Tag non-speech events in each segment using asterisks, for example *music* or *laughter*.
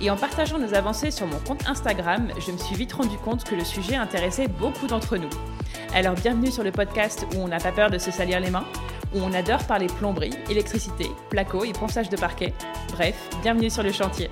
et en partageant nos avancées sur mon compte Instagram, je me suis vite rendu compte que le sujet intéressait beaucoup d'entre nous. Alors bienvenue sur le podcast où on n'a pas peur de se salir les mains, où on adore parler plomberie, électricité, placo et ponçage de parquet. Bref, bienvenue sur le chantier.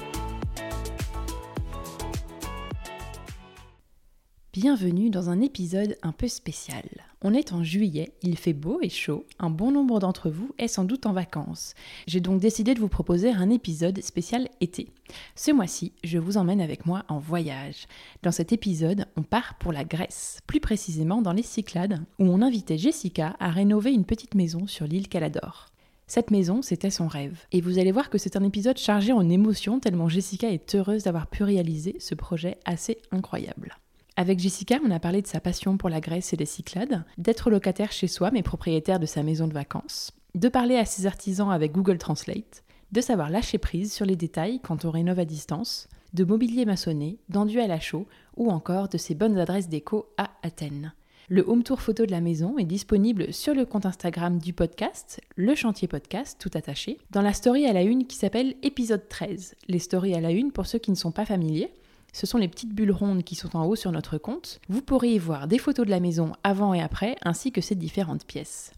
Bienvenue dans un épisode un peu spécial. On est en juillet, il fait beau et chaud, un bon nombre d'entre vous est sans doute en vacances. J'ai donc décidé de vous proposer un épisode spécial été. Ce mois-ci, je vous emmène avec moi en voyage. Dans cet épisode, on part pour la Grèce, plus précisément dans les Cyclades, où on invitait Jessica à rénover une petite maison sur l'île Calador. Cette maison, c'était son rêve. Et vous allez voir que c'est un épisode chargé en émotions tellement Jessica est heureuse d'avoir pu réaliser ce projet assez incroyable. Avec Jessica, on a parlé de sa passion pour la Grèce et les Cyclades, d'être locataire chez soi mais propriétaire de sa maison de vacances, de parler à ses artisans avec Google Translate, de savoir lâcher prise sur les détails quand on rénove à distance, de mobilier maçonné, d'enduit à la chaux ou encore de ses bonnes adresses déco à Athènes. Le home tour photo de la maison est disponible sur le compte Instagram du podcast, le chantier podcast, tout attaché, dans la story à la une qui s'appelle épisode 13. Les stories à la une, pour ceux qui ne sont pas familiers, ce sont les petites bulles rondes qui sont en haut sur notre compte. Vous pourrez y voir des photos de la maison avant et après, ainsi que ses différentes pièces.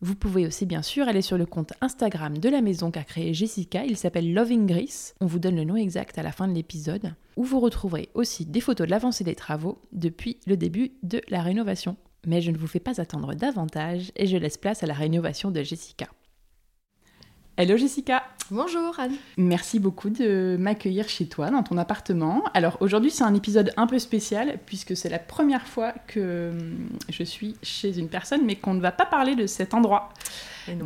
Vous pouvez aussi bien sûr aller sur le compte Instagram de la maison qu'a créé Jessica, il s'appelle Loving Greece, on vous donne le nom exact à la fin de l'épisode, où vous retrouverez aussi des photos de l'avancée des travaux depuis le début de la rénovation. Mais je ne vous fais pas attendre davantage et je laisse place à la rénovation de Jessica. Hello Jessica Bonjour Anne Merci beaucoup de m'accueillir chez toi, dans ton appartement. Alors aujourd'hui c'est un épisode un peu spécial puisque c'est la première fois que hum, je suis chez une personne mais qu'on ne va pas parler de cet endroit.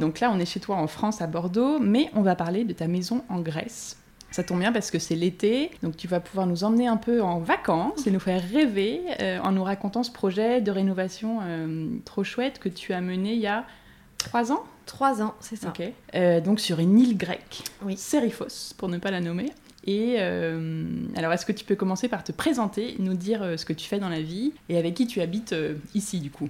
Donc là on est chez toi en France à Bordeaux mais on va parler de ta maison en Grèce. Ça tombe bien parce que c'est l'été, donc tu vas pouvoir nous emmener un peu en vacances et nous faire rêver euh, en nous racontant ce projet de rénovation euh, trop chouette que tu as mené il y a trois ans Trois ans, c'est ça. Euh, donc sur une île grecque, Oui. Pour ne pas la nommer. Et euh, alors, est-ce que tu peux commencer par te présenter, nous dire euh, ce que tu fais dans la vie et avec qui tu habites ici, du coup?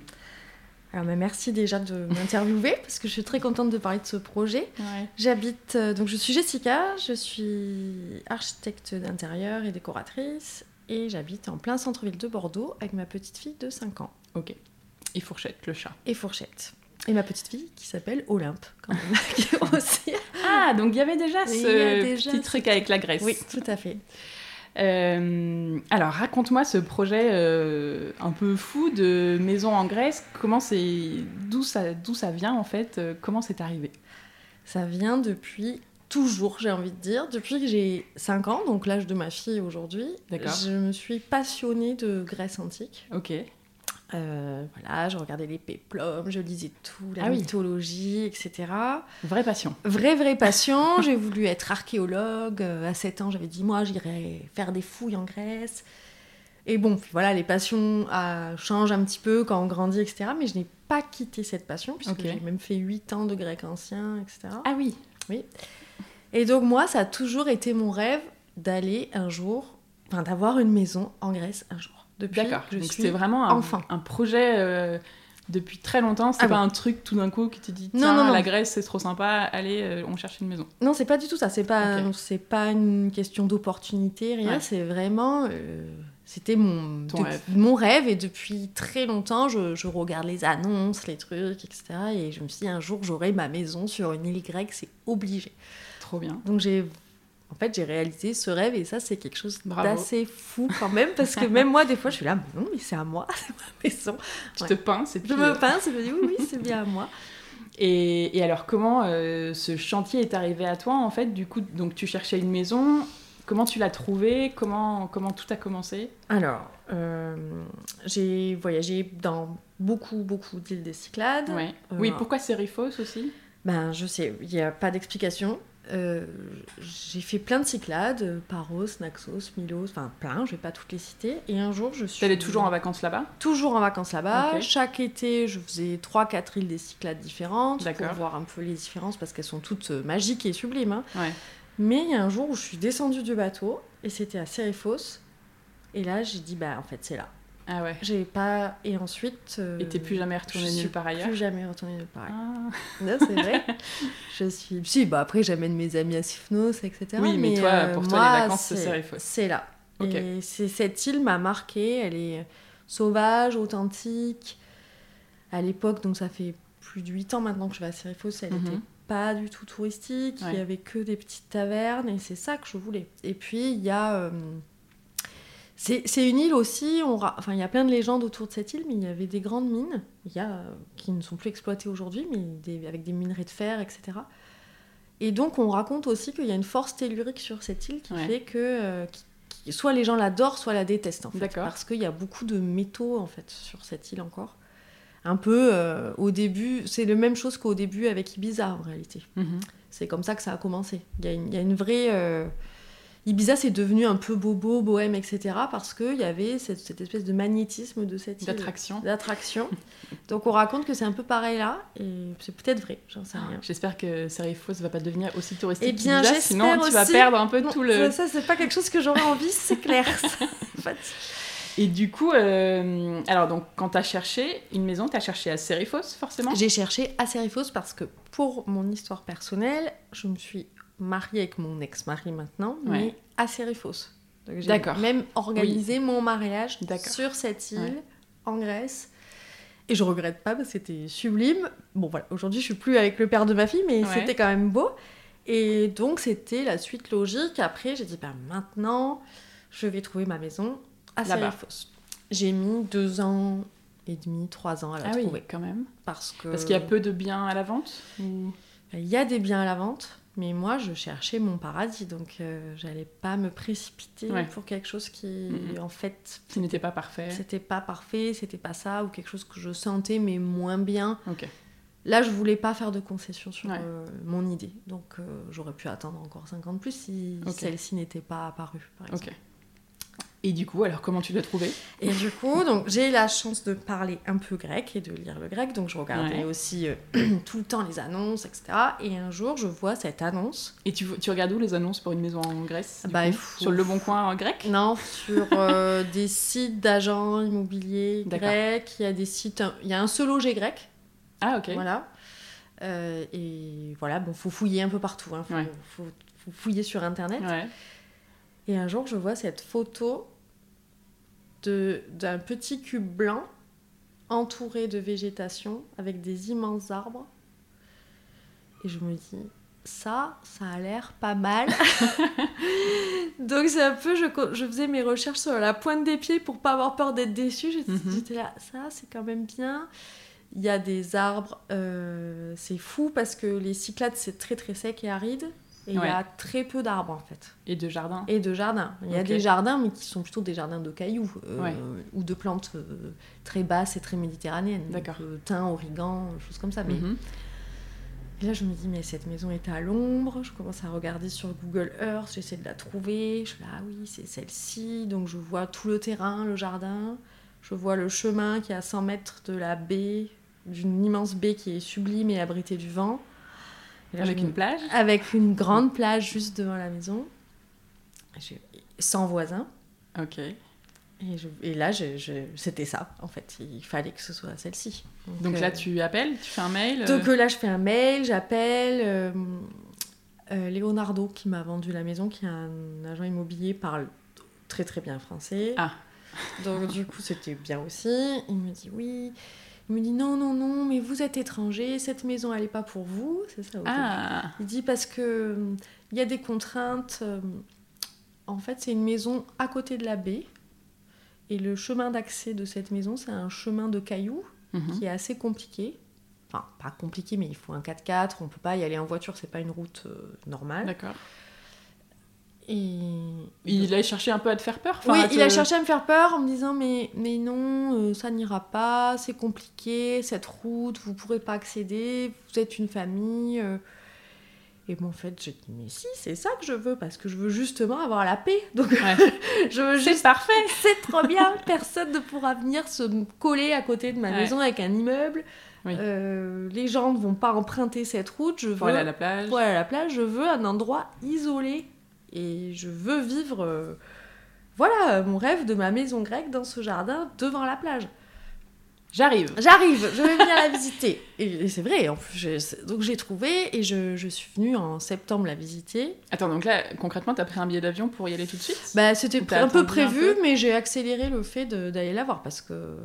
Alors, mais merci déjà de *laughs* m'interviewer parce que je suis très contente de parler de ce projet. J'habite, donc je suis Jessica, je suis architecte d'intérieur et décoratrice et j'habite en plein centre-ville de Bordeaux avec ma petite fille de 5 ans Ok. Et Fourchette, le chat. et Fourchette. Et ma petite fille qui s'appelle Olympe, quand même. *laughs* Ah, donc il y avait déjà Oui, ce déjà petit truc avec la Grèce. Oui, tout à fait. Euh, alors, raconte-moi ce projet euh, un peu fou de maison en Grèce. Comment c'est, d'où ça, d'où ça vient en fait? Euh, Comment c'est arrivé? Ça vient depuis toujours, j'ai envie de dire. Depuis que j'ai 5 ans, donc l'âge de ma fille aujourd'hui, D'accord. je me suis passionnée de Grèce antique. Ok. Euh, voilà, je regardais les péplums, je lisais tout, la Ah oui. mythologie, etc. Vraie passion. Vraie, vraie passion. *laughs* j'ai voulu être archéologue. Euh, À 7 ans, j'avais dit, moi, j'irais faire des fouilles en Grèce. Et bon, puis voilà, les passions ah, changent un petit peu quand on grandit, etc. Mais je n'ai pas quitté cette passion, puisque j'ai même fait 8 ans de grec ancien, etc. Ah oui. Et donc moi, ça a toujours été mon rêve d'aller un jour, enfin d'avoir une maison en Grèce un jour. Depuis que je Donc suis c'était vraiment un, projet euh, depuis très longtemps. C'est Ah pas un truc tout d'un coup qui te dit Non, tiens non, non. la Grèce c'est trop sympa, allez euh, on cherche une maison. Non, c'est pas du tout ça. C'est pas, c'est pas une question d'opportunité, rien. Ouais. C'est vraiment, euh, c'était mon de- rêve. mon rêve. Et depuis très longtemps, je, je regarde les annonces, les trucs, etc. Et je me suis dit un jour j'aurai ma maison sur une île grecque, c'est obligé. Trop bien. Donc j'ai en fait, j'ai réalisé ce rêve et ça, c'est quelque chose d'assez fou quand même, parce que même moi, des fois, je suis là, mais non, mais c'est à moi, *laughs* c'est ma maison. Tu Ouais. te pinces et puis. Je me pince et je me dis, oui, oui, c'est bien à moi. Et, et alors comment euh, ce chantier est arrivé à toi en fait Du coup donc tu cherchais une maison. Comment tu l'as trouvée? Comment comment tout a commencé? Alors, euh, j'ai voyagé dans beaucoup, beaucoup d'îles des Cyclades. Ouais. Euh, Oui pourquoi Sériphos aussi? Ben, je sais, il n'y a pas d'explication. Euh, j'ai fait plein de cyclades, Paros, Naxos, Milos, enfin plein, je vais pas toutes les citer. Et un jour, je suis. T'allais toujours en vacances là-bas? Toujours en vacances là-bas. Chaque été, je faisais 3-4 îles des cyclades différentes pour voir un peu les différences parce qu'elles sont toutes euh, magiques et sublimes. Hein. Mais il y a un jour où je suis descendue du bateau et c'était à Serifos. Et là, j'ai dit, bah en fait, c'est là. Ah ouais. J'ai pas. Et ensuite. Euh, et t'es plus jamais retournée nulle part ailleurs Plus jamais retournée nulle part ailleurs. Ah. Non, c'est vrai. *laughs* je suis. Si, bah après, j'amène mes amis à Sifnos, etc. Oui, mais, toi, euh, pour toi, les vacances, c'est. C'est là. Et c'est, cette île m'a marquée. Elle est sauvage, authentique. À l'époque, donc ça fait plus de 8 ans maintenant que je vais à Serifos, elle n'était mhm. pas du tout touristique. Il y avait que des petites tavernes et c'est ça que je voulais. Et puis, il y a. Euh, c'est une île aussi, on enfin, il y a plein de légendes autour de cette île, mais il y avait des grandes mines, il y a, qui ne sont plus exploitées aujourd'hui, mais avec des minerais de fer, etc. Et donc on raconte aussi qu'il y a une force tellurique sur cette île qui fait que euh, soit les gens l'adorent, soit la détestent en fait, parce qu'il y a beaucoup de métaux en fait sur cette île encore. Un peu euh, au début, c'est la même chose qu'au début avec Ibiza en réalité. Mhm. C'est comme ça que ça a commencé. Il y, a une vraie euh, Ibiza, c'est devenu un peu bobo, bohème, etc. parce qu'il y avait cette, espèce de magnétisme de cette. D'attraction. D'attraction. Donc on raconte que c'est un peu pareil là, et c'est peut-être vrai, j'en sais rien. J'espère que Serifos ne va pas devenir aussi touristique eh bien, sinon tu vas perdre un peu tout le... Ça, c'est pas quelque chose que j'aurais envie, c'est clair. en fait. Et du coup, euh, alors donc quand tu as cherché une maison, tu as cherché à Serifos forcément? J'ai cherché à Serifos parce que pour mon histoire personnelle, je me suis mariée avec mon ex-mari maintenant, mais à Serifos. D'accord. Même organisé mon mariage sur cette île en Grèce. Et je regrette pas parce que c'était sublime. Bon voilà, aujourd'hui je suis plus avec le père de ma fille, mais c'était quand même beau. Et donc c'était la suite logique. Après j'ai dit bah maintenant je vais trouver ma maison à Serifos. J'ai mis deux ans et demi, trois ans à la ah trouver. Oui, quand même. Parce que parce qu'il y a peu de biens à la vente. Il y a des biens à la vente, mais moi, je cherchais mon paradis, donc euh, j'allais pas me précipiter pour quelque chose qui, en fait, qui n'était pas parfait. C'était pas parfait, c'était pas ça, ou quelque chose que je sentais mais moins bien. Là, je voulais pas faire de concession sur euh, mon idée, donc euh, j'aurais pu attendre encore 50 plus si celle-ci n'était pas apparue, par exemple. Et du coup, alors comment tu l'as trouvé? Et du coup, donc j'ai eu la chance de parler un peu grec et de lire le grec, donc je regardais aussi euh, *clears throat* tout le temps les annonces, etc. Et un jour, je vois cette annonce. Et tu, tu regardes où les annonces pour une maison en Grèce bah, Sur le Bon Coin en grec? Non, sur euh, *laughs* des sites d'agents immobiliers grecs. Il y a des sites, il y a un seul logé grec. Ah ok. Voilà. Euh, et voilà, bon, faut fouiller un peu partout. Hein. Faut, faut, fouiller sur internet. Et un jour, je vois cette photo d'un petit cube blanc entouré de végétation avec des immenses arbres. Et je me dis, ça, ça a l'air pas mal. *laughs* Donc c'est un peu, je, je, faisais mes recherches sur la pointe des pieds pour pas avoir peur d'être déçue. J'étais là, ça c'est quand même bien. Il y a des arbres, euh, c'est fou parce que les Cyclades c'est très très sec et aride. Et il y a très peu d'arbres en fait. Et de jardins Et de jardins. Il y a des jardins, mais qui sont plutôt des jardins de cailloux euh, ou de plantes euh, très basses et très méditerranéennes. D'accord. Euh, thym, origan, choses comme ça. Mais... Mhm. Et là, je me dis, mais cette maison est à l'ombre. Je commence à regarder sur Google Earth, j'essaie de la trouver. Je suis là, ah oui, c'est celle-ci. Donc je vois tout le terrain, le jardin. Je vois le chemin qui est à 100 mètres de la baie, d'une immense baie qui est sublime et abritée du vent. Avec une plage Avec une grande plage juste devant la maison. Sans voisins. Ok. Et, et là, c'était ça, en fait. Il fallait que ce soit celle-ci. Donc, là, euh, tu appelles, tu fais un mail euh Donc là, je fais un mail, j'appelle. Euh, Leonardo, qui m'a vendu la maison, qui est un agent immobilier, parle très très bien français. Ah. Donc du coup, c'était bien aussi. Il me dit oui. Il me dit non, non, non, mais vous êtes étranger, cette maison, elle n'est pas pour vous. C'est ça. Ah. Il dit parce que il y a des contraintes. Euh, en fait, c'est une maison à côté de la baie. Et le chemin d'accès de cette maison, c'est un chemin de cailloux mhm. qui est assez compliqué. Enfin, pas compliqué, mais il faut un 4x4. On peut pas y aller en voiture, c'est pas une route euh, normale. D'accord. Et... Il a cherché un peu à te faire peur Oui, il a cherché à me faire peur en me disant mais, mais non, euh, ça n'ira pas, c'est compliqué, cette route, vous pourrez pas accéder, vous êtes une famille. Euh. Et moi, en fait, j'ai dit, mais si, c'est ça que je veux, parce que je veux justement avoir la paix. *laughs* Donc, je veux juste. C'est parfait *laughs* C'est trop bien Personne ne pourra venir se coller à côté de ma maison avec un immeuble. Euh, les gens ne vont pas emprunter cette route. Je veux... Pour aller à la plage. Pour aller à la plage, je veux un endroit isolé. Et je veux vivre. Euh, voilà, mon rêve de ma maison grecque dans ce jardin devant la plage. J'arrive. J'arrive, je vais venir la visiter. *laughs* Et, c'est vrai, en plus, donc j'ai trouvé et je, je, suis venue en septembre la visiter. Attends, donc là, concrètement, t'as pris un billet d'avion pour y aller tout de suite? Bah, c'était un peu prévu, mais j'ai accéléré le fait d'aller la voir parce que.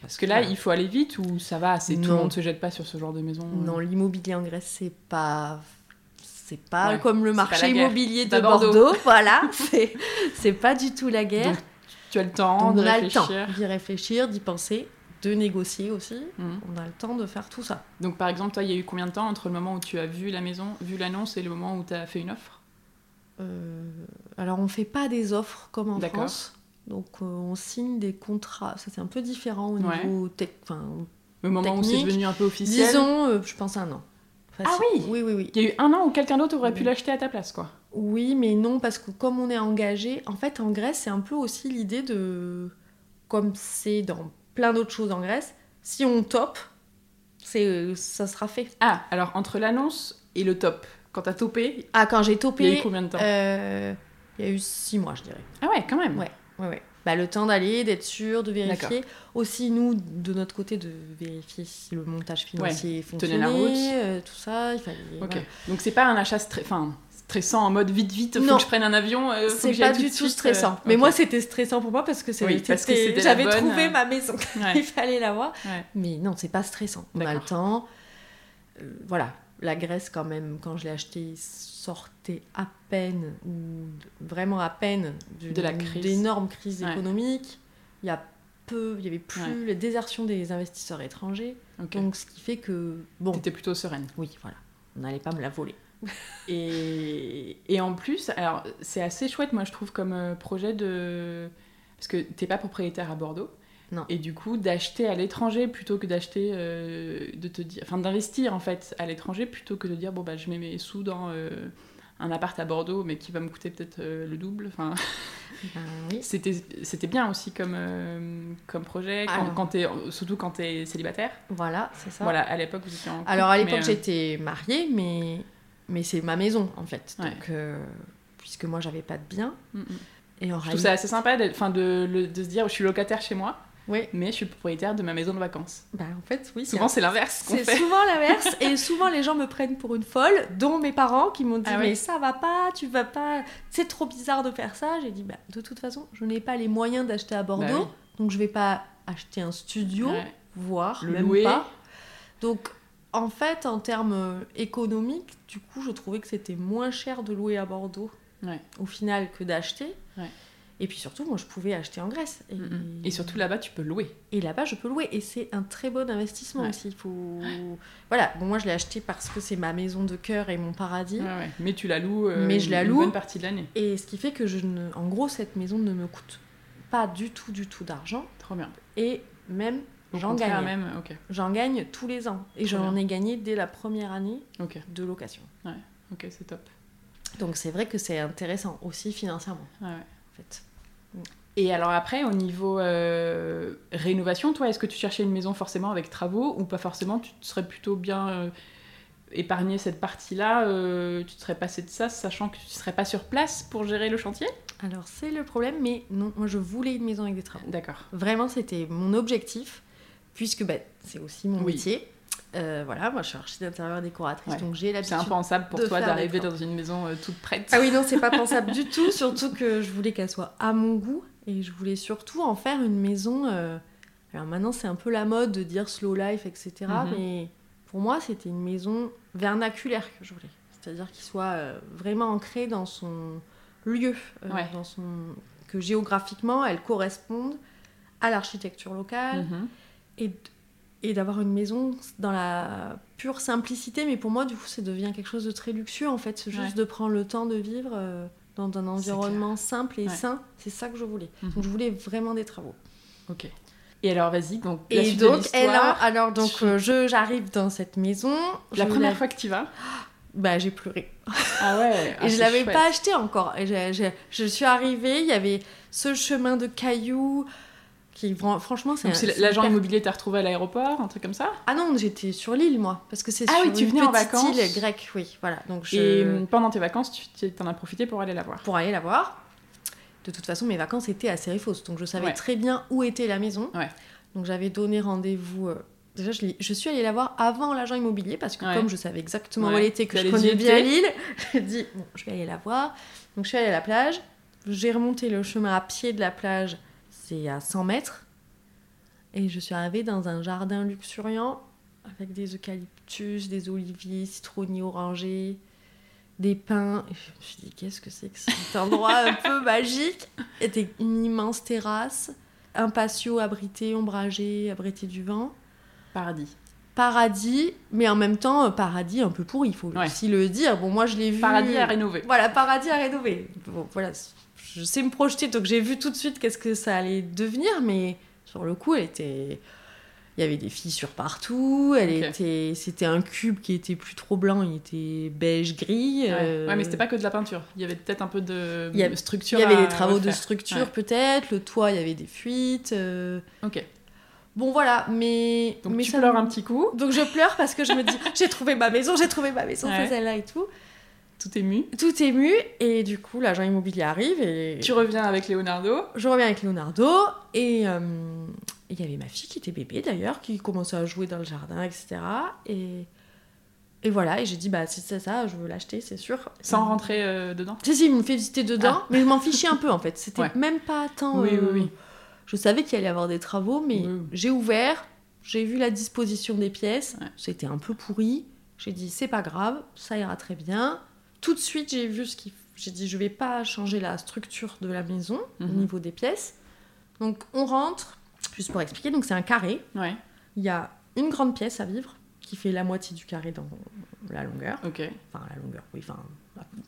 Parce, que là, il faut aller vite ou ça va c'est Tout le monde se jette pas sur ce genre de maison Non, l'immobilier en Grèce, c'est pas. C'est pas comme le marché immobilier de Bordeaux, *laughs* voilà. C'est pas du tout la guerre. Donc, tu as le temps de réfléchir. d'y réfléchir, d'y penser de négocier aussi. Mhm. On a le temps de faire tout ça. Donc par exemple, toi, il y a eu combien de temps entre le moment où tu as vu la maison, vu l'annonce et le moment où tu as fait une offre? Euh, Alors on fait pas des offres comme en France. Donc euh, on signe des contrats. Ça c'est un peu différent au niveau tech. Enfin, le moment où c'est devenu un peu officiel Disons, euh, je pense un an. Ah oui Oui, oui, oui. Il y a eu un an où quelqu'un d'autre aurait pu l'acheter à ta place, quoi. Oui, mais non, parce que comme on est engagé, en fait en Grèce c'est un peu aussi l'idée de... Comme c'est dans plein d'autres choses en Grèce. Si on top, c'est ça sera fait. Ah, alors entre l'annonce et le top, quand t'as topé. Ah, quand j'ai topé. Il y a eu combien de temps? euh, Il y a eu six mois, je dirais. Ah ouais, quand même. Ouais, ouais, ouais. Bah, le temps d'aller, d'être sûr, de vérifier. Aussi, nous, de notre côté, de vérifier si le montage financier ouais, fonctionnait, la route. Euh, tout ça. Il fallait, Ok. Donc, c'est pas un achat... Enfin, stressant en mode vite vite, faut que je prenne un avion. Euh, c'est pas du tout stressant. Euh, mais moi c'était stressant pour moi parce que c'était j'avais trouvé euh. ma maison, *laughs* il fallait la voir. Mais non, c'est pas stressant. On a le temps. voilà, la Grèce quand même quand je l'ai acheté sortait à peine ou vraiment à peine de la crise, économiques. Il y a peu, il y avait plus la désertion des investisseurs étrangers. Donc ce qui fait que bon, t'étais plutôt sereine. Oui, voilà, on n'allait pas me la voler *laughs* et, et, en plus, alors c'est assez chouette, moi je trouve, comme euh, projet de. Parce que t'es pas propriétaire à Bordeaux. Non. Et du coup, d'acheter à l'étranger plutôt que d'acheter. Euh, de te dire. Enfin, d'investir en fait à l'étranger plutôt que de dire, bon, bah je mets mes sous dans. Euh, un appart à Bordeaux, mais qui va me coûter peut-être le double. Enfin, ben oui. *laughs* c'était bien aussi comme, comme projet, quand, es, surtout quand tu es célibataire. Voilà, c'est ça. Voilà, à l'époque, vous étiez en Alors, à l'époque, j'étais mariée, mais mais c'est ma maison en fait. Donc, euh, puisque moi j'avais pas de bien. Mm, mm. Et en je trouve ça assez sympa de, de, de, se dire je suis locataire chez moi. Oui. Mais je suis propriétaire de ma maison de vacances. Bah en fait oui. Souvent c'est l'inverse. C'est souvent l'inverse *laughs* et souvent les gens me prennent pour une folle, dont mes parents qui m'ont dit ah mais ça va pas, tu vas pas, c'est trop bizarre de faire ça. J'ai dit bah de toute façon je n'ai pas les moyens d'acheter à Bordeaux, bah donc je vais pas acheter un studio, voire Le même louer. pas. Donc en fait, en termes euh, économiques, du coup, je trouvais que c'était moins cher de louer à Bordeaux au final que d'acheter. Et puis surtout, moi, je pouvais acheter en Grèce. Et, surtout là-bas, tu peux louer. Et là-bas, je peux louer. Et c'est un très bon investissement aussi. Il faut... Voilà, bon, moi, je l'ai acheté parce que c'est ma maison de cœur et mon paradis. Mais tu la loues euh, Mais je la une loue. bonne partie de l'année. Et ce qui fait que, je ne... en gros, cette maison ne me coûte pas du tout, du tout d'argent. Trop bien. Et même J'en gagne. Même, J'en gagne tous les ans. Et j'en ai gagné dès la première année de location. Ouais, ok, c'est top. Donc c'est vrai que c'est intéressant aussi financièrement. Ouais, En fait. Et alors après, au niveau euh, rénovation, toi, est-ce que tu cherchais une maison forcément avec travaux ou pas forcément? Tu serais plutôt bien euh, épargné cette partie-là euh, Tu te serais passé de ça, sachant que tu ne serais pas sur place pour gérer le chantier? Alors c'est le problème, mais non, moi je voulais une maison avec des travaux. D'accord. Vraiment, c'était mon objectif puisque bah, c'est aussi mon métier. Euh, voilà, moi je suis architecte d'intérieur décoratrice, donc j'ai l'habitude. C'est impensable pour toi d'arriver dans une maison euh, toute prête. Ah oui, non, c'est pas pensable du tout, surtout que je voulais qu'elle soit à mon goût et je voulais surtout en faire une maison. Euh, alors maintenant, c'est un peu la mode de dire slow life, etc. Mhm. Mais pour moi, c'était une maison vernaculaire que je voulais. C'est-à-dire qu'il soit vraiment ancré dans son lieu, dans son... que géographiquement, elle corresponde à l'architecture locale. Mhm et, et d'avoir une maison dans la pure simplicité. Mais pour moi, du coup, ça devient quelque chose de très luxueux, en fait. Juste de prendre le temps de vivre euh, dans un environnement simple et sain. C'est ça que je voulais. Mhm. Donc, je voulais vraiment des travaux. Ok. Et alors, vas-y, donc. La et donc, alors, alors, donc, euh, je j'arrive dans cette maison. La première fois que tu vas *gasps* bah j'ai pleuré. Ah ouais. *laughs* et je l'avais pas acheté encore. Et je suis arrivée, il y avait ce chemin de cailloux qui franchement c'est. l'agent immobilier t'a retrouvé à l'aéroport, un truc comme ça? Ah non, j'étais sur l'île moi, parce que c'est ah sur oui, tu venais en vacances. île grecque, oui, voilà. Donc je... Et hum, pendant tes vacances, tu en as profité pour aller la voir. Pour aller la voir. De toute façon, mes vacances étaient à Sérifos, donc je savais très bien où était la maison. Ouais. Donc j'avais donné rendez-vous. Euh, déjà, je, je, suis allée la voir avant l'agent immobilier parce que comme je savais exactement où elle était, que je connais bien l'île, *laughs* j'ai dit bon, je vais aller la voir. Donc je suis allée à la plage. J'ai remonté le chemin à pied de la plage, à 100 mètres. Et je suis arrivée dans un jardin luxuriant avec des eucalyptus, des oliviers, citronniers, orangers, des pins. Et je me suis dit, qu'est-ce que c'est que cet endroit un peu *laughs* magique? C'était une immense terrasse, un patio abrité, ombragé, abrité du vent. Paradis. Paradis, mais en même temps, euh, paradis un peu pourri, il faut aussi le dire. Bon, moi, je l'ai vu. Paradis à rénover. Voilà, paradis à rénover. Bon, voilà, je sais me projeter, donc j'ai vu tout de suite qu'est-ce que ça allait devenir, mais sur le coup, elle était. Il y avait des fissures partout. Elle était, c'était un cube qui était plus trop blanc, il était beige gris. Ouais, euh, mais c'était pas que de la peinture. Il y avait peut-être un peu de il y structure. Il y avait des travaux de structure peut-être. Le toit, il y avait des fuites. Euh. Ok. Bon voilà, mais donc mais tu pleures un petit coup. Donc je pleure parce que je me dis *laughs* j'ai trouvé ma maison, j'ai trouvé ma maison, c'est celle-là et tout. Tout ému. Tout ému et du coup l'agent immobilier arrive et tu reviens avec Leonardo? Je reviens avec Leonardo et euh, il y avait ma fille qui était bébé d'ailleurs, qui commençait à jouer dans le jardin, etc. Et, et voilà, et j'ai dit, bah c'est ça, je veux l'acheter, c'est sûr. Sans rentrer euh, dedans? Si, si, il me fait visiter dedans, ah. mais je m'en fichais un peu en fait. C'était même pas tant. Oui, oui, oui. Je savais qu'il allait y avoir des travaux, mais j'ai ouvert, j'ai vu la disposition des pièces, c'était un peu pourri. J'ai dit, c'est pas grave, ça ira très bien. Tout de suite, j'ai vu ce qu'il j'ai dit je vais pas changer la structure de la maison au mhm. niveau des pièces. Donc on rentre, Juste pour expliquer, donc c'est un carré. Ouais. Il y a une grande pièce à vivre qui fait la moitié du carré dans la longueur. Ok. Enfin, la longueur, oui, enfin,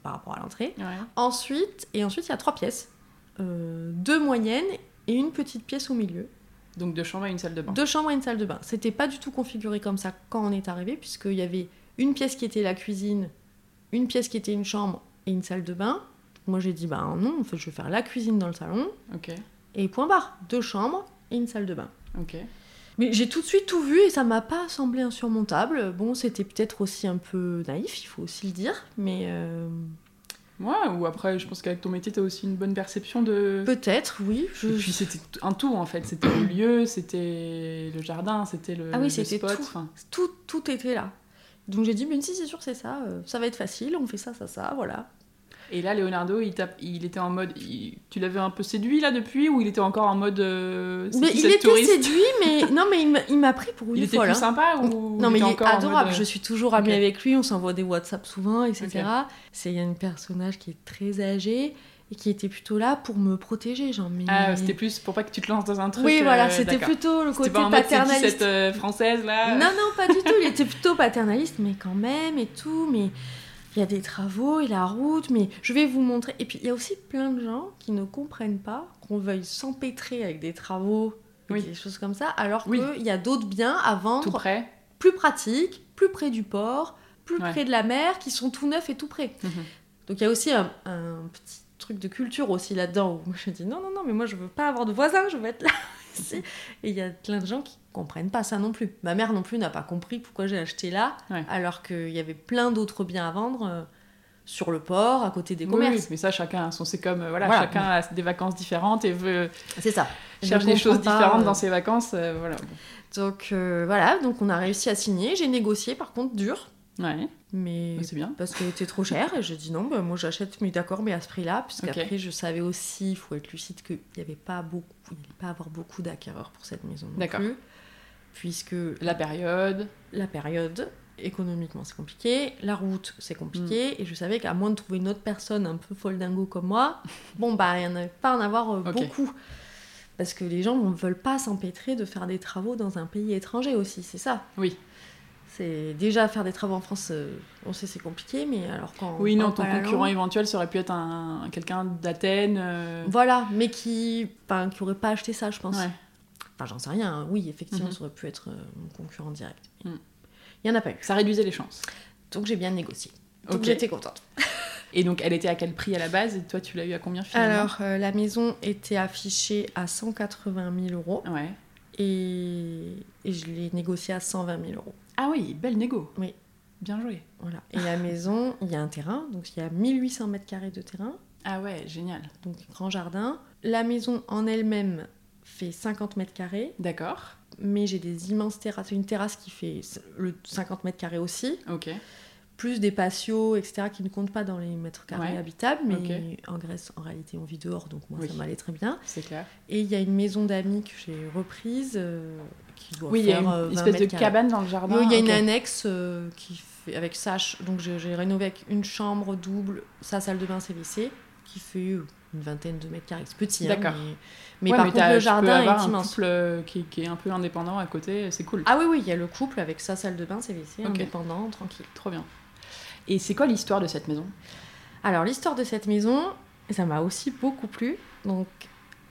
par rapport à l'entrée. Ensuite, et ensuite, il y a trois pièces. Euh, deux moyennes et une petite pièce au milieu. Donc deux chambres et une salle de bain. Deux chambres et une salle de bain. C'était pas du tout configuré comme ça quand on est arrivé, puisqu'il y avait une pièce qui était la cuisine, une pièce qui était une chambre et une salle de bain. Moi j'ai dit, bah non, en fait, je vais faire la cuisine dans le salon. Ok. Et point barre. Deux chambres, et une salle de bain. Ok. Mais j'ai tout de suite tout vu et ça m'a pas semblé insurmontable. Bon, c'était peut-être aussi un peu naïf, il faut aussi le dire, mais. Euh... Ouais, ou après, je pense qu'avec ton métier, tu as aussi une bonne perception de. Peut-être, oui. Je... Et puis c'était un tout en fait. C'était le lieu, c'était le jardin, c'était le. Ah oui, c'était tout. tout. Tout était là. Donc j'ai dit, mais si c'est sûr, c'est ça, euh, ça va être facile, on fait ça, ça, ça, voilà. Et là, Leonardo, il, il était en mode. tu l'avais un peu séduit là depuis ou il était encore en mode. Euh, *laughs* mais il était séduit, mais non, mais il m'a pris pour une il était plus sympa ou Non, mais il est adorable. Euh, Je suis toujours amie avec lui, on s'envoie des WhatsApp souvent, etc. C'est il y a un personnage qui est très âgé et qui était plutôt là pour me protéger genre mais... ah c'était plus pour pas que tu te lances dans un truc oui voilà euh, c'était plutôt le côté pas paternaliste cette française là? Non non pas du tout il était plutôt paternaliste mais quand même et tout mais il y a des travaux et la route, mais je vais vous montrer. Et puis il y a aussi plein de gens qui ne comprennent pas qu'on veuille s'empêtrer avec des travaux, des choses comme ça, alors qu'il y a d'autres biens à vendre tout près. plus pratiques, plus près du port, plus près de la mer, qui sont tout neufs et tout près. Mhm. Donc il y a aussi un, petit truc de culture aussi là-dedans où je dis non, non, non, mais moi je veux pas avoir de voisins, je veux être là. Et il y a plein de gens qui comprennent pas ça non plus. Ma mère non plus n'a pas compris pourquoi j'ai acheté là, alors qu'il y avait plein d'autres biens à vendre euh, sur le port, à côté des commerces. Oui, mais ça, chacun. C'est comme, euh, voilà, chacun a des vacances différentes et veut. C'est ça. Cherche des choses différentes dans ses vacances. Euh, voilà. Donc, voilà, donc on a réussi à signer. J'ai négocié, par contre, dur. Ouais. Mais c'est bien. Parce qu'elle était trop chère et j'ai dit non, bah, moi j'achète, mais d'accord, mais à ce prix-là, puisqu'après je savais aussi, il faut être lucide, qu'il n'y avait pas beaucoup, pas avoir beaucoup d'acquéreurs pour cette maison. D'accord. Puisque la période. La période, économiquement c'est compliqué, la route c'est compliqué, mm. et je savais qu'à moins de trouver une autre personne un peu folle dingo comme moi, *laughs* bon bah il n'y en avait pas en avoir euh, beaucoup. Parce que les gens ne veulent pas s'empêtrer de faire des travaux dans un pays étranger aussi, c'est ça? Oui. C'est déjà faire des travaux en France, euh, on sait c'est compliqué, mais alors quand oui non ton concurrent éventuel ça aurait pu être un, quelqu'un d'Athènes. Euh. Voilà, mais qui, enfin, qui aurait pas acheté ça, je pense. Enfin j'en sais rien. Hein. Oui effectivement mhm. ça aurait pu être euh, mon concurrent direct. Mm. Il y en a pas eu. Ça réduisait les chances. Donc j'ai bien négocié. Donc j'étais contente. *laughs* Et donc, elle était à quel prix à la base? Et toi, tu l'as eu à combien finalement? Alors, euh, la maison était affichée à 180 000 euros Ouais. et, et je l'ai négociée à 120 000 euros. Ah oui, belle négo. Oui. Bien joué. Voilà. Et la *laughs* maison, il y a un terrain, donc il y a 1800 mètres carrés de terrain, Ah ouais, génial. donc grand jardin. La maison en elle-même fait 50 mètres carrés, D'accord. mais j'ai des immenses terrasses. Une terrasse qui fait le 50 mètres carrés aussi, Ok. plus des patios, etc., qui ne comptent pas dans les mètres carrés Ouais. habitables, mais en Grèce, en réalité, on vit dehors, donc moi, Oui. ça m'allait très bien. C'est clair. Et il y a une maison d'amis que j'ai reprise, euh, qui doit Oui, il y a faire une euh, 20 espèce de cabane dans le jardin. Oui, il y a une Ok. annexe euh, qui fait avec ch- donc j'ai rénové avec une chambre double, sa salle de bain CVC qui fait euh, une vingtaine de mètres carrés. C'est petit, hein, D'accord. mais, mais Ouais, par mais contre le tu peux jardin avoir est un immense. couple qui, qui est un peu indépendant à côté, c'est cool. Ah oui, oui, il y a le couple avec sa salle de bain CVC, Ok. indépendant, tranquille. Trop bien. Et c'est quoi l'histoire de cette maison? Alors l'histoire de cette maison, ça m'a aussi beaucoup plu. Donc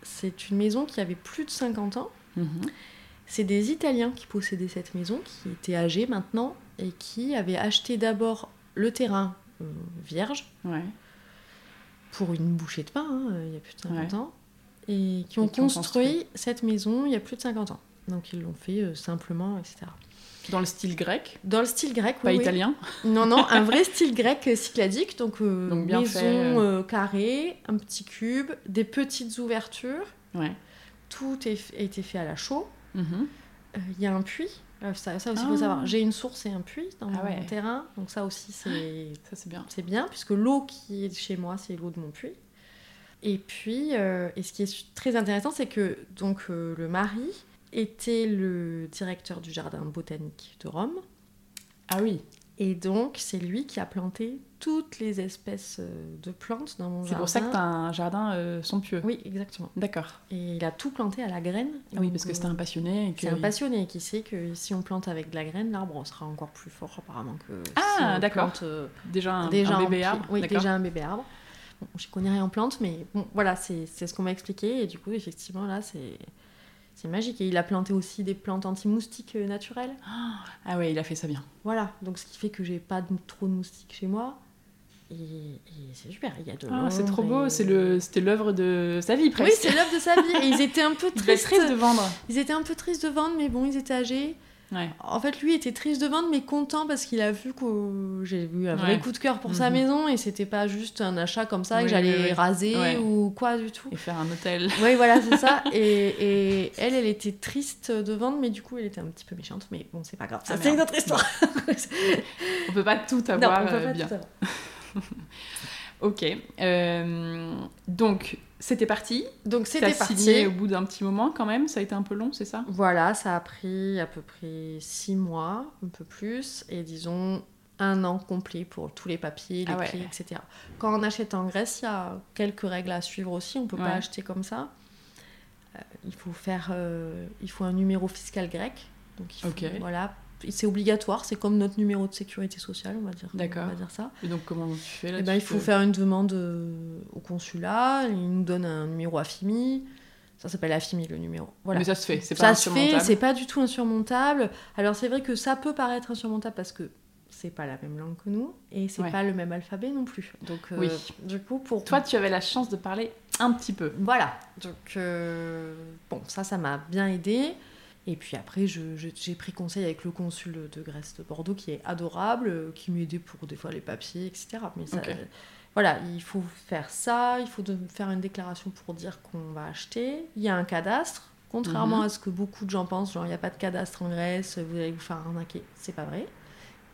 c'est une maison qui avait plus de 50 ans. Mhm. C'est des Italiens qui possédaient cette maison, qui étaient âgés maintenant, et qui avaient acheté d'abord le terrain euh, vierge Ouais. pour une bouchée de pain, hein, il y a plus de 50 Ouais. ans, et qui ont Et qui ont construit, cette maison il y a plus de 50 ans. Donc ils l'ont fait euh, simplement, etc. Dans le style grec, Dans le style grec, pas oui, oui. italien. Non, non, un vrai *laughs* style grec euh, cycladique, donc, euh, Donc bien maison euh, carrée, un petit cube, des petites ouvertures, Ouais. tout est, a été fait à la chaux. Mhm. Euh, Il y a un puits, euh, ça, ça aussi il Ah. faut savoir. J'ai une source et un puits dans Ah mon ouais. terrain, donc ça aussi c'est Ça, c'est bien. c'est bien, puisque l'eau qui est chez moi, c'est l'eau de mon puits. Et puis, euh, et ce qui est très intéressant, c'est que donc euh, le mari était le directeur du jardin botanique de Rome, Ah oui, et donc c'est lui qui a planté toutes les espèces euh, de plantes dans mon c'est jardin. pour ça que tu as un jardin euh, somptueux. Oui, exactement. D'accord. Et il a tout planté à la graine. Ah oui, parce que euh, c'était un passionné. et que C'est un il- passionné qui sait que si on plante avec de la graine, l'arbre sera encore plus fort apparemment que Ah, si on d'accord. euh, Déjà un, déjà un en bébé arbre. Oui, déjà un bébé arbre. Bon, je connais rien en plantes, mais bon, voilà, c'est c'est ce qu'on m'a expliqué. Et du coup, effectivement, là, c'est c'est magique. Et il a planté aussi des plantes anti-moustiques euh, naturelles. Ah ouais, il a fait ça bien. Voilà, donc ce qui fait que j'ai pas de- trop de moustiques chez moi. Et, et c'est super, il y a de Ah, c'est trop beau. et- c'était l'œuvre de sa vie Oui, presque. c'est l'œuvre de sa vie. Et ils étaient un peu *laughs* tristes. triste de vendre. Ils étaient un peu tristes de vendre, mais bon, ils étaient âgés. Ouais. En fait, lui était triste de vendre, mais content parce qu'il a vu que j'ai eu un vrai Ouais. coup de cœur pour sa Mhm. maison et c'était pas juste un achat comme ça Oui, que j'allais oui, oui. raser Ouais. ou quoi du tout. Et faire un hôtel. Oui, voilà, c'est ça. *laughs* Et, et elle, elle était triste de vendre, mais du coup, elle était un petit peu méchante. Mais bon, c'est pas grave. Ça, Ah, c'est une autre histoire. *laughs* On peut pas tout non, avoir on peut euh, pas bien. tout avoir. *laughs* Ok. euh, donc, c'était parti. Donc, c'était signé parti. au bout d'un petit moment quand même. Ça a été un peu long, c'est ça? Voilà, ça a pris à peu près six mois, un peu plus, et disons un an complet pour tous les papiers, les Ah ouais. clés, etc. Quand on achète en Grèce, il y a quelques règles à suivre aussi. On peut Ouais. pas acheter comme ça. Euh, il faut faire, euh, il faut un numéro fiscal grec. Donc il faut- voilà, c'est obligatoire. C'est comme notre numéro de sécurité sociale, on va dire. D'accord. On va dire ça. Et donc, comment tu fais là Eh ben, il faut faire une demande euh, au consulat. Il nous donne un numéro AFIMI. Ça s'appelle AFIMI le numéro. Voilà. Mais ça se fait, c'est pas Ça se fait, insurmontable. c'est pas du tout insurmontable. Alors c'est vrai que ça peut paraître insurmontable parce que c'est pas la même langue que nous et c'est Ouais. pas le même alphabet non plus. Donc euh, Oui. du coup pour Toi, tu avais la chance de parler un petit peu. voilà. Donc euh, bon ça ça m'a bien aidé. Et puis après, j'ai pris conseil avec le consul de Grèce de Bordeaux, qui est adorable, euh, qui m'aidait pour des fois les papiers, etc. Mais ça, Ok. euh, voilà, il faut faire ça, il faut de- faire une déclaration pour dire qu'on va acheter. Il y a un cadastre, contrairement Mhm. à ce que beaucoup de gens pensent, genre il n'y a pas de cadastre en Grèce, vous allez vous faire arnaquer. C'est pas vrai.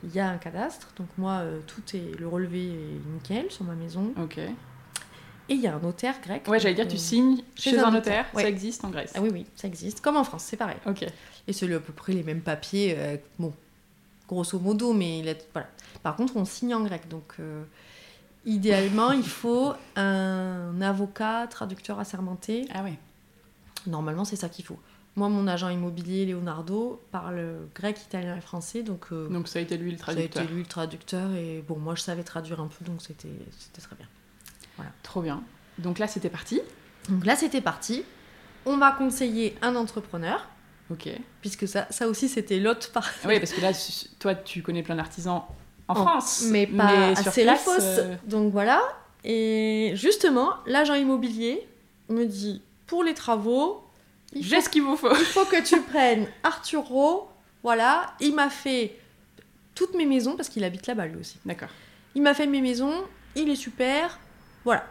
Il y a un cadastre, donc moi, euh, tout est, le relevé est nickel sur ma maison. Ok. Et il y a un notaire grec. Ouais, j'allais dire, tu euh, signes chez, un notaire, ouais. ça existe en Grèce. Ah oui, oui, ça existe. Comme en France, c'est pareil. Ok. Et c'est à peu près les mêmes papiers, euh, bon, grosso modo, mais il est- voilà. Par contre, on signe en grec, donc euh, idéalement, il faut un avocat, traducteur assermenté. Ah ouais. Normalement, c'est ça qu'il faut. Moi, mon agent immobilier, Leonardo, parle grec, italien et français, donc, euh, Donc ça a été lui le ça a traducteur. été lui le traducteur. Et bon, moi, je savais traduire un peu, donc c'était très bien. Trop bien. Donc là, c'était parti. Donc là, c'était parti. On m'a conseillé un entrepreneur, Ok. puisque ça, ça aussi, c'était l'autre part. Oui, parce que là, toi, tu connais plein d'artisans en, France, mais pas assez euh, Donc voilà. Et justement, l'agent immobilier me dit pour les travaux, j'ai ce qu'il vous faut. Il faut que tu *laughs* prennes Arturo. Voilà, il m'a fait toutes mes maisons parce qu'il habite là-bas lui aussi. D'accord. Il m'a fait mes maisons, il est super. Voilà.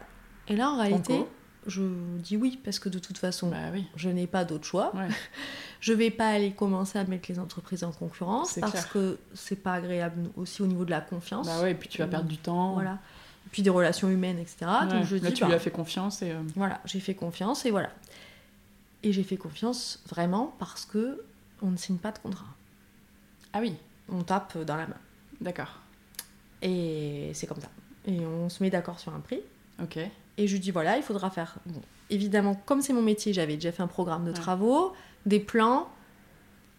Et là, en réalité, je dis oui parce que de toute façon, bah oui. je n'ai pas d'autre choix. *laughs* je vais pas aller commencer à mettre les entreprises en concurrence parce que c'est pas agréable aussi au niveau de la confiance. Bah ouais, et puis tu vas perdre du temps. Voilà. Et puis des relations humaines, etc. Donc je Là, tu lui bah as fait confiance et. Euh, voilà, j'ai fait confiance et voilà. Et j'ai fait confiance vraiment parce que on ne signe pas de contrat. Ah oui. On tape dans la main. D'accord. Et c'est comme ça. Et on se met d'accord sur un prix. Ok. Et je lui dis voilà, il faudra faire. Bon, évidemment, comme c'est mon métier, j'avais déjà fait un programme de travaux, des plans,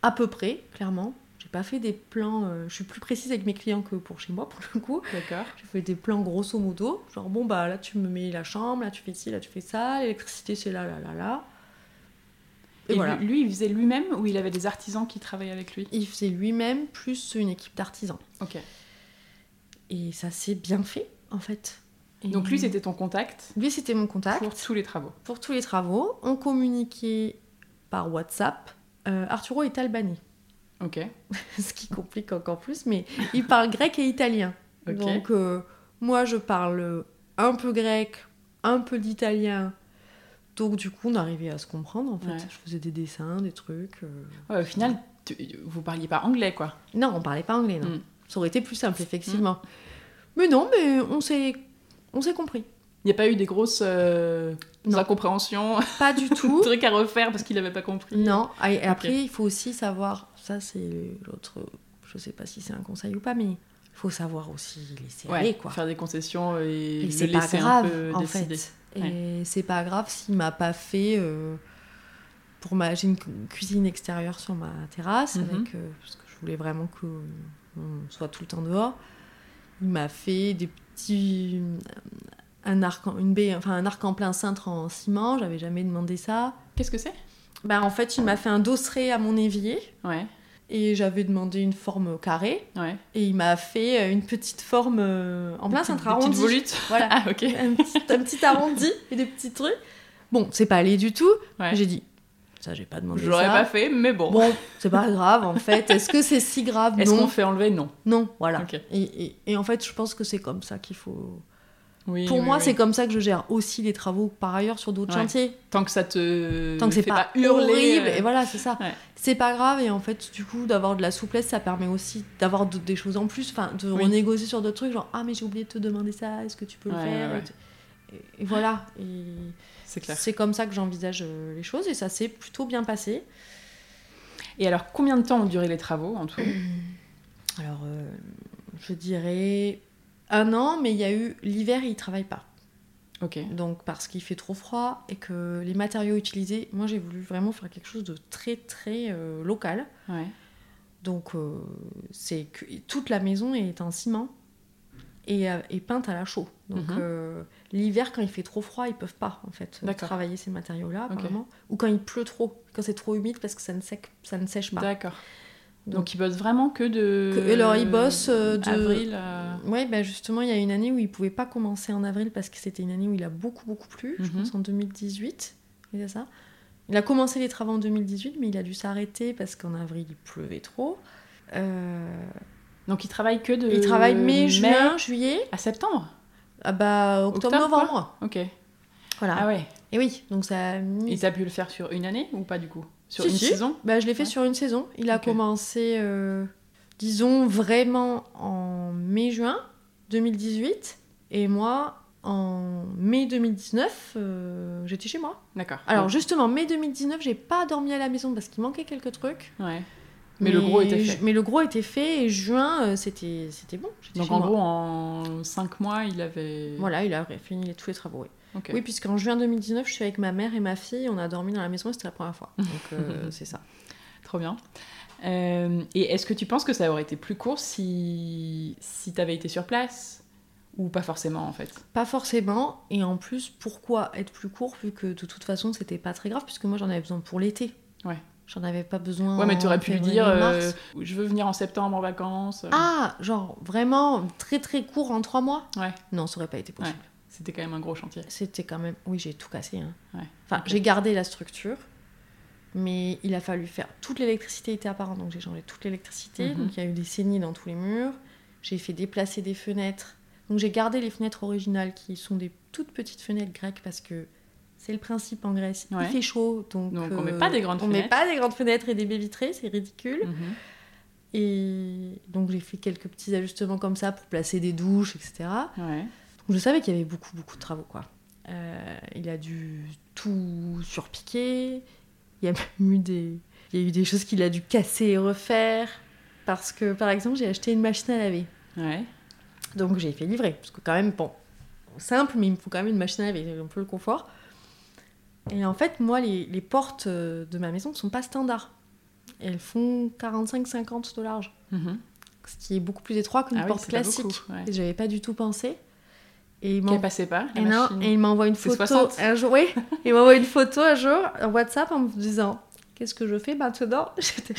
à peu près, clairement. J'ai pas fait des plans. Euh, je suis plus précise avec mes clients que pour chez moi, pour le coup. D'accord. J'ai fait des plans grosso modo. Genre, bon, bah là, tu me mets la chambre, là, tu fais ci, là, tu fais ça, l'électricité, c'est là, là, là, là. Et, voilà. lui, il faisait lui-même ou il avait des artisans qui travaillaient avec lui? Il faisait lui-même plus une équipe d'artisans. Ok. Et ça s'est bien fait, en fait. Donc lui, c'était ton contact Lui, c'était mon contact. Pour tous les travaux. Pour tous les travaux. On communiquait par WhatsApp. Euh, Arturo est albanais. Ok. *laughs* Ce qui complique encore plus, mais il parle grec et italien. Donc euh, moi, je parle un peu grec, un peu d'italien. Donc du coup, on arrivait à se comprendre en fait. Je faisais des dessins, des trucs. Euh. au final, vous parliez pas anglais quoi Non, on parlait pas anglais, non. Hmm. Ça aurait été plus simple, effectivement. Hmm. Mais non, mais on s'est on s'est compris. Il n'y a pas eu des grosses euh, incompréhensions Pas du *laughs* tout. trucs à refaire parce qu'il n'avait pas compris Non. Et après, il faut aussi savoir, ça c'est l'autre, je sais pas si c'est un conseil ou pas, mais il faut savoir aussi laisser aller. Quoi. Faire des concessions et, et c'est pas grave, en fait. Et c'est pas grave s'il m'a pas fait... Euh, pour ma... J'ai une cuisine extérieure sur ma terrasse, mhm. avec, euh, parce que je voulais vraiment qu'on soit tout le temps dehors. Il m'a fait des un arc, en, une baie, enfin un arc en plein cintre en ciment. J'avais jamais demandé ça. Qu'est-ce que c'est? Ben, en fait, il m'a fait un dosseret à mon évier. Ouais. Et j'avais demandé une forme carrée. Ouais. Et il m'a fait euh, une petite forme euh, en plein cintre arrondi. Petite volute. Voilà. *laughs* Ah, ok. Un petit, un petit arrondi et des petits trucs. Bon, c'est pas allé du tout. J'ai dit, ça, j'ai pas demandé Je l'aurais pas fait, mais bon. Bon, c'est pas grave en fait. *laughs* Est-ce que c'est si grave? Est-ce qu'on fait enlever? Non. Non, voilà. Et, et, et, en fait, je pense que c'est comme ça qu'il faut. Oui, Pour moi, c'est comme ça que je gère aussi les travaux par ailleurs sur d'autres chantiers. Tant que ça te. Tant que c'est pas, hurler. Horrible. Euh, et voilà, c'est ça. C'est pas grave. Et en fait, du coup, d'avoir de la souplesse, ça permet aussi d'avoir des choses en plus. Enfin, de renégocier sur d'autres trucs. Genre, ah, mais j'ai oublié de te demander ça. Est-ce que tu peux le faire et, voilà. C'est clair. C'est comme ça que j'envisage euh, les choses et ça s'est plutôt bien passé. Et alors, combien de temps ont duré les travaux en tout *clears throat* Alors, euh, je dirais un an, mais il y a eu l'hiver, il travaille pas. Ok. Donc, parce qu'il fait trop froid et que les matériaux utilisés, moi j'ai voulu vraiment faire quelque chose de très très euh, local. Ouais. Donc, c'est que toute la maison est en ciment et, et peinte à la chaux. Donc, mhm. L'hiver, quand il fait trop froid, ils peuvent pas en fait travailler ces matériaux-là, Ou quand il pleut trop, quand c'est trop humide parce que ça ne, ça ne sèche pas. D'accord. Donc, ils bossent vraiment que de. Que, alors ils bossent euh, de. Avril. Oui, ben justement, il y a une année où il pouvait pas commencer en avril parce que c'était une année où il a beaucoup beaucoup plu. Je mhm. pense en 2018. C'est ça. Il a commencé les travaux en 2018, mais il a dû s'arrêter parce qu'en avril il pleuvait trop. Euh, Donc il travaille que de. Il travaille mai, juin, juillet. À septembre. Ah bah, octobre-novembre. Ok. Voilà. Ah ouais. Et oui, donc ça a mis... Et t'as pu le faire sur une année ou pas du coup? Sur une saison? Bah je l'ai fait sur une saison. Il a commencé, euh, disons, vraiment en mai-juin 2018. Et moi, en mai 2019, euh, j'étais chez moi. D'accord. Alors justement, mai 2019, j'ai pas dormi à la maison parce qu'il manquait quelques trucs. Ouais. Mais, le gros était fait. Mais le gros était fait et juin, euh, c'était bon. Donc en gros, en 5 mois, il avait. Voilà, il a fini tous les travaux. Oui, oui puisqu'en juin 2019, je suis avec ma mère et ma fille, on a dormi dans la maison, c'était la première fois. Donc euh, *laughs* c'est ça. Trop bien. Euh, et est-ce que tu penses que ça aurait été plus court si, si tu avais été sur place? Ou pas forcément en fait? Pas forcément. Et en plus, pourquoi être plus court vu que de toute façon c'était pas très grave puisque moi j'en avais besoin pour l'été. Ouais. J'en avais pas besoin. Ouais, mais tu aurais pu lui dire euh, je veux venir en septembre en vacances. Ah, genre vraiment très très court en trois mois Ouais, Non, ça aurait pas été possible. c'était quand même un gros chantier. C'était quand même. Oui, j'ai tout cassé. hein. Ouais. Enfin, j'ai gardé la structure, mais il a fallu faire. Toute l'électricité était apparente, donc j'ai changé toute l'électricité. Mhm. Donc il y a eu des saignées dans tous les murs. J'ai fait déplacer des fenêtres. Donc j'ai gardé les fenêtres originales qui sont des toutes petites fenêtres grecques parce que c'est le principe en Grèce. Ouais. Il fait chaud, donc, Donc, on euh, met pas des grandes on met fenêtres. pas des grandes fenêtres et des baies vitrées, c'est ridicule. Mhm. Et donc j'ai fait quelques petits ajustements comme ça pour placer des douches, etc. Ouais. Donc, je savais qu'il y avait beaucoup, beaucoup de travaux, quoi. Euh, il a dû tout surpiquer. Il y a même eu des, il y a eu des choses qu'il a dû casser et refaire. Parce que, par exemple, j'ai acheté une machine à laver. Ouais. Donc j'ai fait livrer. Parce que quand même, bon, simple, mais il me faut quand même une machine à laver. J'ai un peu le confort. Et en fait, moi, les, les portes euh, de ma maison ne sont pas standards. Elles font 45-50 de large. Ce qui est beaucoup plus étroit qu'une Ah porte classique. beaucoup, ouais. Et j'avais pas du tout pensé. Et il Qu'elle passait pas, la et, non, et il m'envoie une photo 60. un jour. Oui, il m'envoie une photo un jour en WhatsApp en me disant Qu'est-ce que je fais maintenant? *laughs* J'étais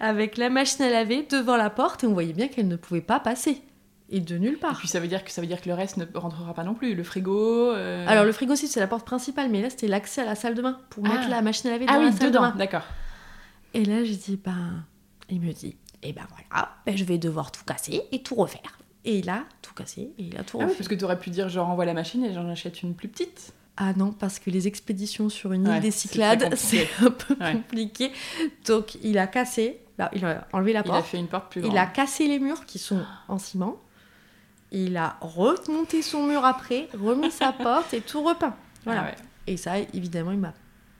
avec la machine à laver devant la porte et on voyait bien qu'elle ne pouvait pas passer. Et de nulle Et part. puis ça veut dire que ça veut dire que le reste ne rentrera pas non plus. Le frigo. euh, Alors le frigo c'est la porte principale, mais là c'était l'accès à la salle de bain pour Ah. mettre la machine à laver ah dans oui, la salle de dedans, bain. d'accord. Et là j'ai dit Ben. Il me dit Eh ben voilà, ben, je vais devoir tout casser et tout refaire. Et il a tout cassé et il a tout Ah oui, refait. parce que tu aurais pu dire je renvoie la machine et j'en achète une plus petite. Ah non, parce que les expéditions sur une Ouais, île des Cyclades, *laughs* c'est un peu Ouais. compliqué. Donc il a cassé, là, il a enlevé la Il a porte, fait une porte plus il, grande. a cassé les murs qui sont en ciment, il a remonté son mur après, remis sa *laughs* porte et tout repeint. Voilà. Ah ouais. Et ça, évidemment, il m'a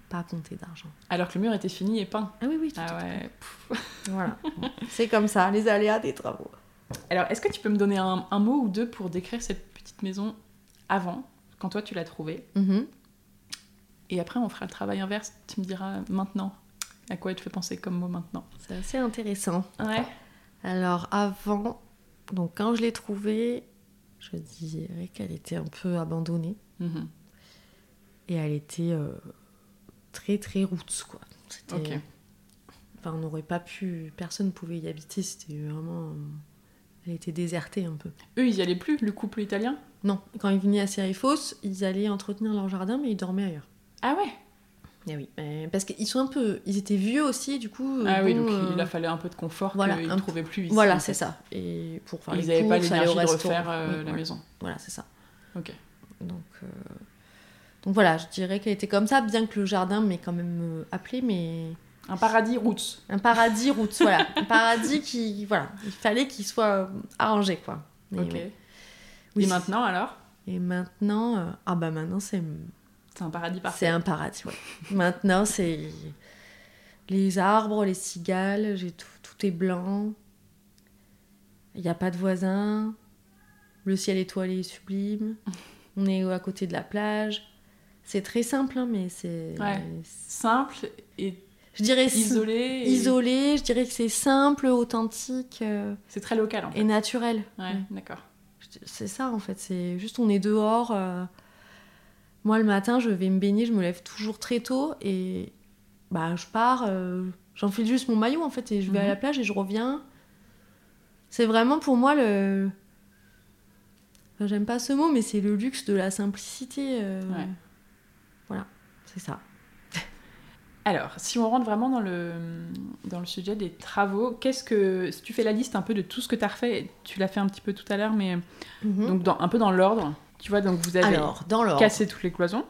pas compté d'argent. Alors que le mur était fini et peint. Ah oui, oui, tout Ah ouais. *laughs* Voilà. c'est comme ça, les aléas des travaux. Alors, est-ce que tu peux me donner un, un mot ou deux pour décrire cette petite maison avant, quand toi tu l'as trouvée Mhm. Et après, on fera le travail inverse. Tu me diras maintenant. À quoi il te fait penser comme mot maintenant C'est assez intéressant. Ouais. Alors avant, donc quand je l'ai trouvée, je dirais qu'elle était un peu abandonnée. Mhm. Et elle était euh, très très roots quoi. C'était- Ok. Enfin, on n'aurait pas pu, personne ne pouvait y habiter. C'était vraiment, euh, elle était désertée un peu. Eux, ils y allaient plus, le couple italien? Non, quand ils venaient à Serifos, ils allaient entretenir leur jardin, mais ils dormaient ailleurs. Ah ouais? Eh oui, euh, parce qu'ils sont un peu, ils étaient vieux aussi, du coup. euh, Ah oui, donc euh, il a fallu un peu de confort voilà, qu'ils ne trouvaient plus ici. Voilà, c'est ça. Et pour faire Ils n'avaient pas l'énergie de refaire euh, Oui, la voilà. maison. Voilà, c'est ça. Ok. Donc, euh, donc voilà, je dirais qu'elle était comme ça, bien que le jardin m'ait quand même euh, appelé, mais Un paradis roots. un paradis route, voilà. *laughs* Un paradis qui, voilà, il fallait qu'il soit euh, arrangé, quoi. Mais Ok. oui. Et maintenant alors? Et maintenant, euh, ah bah maintenant c'est C'est un paradis c'est parfait. un paradis, ouais. *laughs* maintenant c'est les arbres, les cigales, j'ai tout, tout est blanc. Il n'y a pas de voisins. Le ciel étoilé est sublime. *laughs* On est à côté de la plage. C'est très simple, hein, mais c'est. Ouais. Simple et Je dirais isolé. et- isolé. Je dirais que c'est simple, authentique euh, C'est très local en fait. et naturel. Ouais, Ouais. d'accord. C'est ça en fait. C'est juste on est dehors. euh, Moi le matin, je vais me baigner. Je me lève toujours très tôt et bah je pars. euh, J'enfile juste mon maillot en fait et je vais à Mhm. la plage et je reviens. C'est vraiment pour moi le. Enfin, J'aime pas ce mot, mais c'est le luxe de la simplicité. euh, Ouais. Voilà, c'est ça. *laughs* Alors, si on rentre vraiment dans le, dans le sujet des travaux, qu'est-ce que. Si tu fais la liste un peu de tout ce que tu as refait, tu l'as fait un petit peu tout à l'heure, mais Mhm. donc dans, un peu dans l'ordre. Tu vois, donc vous avez Alors, dans l'ordre. cassé toutes les cloisons.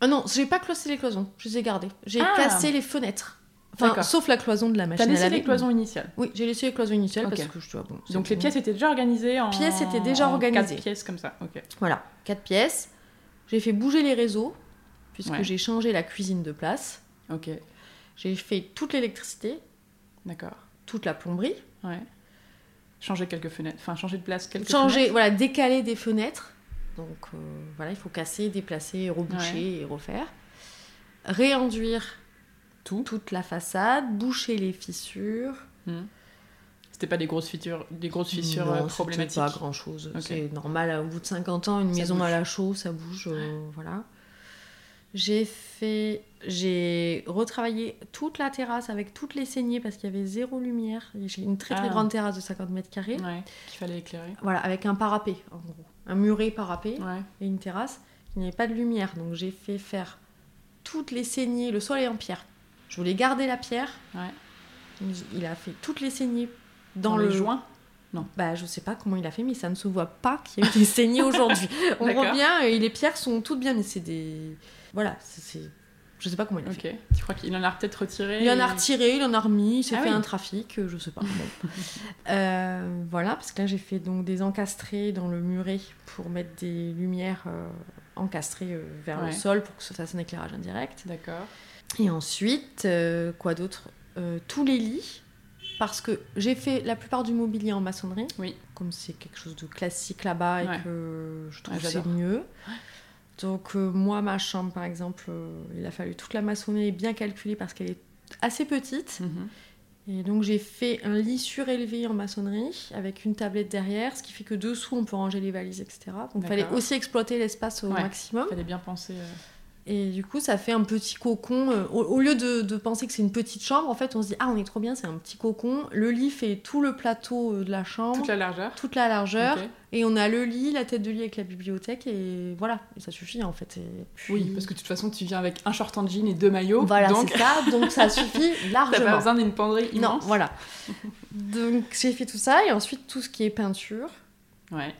Ah non, j'ai pas cassé les cloisons, je les ai gardées. J'ai Ah. cassé les fenêtres. Enfin, D'accord. sauf la cloison de la T'as machine à laissé laver. les cloisons initiales. Oui, j'ai laissé les cloisons initiales Ok. parce que je dois. Bon, c'est Donc les bon. pièces étaient déjà organisées en. Pièces étaient déjà en organisées. Quatre pièces comme ça, ok. Voilà, quatre pièces. J'ai fait bouger les réseaux puisque Ouais. j'ai changé la cuisine de place. Ok, J'ai fait toute l'électricité, d'accord. toute la plomberie. Ouais. Changer quelques fenêtres, enfin changer de place quelques Changer, fenêtres. voilà, décaler des fenêtres. Donc euh, voilà, il faut casser, déplacer, reboucher Ouais. et refaire. Réenduire Tout. toute la façade, boucher les fissures. Hmm. C'était pas des grosses fissures, des grosses fissures Non, euh, problématiques. pas grand chose. C'est normal, au bout de 50 ans, une Ça maison bouge. à la chaux, ça bouge. euh, voilà. J'ai fait. J'ai retravaillé toute la terrasse avec toutes les saignées parce qu'il y avait zéro lumière. J'ai une très très Ah. grande terrasse de 50 mètres carrés. Ouais, qu'il fallait éclairer. Voilà, avec un parapet en gros. Un muret parapet Ouais. et une terrasse. Il n'y avait pas de lumière. Donc j'ai fait faire toutes les saignées. Le sol est en pierre. Je voulais garder la pierre. Ouais. Il a fait toutes les saignées dans, Dans le les joints. Bah, je sais pas comment il a fait, mais ça ne se voit pas qu'il y a eu des saignées aujourd'hui. *laughs* On bien, et les pierres sont toutes bien, mais c'est des. Voilà, c'est. Je sais pas comment il a fait. Ok. Tu crois qu'il en a peut-être retiré Il en a et- retiré, il en a remis, il s'est Ah fait oui. un trafic, euh, je sais pas. *laughs* Euh, voilà, parce que là j'ai fait donc des encastrés dans le muret pour mettre des lumières euh, encastrées euh, vers Ouais. le sol pour que ça fasse un éclairage indirect. D'accord. Et ensuite, quoi d'autre Tous les lits, parce que j'ai fait la plupart du mobilier en maçonnerie. Oui. Comme c'est quelque chose de classique là-bas et que je trouve Ouais, que c'est mieux. Donc euh, moi, ma chambre, par exemple, euh, il a fallu toute la maçonner bien calculée parce qu'elle est assez petite. Mhm. Et donc j'ai fait un lit surélevé en maçonnerie avec une tablette derrière, ce qui fait que dessous on peut ranger les valises, etc. Donc il fallait aussi exploiter l'espace au Ouais. maximum. Fallait bien penser. euh, Et du coup, ça fait un petit cocon. euh, au, au lieu de, de penser que c'est une petite chambre, en fait, on se dit Ah, on est trop bien, c'est un petit cocon. Le lit fait tout le plateau euh, de la chambre, Toute la largeur. toute la largeur. Et on a le lit, la tête de lit avec la bibliothèque, et voilà. Et ça suffit, en fait. Puis- Oui, parce que de toute façon, tu viens avec un short en jean et deux maillots. Voilà, donc c'est ça. Donc ça suffit *laughs* t'as pas largement. besoin d'une penderie Non, immense. voilà. *laughs* Donc j'ai fait tout ça, et ensuite tout ce qui est peinture. Ouais.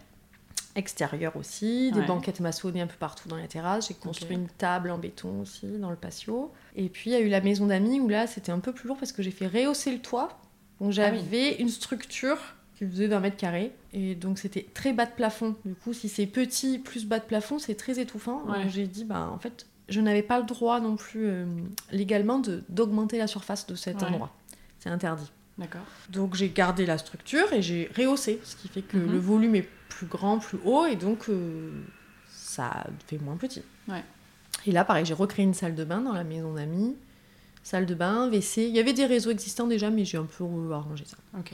Extérieur aussi, des Ouais. banquettes maçonnées un peu partout dans la terrasse. J'ai construit une table en béton aussi dans le patio. Et puis il y a eu la maison d'amis où là c'était un peu plus lourd parce que j'ai fait rehausser le toit. Donc j'avais Ah oui. une structure qui faisait 20 mètres carrés. Et donc c'était très bas de plafond. Du coup, si c'est petit plus bas de plafond, c'est très étouffant. Ouais. Donc j'ai dit, bah en fait, je n'avais pas le droit non plus euh, légalement d'augmenter la surface de cet Ouais. endroit. C'est interdit. D'accord. Donc j'ai gardé la structure et j'ai rehaussé, ce qui fait que Mhm. le volume est plus grand, plus haut, et donc euh, ça fait moins petit. Ouais. Et là, pareil, j'ai recréé une salle de bain dans la maison d'amis. Salle de bain, WC. Il y avait des réseaux existants déjà, mais j'ai un peu arrangé ça. Ok.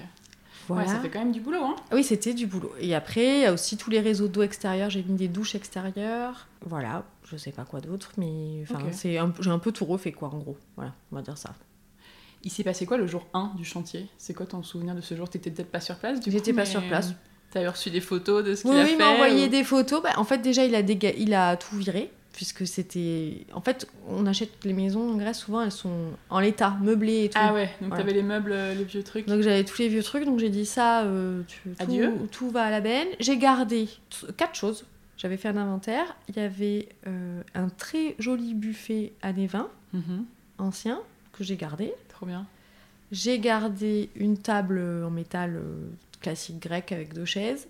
Voilà. Ouais, ça fait quand même du boulot, hein. Oui, c'était du boulot. Et après, il y a aussi tous les réseaux d'eau extérieure. J'ai mis des douches extérieures. Voilà, je sais pas quoi d'autre, mais enfin, c'est un- j'ai un peu tout refait, quoi, en gros. Voilà, on va dire ça. Il s'est passé quoi le jour 1 du chantier? C'est quoi ton souvenir de ce jour? T'étais peut-être pas sur place du J'étais coup, pas mais sur place. T'avais reçu des photos de ce qu'il Oui, a oui, fait il m'a envoyé ou- des photos. Bah, en fait, déjà, il a, déga- il a tout viré, puisque c'était... En fait, on achète les maisons en Grèce, souvent, elles sont en l'état, meublées et tout. Ah ouais, donc Voilà. t'avais les meubles, euh, les vieux trucs. Donc j'avais tous les vieux trucs, donc j'ai dit ça, euh, tu- tout, Adieu. tout va à la benne. J'ai gardé quatre choses. J'avais fait un inventaire. Il y avait euh, un très joli buffet années 20, Mhm, ancien, que j'ai gardé. Trop bien. J'ai gardé une table en métal euh, classique grec avec deux chaises.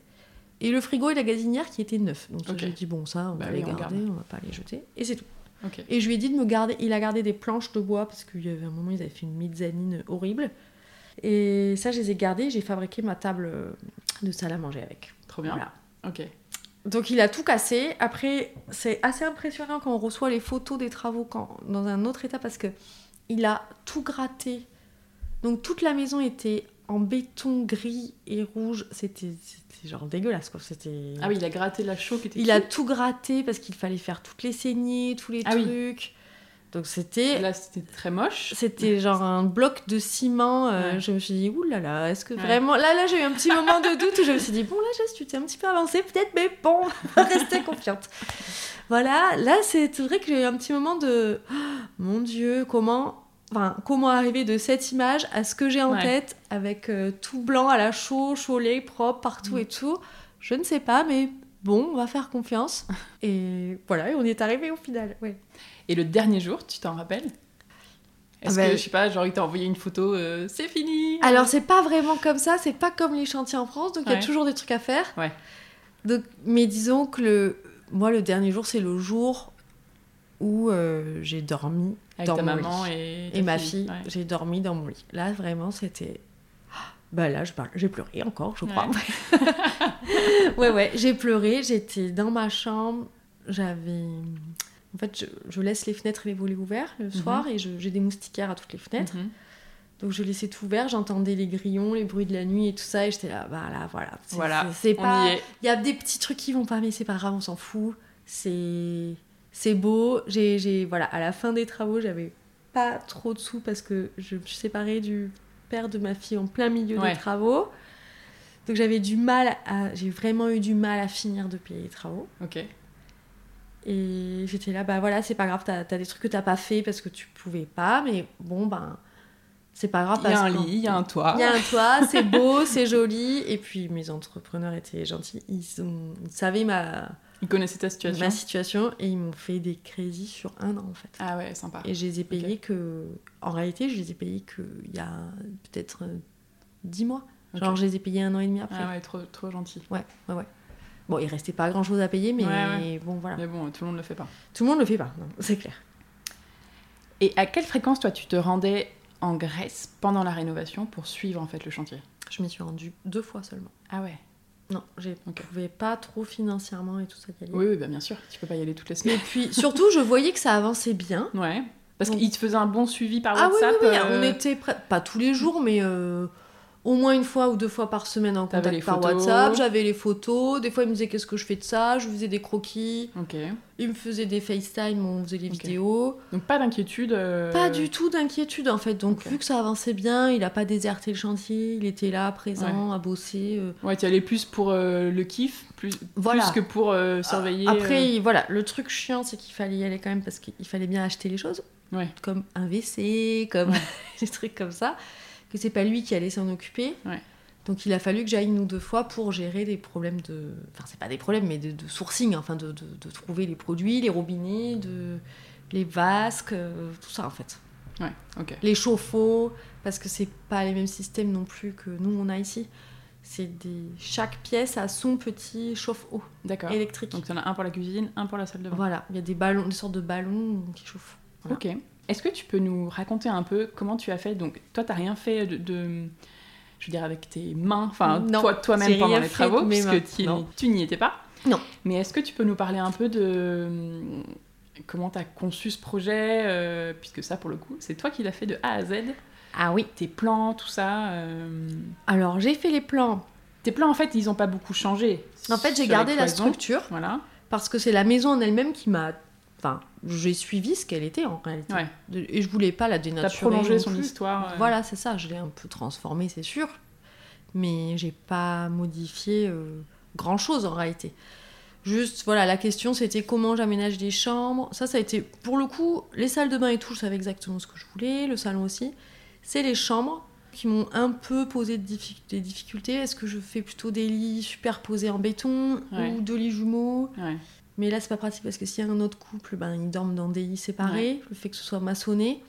Et le frigo et la gazinière qui étaient neufs. Donc ça, Ok. j'ai dit, bon, ça, on Bah va oui, les garder, garde. on va pas les jeter. Et c'est tout. Et je lui ai dit de me garder. Il a gardé des planches de bois parce qu'il y avait un moment, ils avaient fait une mezzanine horrible. Et ça, je les ai gardées. J'ai fabriqué ma table euh, de salle à manger avec. Trop bien. Voilà. Ok. Donc il a tout cassé. Après, c'est assez impressionnant quand on reçoit les photos des travaux quand, dans un autre état parce que il a tout gratté. Donc toute la maison était en béton gris et rouge. C'était genre dégueulasse quoi. C'était. Ah oui, il a gratté la chaux qui était Il a tout gratté parce qu'il fallait faire toutes les saignées, tous les Ah oui. trucs. Donc c'était. Là, c'était très moche. C'était genre un bloc de ciment. euh, Ouais. Je me suis dit, oulala, là là, est-ce que Ouais. vraiment. Là, là, j'ai eu un petit moment de doute où je me suis dit, bon, là, Jess, tu t'es un petit peu avancé, peut-être, mais bon, *laughs* restez confiante. Voilà, là, c'est vrai que j'ai eu un petit moment de. Oh, mon Dieu, comment. Enfin, comment arriver de cette image à ce que j'ai en Ouais. tête, avec euh, tout blanc à la chaux, chaulé, propre, partout Mm. et tout. Je ne sais pas, mais bon, on va faire confiance. *laughs* Et voilà, et on est arrivé au final. Ouais. Et le dernier jour, tu t'en rappelles? Est-ce Ah bah- que, je sais pas, genre, il t'a envoyé une photo, euh, c'est fini? Alors c'est pas vraiment comme ça, c'est pas comme les chantiers en France, donc il y a toujours des trucs à faire. Ouais. Donc, mais disons que le, moi le dernier jour c'est le jour où euh, j'ai dormi Avec dans ta mon maman lit. et, ma fille, ouais. j'ai dormi dans mon lit. Là vraiment c'était, bah là je parle, j'ai pleuré encore je crois. *laughs* ouais ouais, j'ai pleuré, j'étais dans ma chambre, j'avais, en fait je, je laisse les fenêtres et les volets ouverts le soir et j'ai des moustiquaires à toutes les fenêtres. Mhm. Donc je laissais tout ouvert, j'entendais les grillons, les bruits de la nuit et tout ça, et j'étais là, bah là, voilà. Voilà, c'est- pas. y. Il y a des petits trucs qui vont pas, mais c'est pas grave, on s'en fout. C'est. C'est beau. J'ai, j'ai- voilà, à la fin des travaux, j'avais pas trop de sous parce que je me suis séparée du père de ma fille en plein milieu Ouais. des travaux. Donc j'avais du mal à, j'ai vraiment eu du mal à finir de payer les travaux. Ok. Et j'étais là, bah voilà, c'est pas grave, t'as, t'as des trucs que t'as pas fait parce que tu pouvais pas, mais bon, ben, c'est pas grave. Il y a un lit, il y a un toit. il y a un toit, *laughs* c'est beau, c'est joli. Et puis mes entrepreneurs étaient gentils. Ils, ont- ils savaient ma, Ils connaissaient ta situation. ma situation et ils m'ont fait des crédits sur un an en fait. Ah ouais, sympa. Et je les ai payés que. En réalité, je les ai payés qu'il y a peut-être euh, 10 mois. Ok. Genre, je les ai payés un an et demi après. Ah ouais, trop, trop gentil. ouais, ouais, ouais. Bon, il restait pas grand chose à payer, mais Ouais, bon, voilà. Mais bon, tout le monde le fait pas. Tout le monde le fait pas, c'est clair. Et à quelle fréquence, toi, tu te rendais en Grèce pendant la rénovation pour suivre en fait le chantier? Je m'y suis rendue deux fois seulement. Ah ouais. Non, je Ok. pouvais pas trop financièrement et tout ça y aller. Oui, oui, bah bien sûr. Tu peux pas y aller toutes les Et semaines. puis, surtout, je voyais que ça avançait bien. Ouais. Parce Donc- qu'il te faisait un bon suivi par Ah oui, WhatsApp. oui, oui, euh, on était prêts, pas tous les jours, mais euh, au moins une fois ou deux fois par semaine en contact par photos. WhatsApp. J'avais les photos. Des fois, il me disait qu'est-ce que je fais de ça? Je faisais des croquis. Il me faisait des FaceTime, on faisait les Ok. vidéos. Donc pas d'inquiétude. euh, Pas du tout d'inquiétude en fait. Donc, vu que ça avançait bien, il a pas déserté le chantier. Il était là, présent, à bosser. euh. Ouais, tu allais plus pour euh, le kiff, plus, Voilà. plus que pour surveiller. Après, voilà, le truc chiant, c'est qu'il fallait y aller quand même parce qu'il fallait bien acheter les choses. Ouais. Comme un WC, comme *laughs* des trucs comme ça. Que c'est pas lui qui allait s'en occuper. Ouais. Donc il a fallu que j'aille une ou deux fois pour gérer des problèmes de. Enfin, c'est pas des problèmes, mais de, de sourcing, enfin, de, de- de trouver les produits, les robinets, de... les vasques, euh, tout ça en fait. Ouais. Les chauffe-eau, parce que c'est pas les mêmes systèmes non plus que nous on a ici. C'est des... Chaque pièce a son petit chauffe-eau électrique. Donc t'en as un pour la cuisine, un pour la salle de bain. Voilà, il y a des ballons, des sortes de ballons qui chauffent. Voilà. Ok. Est-ce que tu peux nous raconter un peu comment tu as fait? Donc toi, t'as rien fait de, de- je veux dire avec tes mains, enfin toi toi-même pendant les travaux, puisque tu tu n'y étais pas. Non. Mais est-ce que tu peux nous parler un peu de comment tu as conçu ce projet, euh, puisque ça pour le coup, c'est toi qui l'as fait de A à Z, Ah oui. tes plans, tout ça. euh, Alors j'ai fait les plans. Tes plans en fait, ils ont pas beaucoup changé. En fait, j'ai gardé la structure Voilà. parce que c'est la maison en elle-même qui m'a. Enfin, j'ai suivi ce qu'elle était en réalité. Ouais. Et je voulais pas la T'as dénaturer. prolongé non son plus. histoire. euh, Voilà, c'est ça. Je l'ai un peu transformée, c'est sûr. Mais j'ai pas modifié grand chose en réalité. Juste, voilà, la question c'était comment j'aménage des chambres. Ça, ça a été, pour le coup, les salles de bain et tout, je savais exactement ce que je voulais, le salon aussi. C'est les chambres qui m'ont un peu posé des difficultés. Est-ce que je fais plutôt des lits superposés en béton Ouais. ou deux lits jumeaux? Ouais. Mais là, c'est pas pratique parce que s'il y a un autre couple, ben, ils dorment dans des lits séparés. Le fait que ce soit maçonné.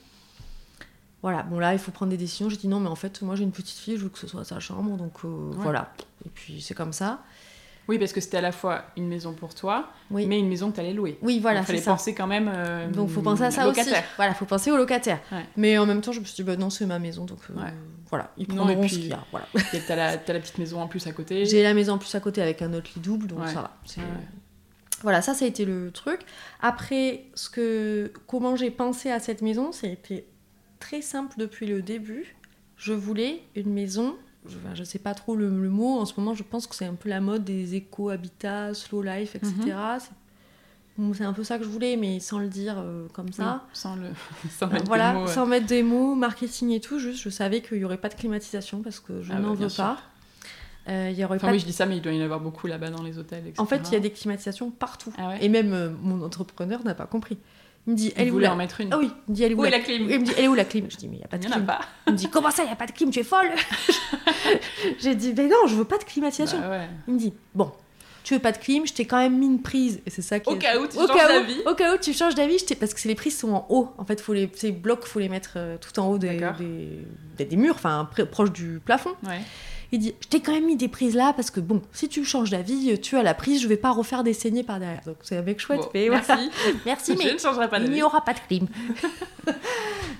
Voilà, bon là, il faut prendre des décisions. J'ai dit non, mais en fait, moi j'ai une petite fille, je veux que ce soit sa chambre, donc euh, voilà. Et puis c'est comme ça. Oui, parce que c'était à la fois une maison pour toi, Oui, mais une maison que tu allais louer. oui voilà, Il fallait ça. penser quand même. euh, Donc faut penser à ça locataire. aussi. Voilà, faut penser aux locataires. Ouais. Mais en même temps, je me suis dit, bah non, c'est ma maison, donc euh, Ouais. voilà, ils Non, prendront et ce qu'il y a. Voilà. Et T'as la, la petite maison en plus à côté. J'ai la maison en plus à côté avec un autre lit double, donc Ouais. ça va. Voilà, ça, ça a été le truc. Après, ce que, comment j'ai pensé à cette maison, ça a été très simple depuis le début. Je voulais une maison, je, enfin, je sais pas trop le, le mot, en ce moment, je pense que c'est un peu la mode des éco-habitats, slow life, etc. Mhm. C'est- un peu ça que je voulais, mais sans le dire euh, comme ça. Oui, sans, le... *laughs* sans mettre voilà, des mots, ouais. sans mettre des mots, marketing et tout, juste je savais qu'il y aurait pas de climatisation parce que je Ah bah, n'en bien veux sûr. pas. Euh, il y aurait Enfin, pas oui, de- je dis ça, mais il doit y en avoir beaucoup là-bas dans les hôtels, etc. En fait, il y a des climatisations partout. Ah ouais Et même euh, mon entrepreneur n'a pas compris. Il me dit, Il elle est où voulait la... en mettre une. Ah oui, il me dit, elle est où, la... la clim Il me dit, elle est où la clim? Je dis, mais il n'y a pas Il de n'y en a clim. pas. Il me dit, comment ça, il n'y a pas de clim? Tu es folle *laughs* J'ai dit, mais non, je veux pas de climatisation. Bah ouais. Il me dit, bon, tu veux pas de clim, je t'ai quand même mis une prise. Et c'est ça qui Au est- cas où tu au changes d'avis. Au cas où tu changes d'avis, parce que les prises sont en haut. En fait, faut les... ces blocs, faut les mettre euh, tout en haut des, murs, enfin, proche du plafond. Ouais. Il dit, je t'ai quand même mis des prises là parce que bon, si tu changes d'avis, tu as la prise, je vais pas refaire des saignées par derrière. Donc c'est un mec chouette, Bon, mais merci. voilà. *laughs* Merci, Je mais ne changerai pas il n'y aura pas de. *laughs*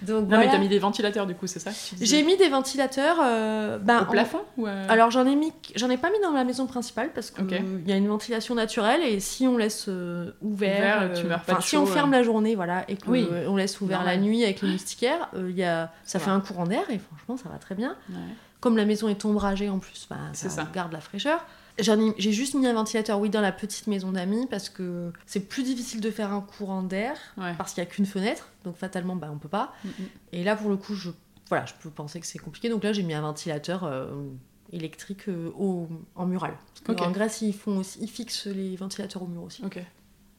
Donc Non, mais voilà. t'as mis des ventilateurs du coup, c'est ça J'ai mis des ventilateurs. euh, ben, Au en- plafond ou euh, Alors j'en ai mis, j'en ai pas mis dans la maison principale parce qu'il Ok. y a une ventilation naturelle et si on laisse euh, ouvert, Ouvert, tu meurs pas de si on ferme euh. la journée, voilà, et qu'on Oui. laisse ouvert la nuit avec les moustiquaires, euh, y a, ça fait un courant d'air et franchement ça va très bien. Ouais. Comme la maison est ombragée en plus, bah, ça, ça. garde la fraîcheur. J'ai juste mis un ventilateur, oui, dans la petite maison d'amis parce que c'est plus difficile de faire un courant d'air parce qu'il n'y a qu'une fenêtre, donc fatalement, bah, on peut pas. Mm, mm. Et là, pour le coup, je, voilà, je peux penser que c'est compliqué, donc là, j'ai mis un ventilateur euh, électrique euh, au, en mural. En Grèce, ils, font aussi, ils fixent les ventilateurs au mur aussi. Ok.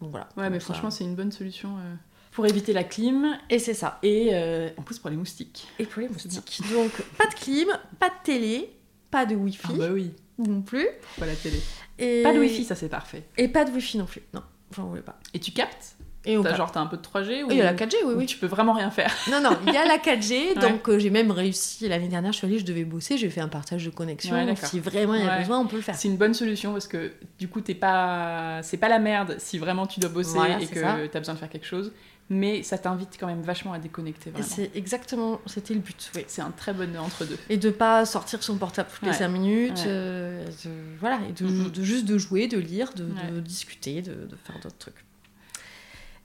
Donc voilà. Ouais, mais franchement, c'est une bonne solution. Euh, pour éviter la clim. Et c'est ça. Et en plus pour les moustiques. Et pour les moustiques. Donc pas de clim, pas de télé, pas de wifi. Ah bah oui non plus. Pas la télé. Et... Pas de wifi, ça c'est parfait. Et pas de wifi non plus. Non, j'en voulais pas. Et tu captes et as, genre, t'as un peu de 3G ou... Il y a la 4G, oui, oui. Tu peux vraiment rien faire. Non, non, il y a la 4G, *laughs* donc euh, j'ai même réussi. L'année dernière, je suis allée, je devais bosser, j'ai fait un partage de connexion. si vraiment il y a besoin, on peut le faire. C'est une bonne solution parce que du coup, t'es pas... c'est pas la merde si vraiment tu dois bosser et que t'as besoin de faire quelque chose mais ça t'invite quand même vachement à déconnecter. C'est exactement, c'était le but. Oui. C'est un très bon entre-deux. Et de pas sortir son portable toutes les 5 minutes, euh, de, voilà, et mm-hmm. de, juste de jouer, de lire, de, discuter, de, faire d'autres trucs.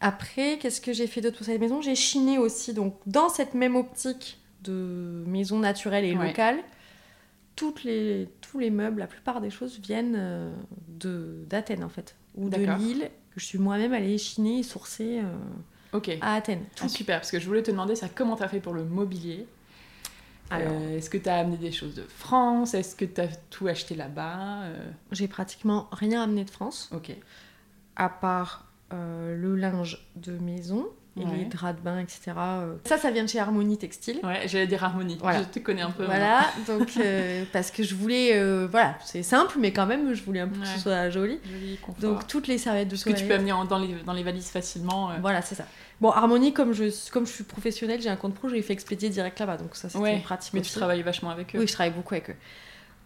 Après, qu'est-ce que j'ai fait d'autre pour cette maison? J'ai chiné aussi, donc dans cette même optique de maison naturelle et locale, toutes les, tous les meubles, la plupart des choses viennent euh, de d'Athènes en fait, ou de Lille, que je suis moi-même allée chiner et sourcer. Euh, Ok. À Athènes. Ah, super, parce que je voulais te demander ça, comment tu as fait pour le mobilier euh, Est-ce que tu as amené des choses de France? Est-ce que tu as tout acheté là-bas euh? J'ai pratiquement rien amené de France. Ok. À part euh, le linge de maison et les draps de bain, etc. Ça, ça vient de chez Harmonie Textile. Ouais, j'allais dire Harmonie. Je te connais un peu. Voilà, *laughs* donc parce que je voulais, voilà, c'est simple, mais quand même, je voulais un peu que ce soit joli. Joli, Donc toutes les serviettes de Ce que tu peux amener dans, les, dans les valises facilement. Voilà, c'est ça. Bon, Harmonie, comme je, comme je suis professionnelle, j'ai un compte pro, j'ai fait expédier direct là-bas. Donc ça, c'était ouais, pratique. Mais tu travailles vachement avec eux. Oui, je travaille beaucoup avec eux.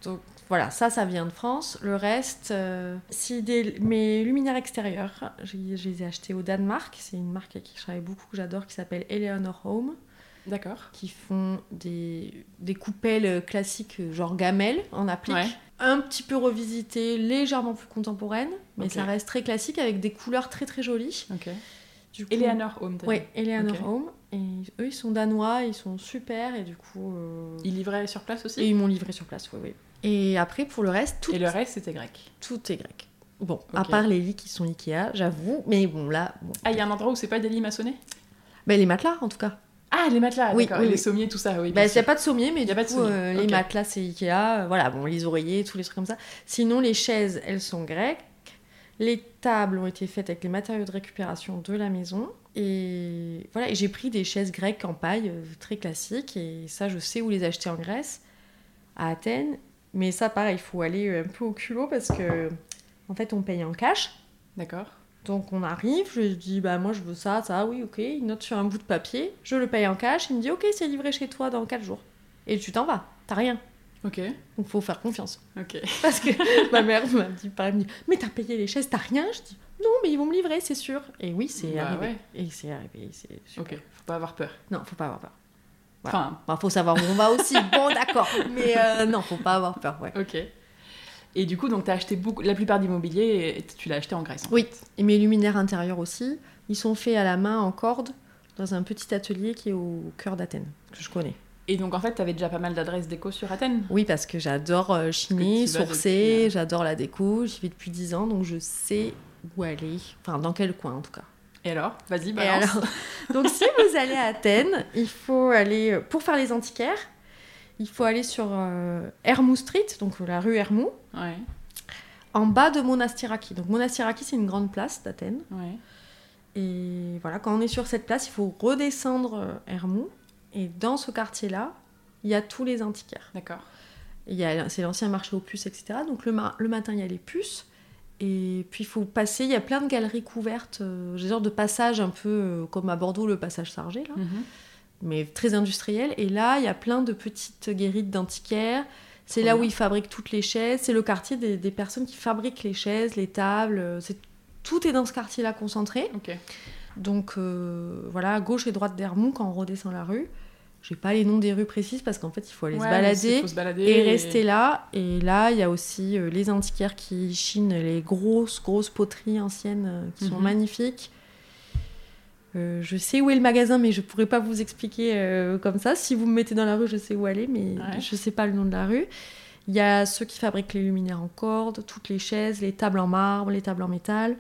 Donc voilà, ça, ça vient de France. Le reste, euh, si des, mes luminaires extérieurs, je, les ai achetés au Danemark. C'est une marque avec qui je travaille beaucoup, que j'adore, qui s'appelle Eleanor Home. D'accord. Qui font des, des coupelles classiques, genre gamelles, en applique. Un petit peu revisitées, légèrement plus contemporaines, mais ça reste très classique avec des couleurs très très jolies. Ok. Eleanor Home, Oui, Eleanor Home. Et eux, ils sont danois, ils sont super, et du coup... Euh... Ils livraient sur place aussi? Et ils m'ont livré sur place, oui, oui. Et après, pour le reste, tout... Et le reste, c'était grec Tout est grec. Bon, à part les lits qui sont Ikea, j'avoue, mais bon, là... Ah, il y a un endroit où c'est pas des lits maçonnés? Ben, les matelas, en tout cas. Ah, les matelas, oui, oui, les sommiers, tout ça, oui. Bah, il n'y a pas de sommier, mais du coup, euh, les matelas, c'est Ikea. Euh, voilà, bon, les oreillers, tous les trucs comme ça. Sinon, les chaises, elles sont grecques. Les tables ont été faites avec les matériaux de récupération de la maison. Et voilà, et j'ai pris des chaises grecques en paille euh, très classiques. Et ça, je sais où les acheter en Grèce, à Athènes. Mais ça, pareil, il faut aller un peu au culot parce que, en fait, on paye en cash. D'accord. Donc on arrive, je lui dis, bah moi je veux ça, ça, oui, ok. Il note sur un bout de papier, je le paye en cash. Il me dit, ok, c'est livré chez toi dans 4 jours. Et tu t'en vas, t'as rien. Ok. Donc faut faire confiance. Ok. *laughs* Parce que ma mère m'a dit, pareil, me dit, mais t'as payé les chaises, t'as rien? Je dis, non, mais ils vont me livrer, c'est sûr. Et oui, c'est bah arrivé. Et c'est arrivé, c'est Ok, faut pas avoir peur. Non, faut pas avoir peur. Enfin, bah, faut savoir où on va aussi. *laughs* bon, d'accord, mais euh, non, faut pas avoir peur, ouais. Ok. Et du coup, donc, tu as acheté beaucoup, la plupart d'immobilier, et tu l'as acheté en Grèce. oui, et mes luminaires intérieurs aussi, ils sont faits à la main en corde dans un petit atelier qui est au cœur d'Athènes, que je connais. Et donc en fait, tu avais déjà pas mal d'adresses déco sur Athènes? Oui, parce que j'adore euh, chiner, sourcer, euh, j'adore la déco, j'y vais depuis 10 ans, donc je sais où aller, enfin dans quel coin en tout cas. Et alors? Vas-y, balance. alors? Donc si vous allez à Athènes, il faut aller, euh, pour faire les antiquaires, il faut aller sur Hermou Street, donc la rue Hermou, ouais. en bas de Monastiraki. Donc Monastiraki, c'est une grande place d'Athènes. Ouais. Et voilà, quand on est sur cette place, il faut redescendre Hermou et dans ce quartier-là, il y a tous les antiquaires. D'accord. C'est l'ancien marché aux puces, etc. Donc le, matin, il y a les puces. Et puis il faut passer, il y a plein de galeries couvertes, euh, des de passages un peu euh, comme à Bordeaux, le passage Sargé, là, mhm. mais très industriel. Et là, il y a plein de petites guérites d'antiquaires. C'est là où ils fabriquent toutes les chaises. C'est le quartier des, personnes qui fabriquent les chaises, les tables. Euh, tout est dans ce quartier-là concentré. Donc euh, voilà, gauche et droite d'Hermont quand on redescend la rue. J'ai pas les noms des rues précises parce qu'en fait il faut aller se, balader et, rester là. Et là il y a aussi euh, les antiquaires qui chinent les grosses grosses poteries anciennes euh, qui sont mhm. magnifiques. je sais où est le magasin mais je pourrais pas vous expliquer comme ça. Si vous me mettez dans la rue je sais où aller mais je sais pas le nom de la rue. Il y a ceux qui fabriquent les luminaires en corde, toutes les chaises, les tables en marbre, les tables en métal.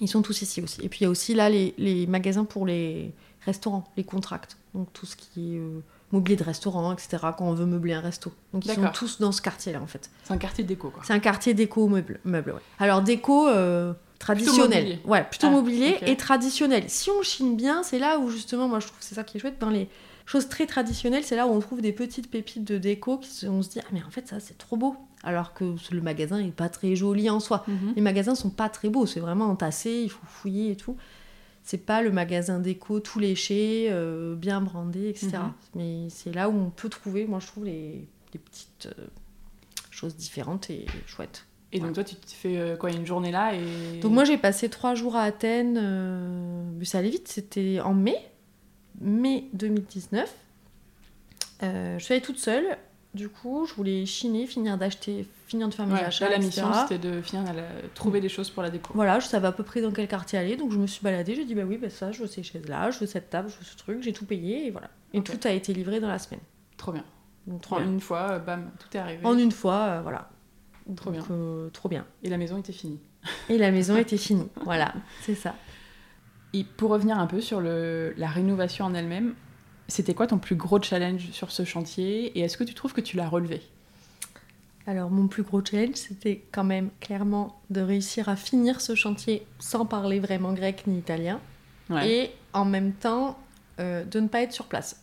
Ils sont tous ici aussi. Et puis il y a aussi là les, les magasins pour les restaurants, les contracts. Donc tout ce qui est euh, mobilier de restaurant, etc. Quand on veut meubler un resto. Donc ils sont tous dans ce quartier-là en fait. C'est un quartier déco, quoi. C'est un quartier déco meuble. meuble ouais. Alors déco euh, traditionnel. mobilier. ouais, plutôt Ah, mobilier et traditionnel. Si on chine bien, c'est là où justement, moi je trouve que c'est ça qui est chouette dans les choses très traditionnelles, c'est là où on trouve des petites pépites de déco qui se- on se dit ah mais en fait ça c'est trop beau. Alors que le magasin est pas très joli en soi. Mhm. Les magasins sont pas très beaux, c'est vraiment entassé, il faut fouiller et tout. C'est pas le magasin déco tout léché, euh, bien brandé, etc. Mhm. Mais c'est là où on peut trouver, moi je trouve, les, les petites euh, choses différentes et chouettes. Et donc, toi, tu te fais euh, quoi, une journée là et... Donc moi j'ai passé trois jours à Athènes, euh, mais ça allait vite, c'était en mai, mai 2019. Euh, je suis allée toute seule, du coup je voulais chiner, finir d'acheter, finir de faire mes Ouais, achats, là, la etc. mission, c'était de finir à la- trouver des choses pour la déco. Voilà, je savais à peu près dans quel quartier aller, donc je me suis baladée, j'ai dit bah oui, bah ça, je veux ces chaises-là, je veux cette table, je veux ce truc, j'ai tout payé et voilà. Et tout a été livré dans la semaine. Trop bien. Donc Trop trop bien. Une fois, euh, bam, tout est arrivé. En une fois, euh, voilà. Trop Donc, euh, trop bien. Et la maison était finie. *laughs* Et la maison était finie. Voilà, c'est ça. Et pour revenir un peu sur le, la rénovation en elle-même, c'était quoi ton plus gros challenge sur ce chantier Et est-ce que tu trouves que tu l'as relevé? Alors, mon plus gros challenge, c'était quand même clairement de réussir à finir ce chantier sans parler vraiment grec ni italien. Ouais. Et en même temps, euh, de ne pas être sur place.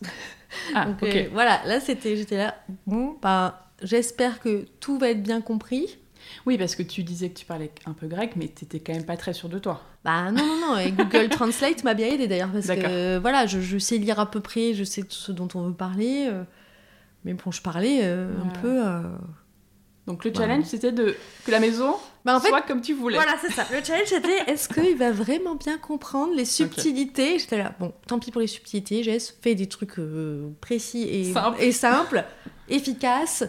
Ah, *laughs* Donc, euh, voilà, là, c'était, j'étais là. Bon, bah, j'espère que tout va être bien compris. Oui, parce que tu disais que tu parlais un peu grec, mais t'étais quand même pas très sûr de toi. Bah non, non, non, et Google *laughs* Translate m'a bien aidé d'ailleurs, parce que voilà, je, je sais lire à peu près, je sais tout ce dont on veut parler. euh, mais bon, je parlais euh, Ouais. un peu. euh, Donc le Ouais. challenge, c'était de que la maison Bah en fait, soit comme tu voulais. Voilà, c'est ça. Le challenge, c'était *laughs* est-ce qu'il va vraiment bien comprendre les subtilités? J'étais là, bon, tant pis pour les subtilités, j'ai fait des trucs euh, précis et Simple. et simples, efficaces.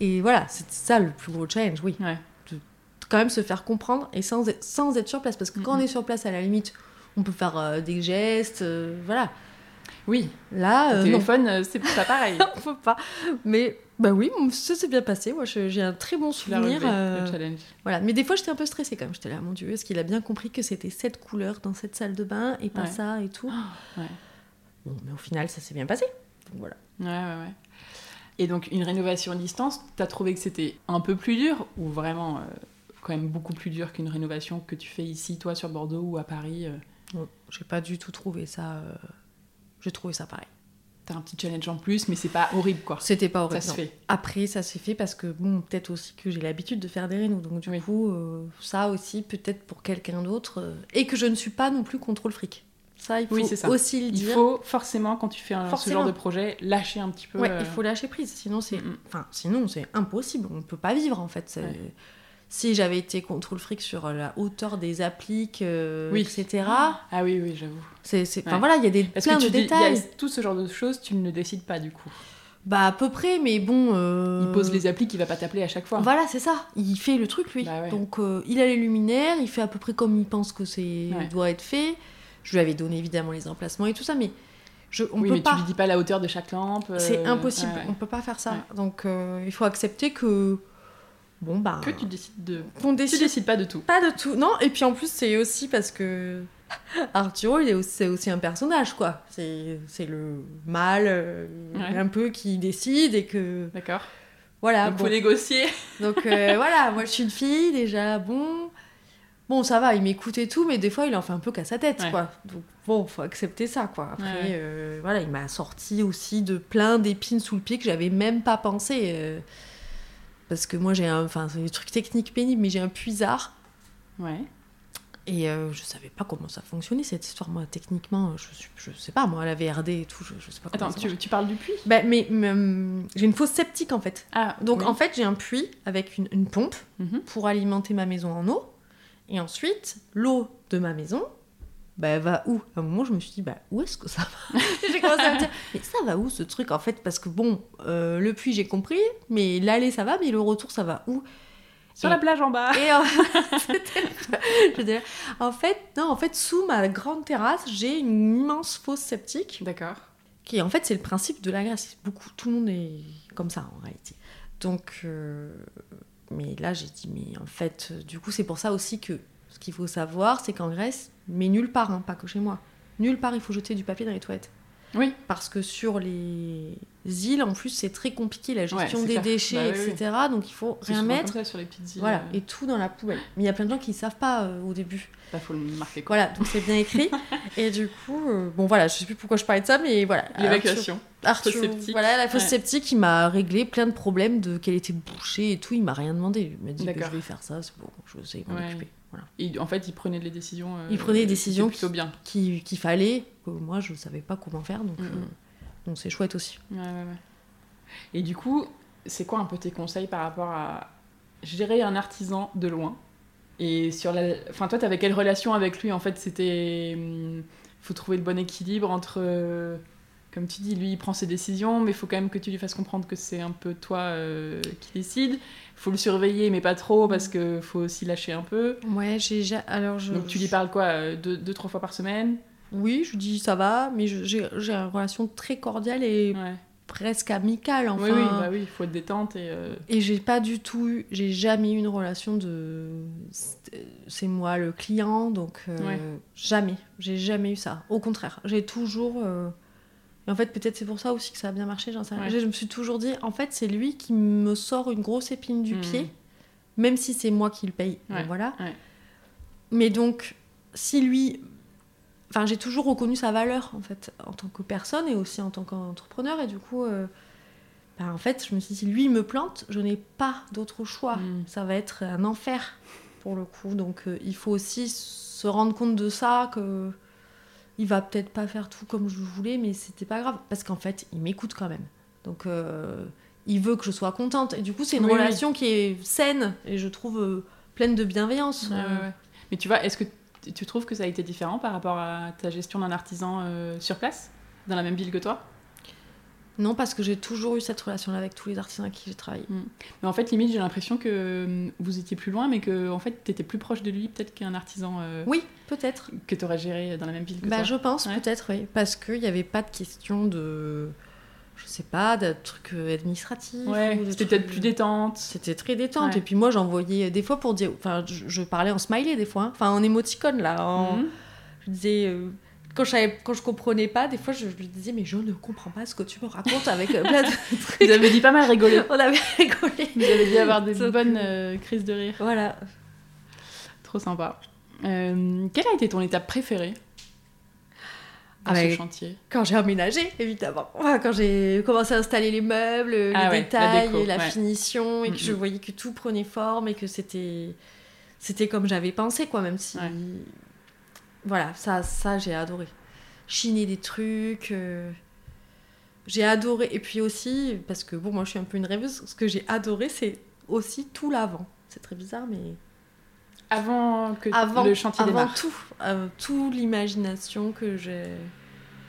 Et voilà, c'est ça le plus gros challenge, oui. Ouais. Quand même se faire comprendre et sans être, sans être sur place. Parce que quand on est sur place, à la limite, on peut faire euh, des gestes, euh, voilà. Oui, Là, le euh, non, téléphone, euh, c'est pas pareil. *laughs* on peut pas. Mais bah oui, ça s'est bien passé. Moi, j'ai un très bon souvenir. relevé, le challenge. Voilà, mais des fois j'étais un peu stressée quand même. J'étais là, mon Dieu, est-ce qu'il a bien compris que c'était cette couleur dans cette salle de bain et pas Ouais. ça et tout? *gasps* Ouais. Bon, mais au final, ça s'est bien passé. Donc voilà. Ouais, ouais, ouais. Et donc, une rénovation à distance, t'as trouvé que c'était un peu plus dur ou vraiment euh, quand même beaucoup plus dur qu'une rénovation que tu fais ici, toi, sur Bordeaux ou à Paris euh, Bon, j'ai pas du tout trouvé ça. euh, J'ai trouvé ça pareil. T'as un petit challenge en plus, mais c'est pas horrible, quoi. C'était pas horrible. Ça se fait. Après, ça s'est fait parce que, bon, peut-être aussi que j'ai l'habitude de faire des rénaux. Donc, du Oui. coup, ça aussi, peut-être pour quelqu'un d'autre. et que je ne suis pas non plus contrôle fric. Ça, il faut Oui, ça. aussi le Il dire. faut forcément, quand tu fais un- ce genre de projet, lâcher un petit peu. Ouais, euh, il faut lâcher prise, sinon c'est, Mm, mm. enfin, sinon c'est impossible. On ne peut pas vivre en fait. Ouais. Si j'avais été contrôle fric sur la hauteur des appliques, euh, Oui. etc. Ah oui, oui, j'avoue. C'est, enfin voilà, il y a des Parce plein que tu de dis- il y a détails. tout ce genre de choses, tu ne décides pas du coup. Bah à peu près, mais bon. euh, Il pose les applis, il va pas t'appeler à chaque fois. Voilà, c'est ça. Il fait le truc lui. Bah ouais. Donc euh, il a les luminaires, il fait à peu près comme il pense que c'est Ouais. doit être fait. Je lui avais donné évidemment les emplacements et tout ça, mais je, on oui, peut mais pas. tu lui dis pas la hauteur de chaque lampe. euh, C'est impossible, ouais, ouais. on peut pas faire ça. Ouais. Donc euh, il faut accepter que bon bah Que tu décides de. qu'on Tu décide décides pas de tout. pas de tout. Non, et puis en plus c'est aussi parce que *laughs* Arturo il est aussi, c'est aussi un personnage quoi. C'est c'est le mâle euh, un peu qui décide et que D'accord. voilà. Donc bon. faut négocier. Donc *laughs* voilà, moi je suis une fille déjà, bon. Bon, ça va, il m'écoute et tout, mais des fois il en fait un peu qu'à sa tête, Ouais. quoi. Donc bon, faut accepter ça, quoi. Après, Ouais, ouais. euh, voilà, il m'a sorti aussi de plein d'épines sous le pied que j'avais même pas pensé. euh, parce que moi j'ai un. Enfin, c'est des trucs techniques pénibles, mais j'ai un puisard. Ouais. Et euh, je savais pas comment ça fonctionnait cette histoire, moi, techniquement. Je, je sais pas, moi, la VRD et tout, je, je sais pas comment Attends, ça tu, tu parles du puits? Bah, mais mais, hum, j'ai une fosse septique en fait. Ah, Donc oui. en fait, j'ai un puits avec une, une pompe Mhm. pour alimenter ma maison en eau. Et ensuite, l'eau de ma maison, bah, elle va où? À un moment, je me suis dit, bah, où est-ce que ça va? *laughs* J'ai commencé à me dire, mais ça va où ce truc en fait? Parce que bon, euh, le puits, j'ai compris, mais l'aller, ça va, mais le retour, ça va où? Sur Et- la plage en bas. Et *laughs* en fait, non, en fait, sous ma grande terrasse, j'ai une immense fosse septique D'accord. qui en fait c'est le principe de la Grèce. Beaucoup, tout le monde est comme ça en réalité. Donc, euh, mais là, j'ai dit, mais en fait, du coup, c'est pour ça aussi que ce qu'il faut savoir, c'est qu'en Grèce, mais nulle part, hein, pas que chez moi, nulle part il faut jeter du papier dans les toilettes. Oui. Parce que sur les îles, en plus, c'est très compliqué la gestion des déchets, bah etc. Donc il faut rien mettre. Comme ça, sur les îles. Voilà, euh. et tout dans la poubelle. Mais il y a plein de gens qui ne savent pas euh, au début. Il bah, faut le marquer. Quoi. Voilà, donc c'est bien écrit. *laughs* et du coup, euh, bon voilà, je sais plus pourquoi je parlais de ça, mais voilà. L'évacuation. Arthur, sceptique. Voilà, la fosse sceptique, il m'a réglé plein de problèmes de qu'elle était bouchée et tout. Il m'a rien demandé. Il m'a dit que je vais faire ça, c'est bon, je sais m'en occuper. Et en fait, il prenait les décisions. il prenait des décisions plutôt bien. Qu'il fallait. Que moi, je ne savais pas comment faire, donc. Donc c'est chouette aussi. Ouais, ouais, ouais. Et du coup, c'est quoi un peu tes conseils par rapport à gérer un artisan de loin Et sur la... Enfin, toi, t'avais quelle relation avec lui En fait, c'était... Hum, faut trouver le bon équilibre entre... Comme tu dis, lui, il prend ses décisions, mais il faut quand même que tu lui fasses comprendre que c'est un peu toi euh, qui décide. Il faut le surveiller, mais pas trop, parce qu'il faut aussi lâcher un peu. Ouais, j'ai... Alors, je... Donc tu lui parles quoi euh, deux, deux, trois fois par semaine? Oui, je dis ça va, mais j'ai une relation très cordiale et presque amicale. Enfin. Oui, oui, bah oui, il faut être détente. Et, euh... et j'ai pas du tout eu, j'ai jamais eu une relation de. C'est moi le client, donc euh, jamais. J'ai jamais eu ça. Au contraire, j'ai toujours. Euh, et en fait, peut-être c'est pour ça aussi que ça a bien marché, j'en sais rien. Je me suis toujours dit, en fait, c'est lui qui me sort une grosse épine du hmm. pied, même si c'est moi qui le paye. voilà. Mais donc, si lui enfin j'ai toujours reconnu sa valeur en fait en tant que personne et aussi en tant qu'entrepreneur. Et du coup euh, bah, en fait je me suis dit lui me plante je n'ai pas d'autre choix. Mm. ça va être un enfer pour le coup. Donc euh, il faut aussi se rendre compte de ça que il va peut-être pas faire tout comme je voulais mais c'était pas grave. Parce qu'en fait il m'écoute quand même. Donc euh, il veut que je sois contente. Et du coup c'est une relation qui est saine et je trouve pleine de bienveillance. Mais tu vois est-ce que tu trouves que ça a été différent par rapport à ta gestion d'un artisan euh, sur place, dans la même ville que toi? Non, parce que j'ai toujours eu cette relation-là avec tous les artisans avec qui j'ai travaillé. Mm. Mais en fait, limite, j'ai l'impression que mm, vous étiez plus loin, mais que en fait, tu étais plus proche de lui, peut-être qu'un artisan. Euh, oui, peut-être. Que tu aurais géré dans la même ville que bah, toi. Je pense, peut-être, oui. Parce qu'il n'y avait pas de question de. Je sais pas, de trucs euh, administratifs. Ouais, c'était peut-être plus détente. C'était très détente. Et puis moi, j'envoyais des fois pour dire. Enfin, je, parlais en smiley des fois. Hein. Enfin, en émoticône, là. En... Mhm. Je disais. Euh, quand je, quand je comprenais pas, des fois je lui disais mais je ne comprends pas ce que tu me racontes avec euh, plein de *laughs* trucs. Vous avez dit pas mal rigoler. On avait rigolé. Vous avez dit avoir des bonnes euh, crises de rire. Voilà. Trop sympa. Euh, quelle a été ton étape préférée? Dans ce chantier Quand j'ai emménagé, évidemment. Quand j'ai commencé à installer les meubles, les ah détails, la, la finition, et que je voyais que tout prenait forme et que c'était c'était comme j'avais pensé, quoi, même si voilà, ça, ça j'ai adoré. Chiner des trucs. Euh, j'ai adoré. Et puis aussi, parce que bon, moi je suis un peu une rêveuse, ce que j'ai adoré, c'est aussi tout l'avant. C'est très bizarre, mais. Avant que le chantier avant démarre. tout, avant tout l'imagination que j'ai.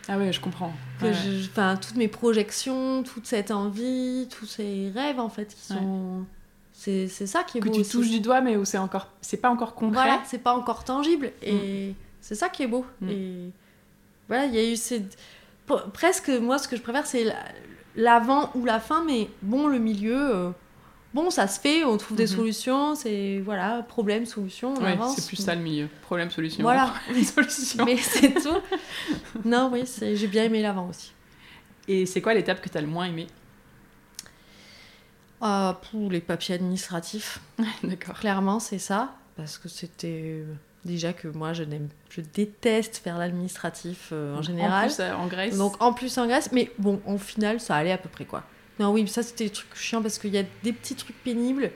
Ah ouais, je comprends. Enfin, toutes mes projections, toute cette envie, tous ces rêves en fait qui sont. C'est ça qui est que beau. Que tu touches du doigt, mais où c'est encore, c'est pas encore concret. Voilà, c'est pas encore tangible. Et. Mm. C'est ça qui est beau. Mm. Et voilà, il y a eu ces... Presque, moi, ce que je préfère, c'est l'avant ou la fin, mais bon, le milieu, euh, bon, ça se fait, on trouve des mm-hmm. solutions, c'est, voilà, problème, solution, on avance. c'est plus ça le milieu. Problème, solution. Voilà. *laughs* solution. mais c'est tout. non, oui, j'ai bien aimé l'avant aussi. Et c'est quoi l'étape que tu as le moins aimé ah, pour les papiers administratifs. D'accord. Clairement, c'est ça. Parce que c'était Déjà que moi, je, je déteste faire l'administratif euh, en général. En plus, euh, en Grèce. Donc, en plus en Grèce. Mais bon, en final, ça allait à peu près, quoi. Non, oui, ça, c'était des trucs chiants parce qu'il y a des petits trucs pénibles.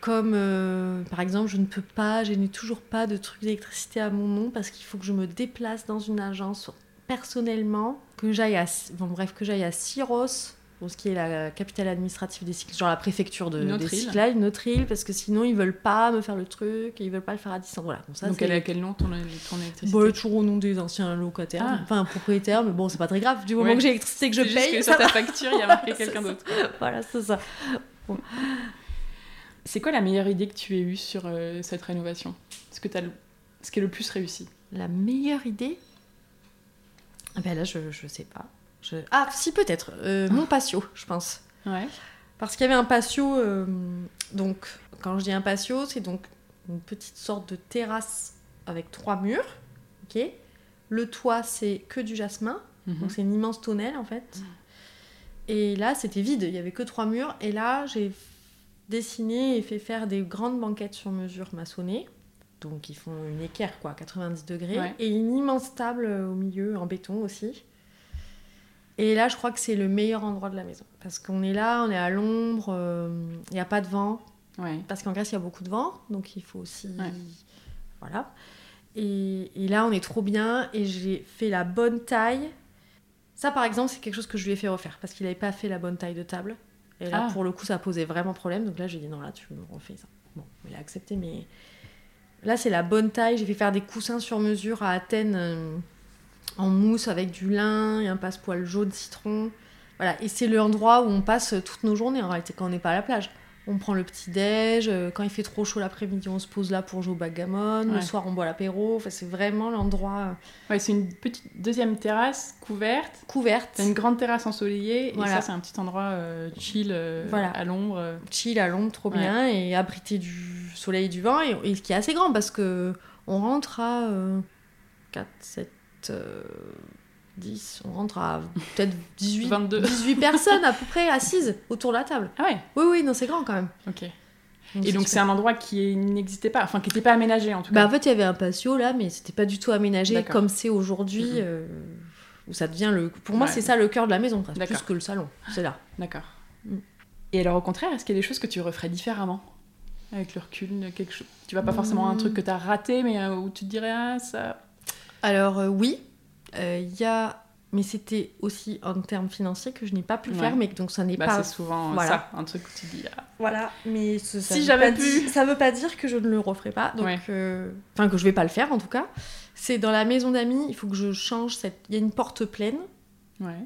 Comme, euh, par exemple, je ne peux pas, je n'ai toujours pas de truc d'électricité à mon nom parce qu'il faut que je me déplace dans une agence personnellement, que j'aille à, bon, bref, que j'aille à Syros ce qui est la capitale administrative des cycles, genre la préfecture de, notre des cycles, une autre île, parce que sinon ils veulent pas me faire le truc, et ils veulent pas le faire à distance. Voilà. ça, Donc elle a quel nom ton, ton électricité bon, Toujours au nom des anciens locataires, ah. enfin propriétaires, mais bon, c'est pas très grave. Du moment que j'ai l'électricité que je paye. Que sur ta facture, il y a marqué *laughs* quelqu'un d'autre. voilà, c'est ça. C'est quoi la meilleure idée que tu aies eue sur euh, cette rénovation? Ce que as ce qui est le plus réussi? La meilleure idée? Ah ben là, je, je sais pas. Ah, si, peut-être. Euh, mon patio, je pense. Ouais. Parce qu'il y avait un patio. euh, donc, quand je dis un patio, c'est donc une petite sorte de terrasse avec trois murs. Ok? Le toit, c'est que du jasmin. Mhm. Donc, c'est une immense tonnelle en fait. Et là, c'était vide. Il y avait que trois murs. Et là, j'ai dessiné et fait faire des grandes banquettes sur mesure maçonnées. Donc, ils font une équerre, quoi, 90 degrés. Ouais. Et une immense table euh, au milieu, en béton aussi. Et là, je crois que c'est le meilleur endroit de la maison. Parce qu'on est là, on est à l'ombre, euh, il n'y a pas de vent. Ouais. Parce qu'en Grèce, il y a beaucoup de vent, donc il faut aussi. Ouais. Voilà. Et, et là, on est trop bien, et j'ai fait la bonne taille. Ça, par exemple, c'est quelque chose que je lui ai fait refaire, parce qu'il n'avait pas fait la bonne taille de table. Et là, Ah. pour le coup, ça posait vraiment problème. Donc là, j'ai dit non, là, tu me refais ça. Bon, il a accepté, mais. Là, c'est la bonne taille. J'ai fait faire des coussins sur mesure à Athènes euh, en mousse avec du lin et un passepoil jaune citron. Voilà, et c'est l'endroit où on passe toutes nos journées en réalité quand on n'est pas à la plage. On prend le petit déj, euh, quand il fait trop chaud l'après-midi, on se pose là pour jouer au backgammon. Le soir, on boit l'apéro. Enfin, c'est vraiment l'endroit euh, Ouais, c'est une petite deuxième terrasse couverte. couverte, T'as une grande terrasse ensoleillée. Voilà. Et ça, c'est un petit endroit euh, chill euh, Voilà. à l'ombre. chill à l'ombre, trop Ouais. bien, et abrité du soleil et du vent, et, qui est assez grand parce que on rentre à euh, 4, 7, euh, 10, on rentre à peut-être 18, 22. 18 personnes à peu près assises autour de la table. Ah ouais, Oui, oui, non, c'est grand quand même. ok. Et donc, c'est un endroit qui n'existait pas, enfin, qui n'était pas aménagé en tout Bah, cas. en fait, il y avait un patio là, mais c'était pas du tout aménagé comme c'est aujourd'hui, Mhm. euh, où ça devient le. Pour moi, c'est ça le cœur de la maison, plus que le salon. C'est là. D'accord. Mm. Et alors, au contraire, est-ce qu'il y a des choses que tu referais différemment Avec le recul, quelque chose. Tu vas pas forcément un Mm. truc que tu as raté, mais euh, où tu te dirais, ah, ça. Alors euh, oui, euh, il y a. Mais c'était aussi en termes financiers que je n'ai pas pu Ouais. faire, mais donc ça n'est Bah, pas. c'est souvent euh, voilà. ça, un truc où tu dis, ah, Voilà, mais ce- ça Si veut j'avais pas pu. ça veut pas dire que je ne le referai pas. Donc, Ouais. euh, enfin que je vais pas le faire en tout cas. C'est dans la maison d'amis, il faut que je change cette. Il y a une porte pleine. ouais.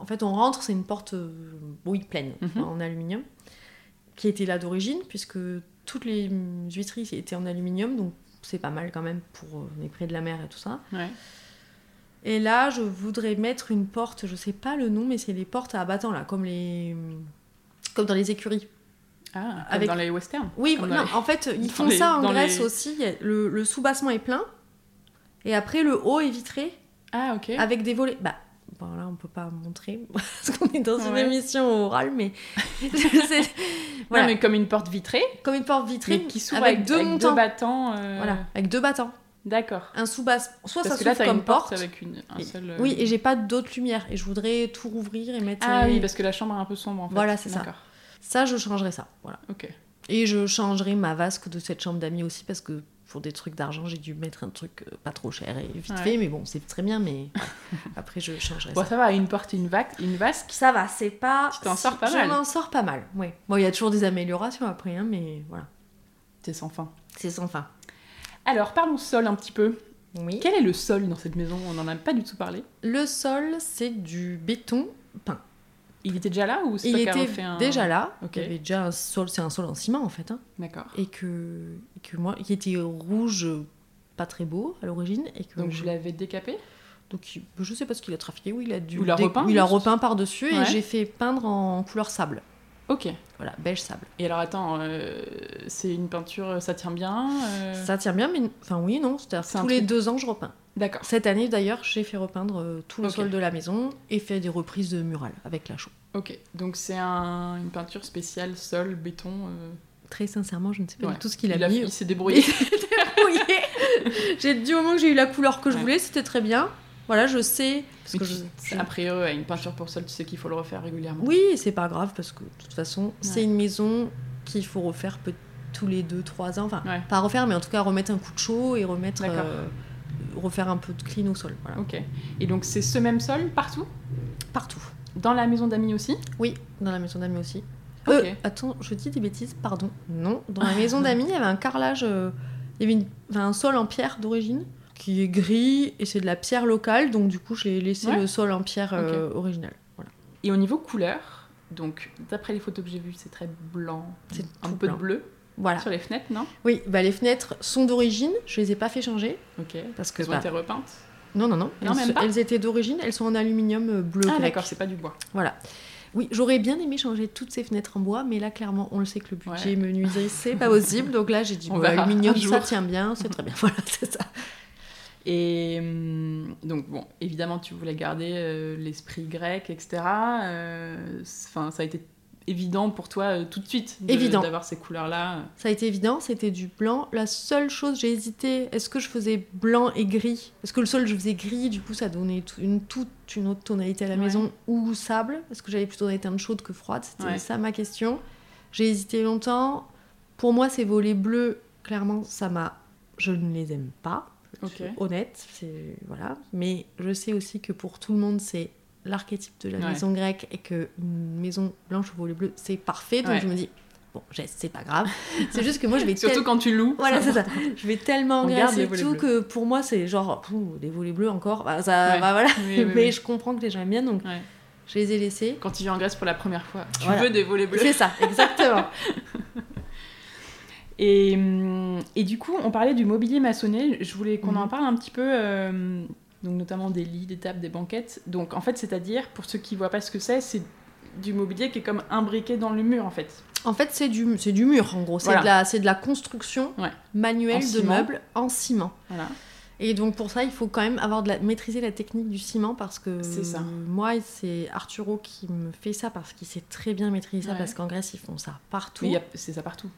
En fait, on rentre, c'est une porte, euh, oui, pleine, Mhm. en aluminium, qui était là d'origine, puisque toutes les huîtries étaient en aluminium, donc c'est pas mal quand même pour euh, on est près de la mer et tout ça. Ouais. Et là, je voudrais mettre une porte, je sais pas le nom, mais c'est les portes à abattants là, comme les, comme dans les écuries. Ah, comme Avec- dans les westerns. Oui, non, les- en fait, ils *laughs* dans font les- ça en dans Grèce les- aussi. Le, le sous-bassement est plein, et après le haut est vitré Ah, ok. avec des volets. Bah, bon, là, on peut pas montrer *laughs* parce qu'on est dans une émission orale, mais *laughs* *laughs* Non, voilà, mais comme une porte vitrée, comme une porte vitrée mais qui s'ouvre avec, avec, deux avec montants. battants. euh, Voilà, avec deux battants. D'accord. Un sous-bassement. Soit Parce ça s'ouvre comme une porte, porte. avec une, un Et- seul. euh, Oui, et j'ai pas d'autres lumières. Et je voudrais tout rouvrir et mettre. Ah oui, parce que la chambre est un peu sombre en fait. Voilà, c'est ça. D'accord. Ça, je changerai ça. Voilà. Ok. Et je changerai ma vasque de cette chambre d'amis aussi parce que pour des trucs d'argent, j'ai dû mettre un truc euh, pas trop cher et vite Ouais. fait. Mais bon, c'est très bien. Mais *laughs* après, je changerai Bon, ça. ça va, une porte, une, vac, une vasque. Ça va, c'est pas. Tu t'en sors pas je mal. m'en sors pas mal. Oui. Bon, il y a toujours des améliorations après, hein, mais voilà. C'est sans fin. C'est sans fin. Alors, parlons sol un petit peu. Oui. Quel est le sol dans cette maison? On n'en a pas du tout parlé. Le sol, c'est du béton peint. Il était déjà là ou c'est Il était un... déjà là. Il avait déjà un sol, c'est un sol en ciment en fait. hein. D'accord. et que, et que moi, qui était rouge, pas très beau à l'origine, et que Donc je je, l'avais décapé? Donc il- je sais pas ce qu'il a trafiqué, oui, il a dû Ou l'a dé- repeint, il a repeint par dessus Ouais. et j'ai fait peindre en couleur sable, Ok. voilà, beige sable. Et alors attends, euh, c'est une peinture, ça tient bien euh, Ça tient bien, mais enfin oui, non, c'est-à-dire tous les deux ans je repeins. D'accord. Cette année d'ailleurs, j'ai fait repeindre euh, tout le sol de la maison et fait des reprises de murales avec la chaux. Ok. Donc c'est un- une peinture spéciale sol, béton. euh, Très sincèrement, je ne sais pas ouais. du tout ce qu'il a il, mis. il s'est débrouillé. *laughs* Oui. *laughs* j'ai du moment que j'ai eu la couleur que je Ouais. voulais, c'était très bien. Voilà, je sais. Parce que je- une peinture pour sol, tu sais qu'il faut le refaire régulièrement. Oui, c'est pas grave parce que de toute façon, c'est une maison qu'il faut refaire peut- tous les 2-3 ans. Enfin, Ouais. pas refaire, mais en tout cas remettre un coup de chaud et remettre. Euh, refaire un peu de clean au sol. Voilà. Ok. Et donc c'est ce même sol partout? Partout. Dans la maison d'amis aussi? Oui, dans la maison d'amis aussi. Euh, attends, je dis des bêtises, pardon. Non, dans la maison *laughs* d'amis, il y avait un carrelage. euh, il y avait une- enfin, un sol en pierre d'origine qui est gris et c'est de la pierre locale, donc du coup, je l'ai laissé Ouais. le sol en pierre euh, original. Voilà. Et au niveau couleur, donc d'après les photos que j'ai vues, c'est très blanc, C'est un peu blanc. de bleu Voilà. sur les fenêtres, non? Oui, bah, les fenêtres sont d'origine, je les ai pas fait changer Ok. parce que Elles ont bah, été repeintes? Non, non, non. Non, elles, même pas? elles étaient d'origine, elles sont en aluminium euh, bleu Ah d'accord, c'est pas du bois. Voilà. Oui, j'aurais bien aimé changer toutes ces fenêtres en bois, mais là, clairement, on le sait que le budget menuiserie, c'est pas possible. Donc là, j'ai dit, *laughs* bon, aluminium, ça tient bien, c'est très bien. *laughs* Voilà, c'est ça. Et hum, donc, bon, évidemment, tu voulais garder euh, l'esprit grec, etc. Enfin, ça a été évident pour toi euh, tout de suite d'avoir ces couleurs-là Ça a été évident, c'était du blanc. La seule chose, j'ai hésité, est-ce que je faisais blanc et gris? Parce que le sol, je faisais gris, du coup, ça donnait une, toute une autre tonalité à la maison, ou sable, parce que j'avais plutôt des teintes chaudes que froides, c'était ça ma question. J'ai hésité longtemps. Pour moi, ces volets bleus, clairement, ça m'a... Je ne les aime pas, honnête, c'est... Voilà. Mais je sais aussi que pour tout le monde, c'est l'archétype de la maison grecque et que une maison blanche au volet bleu, c'est parfait. Donc je me dis, bon, c'est pas grave. C'est juste que moi, je vais. *laughs* Surtout quand tu loues. Voilà, c'est ça. Je vais tellement graisser tout que pour moi, c'est genre, des volets bleus encore. Bah, ça, bah, voilà. *laughs* Mais je comprends que les gens aiment bien, donc je les ai laissés. Quand tu viens en Grèce pour la première fois, tu veux des volets bleus. C'est ça, exactement. *laughs* et, et, du coup, on parlait du mobilier maçonné. Je voulais qu'on en mhm. parle un petit peu. Euh, donc notamment des lits, des tables, des banquettes. Donc en fait, c'est-à-dire, pour ceux qui voient pas ce que c'est, c'est du mobilier qui est comme imbriqué dans le mur en fait. En fait, c'est du, c'est du mur en gros. C'est, de, la, c'est de la construction manuelle de meubles en ciment. Voilà. Et donc pour ça, il faut quand même avoir de la, maîtriser la technique du ciment parce que ça. moi, c'est Arturo qui me fait ça parce qu'il sait très bien maîtriser ça parce qu'en Grèce, ils font ça partout. c'est ça partout.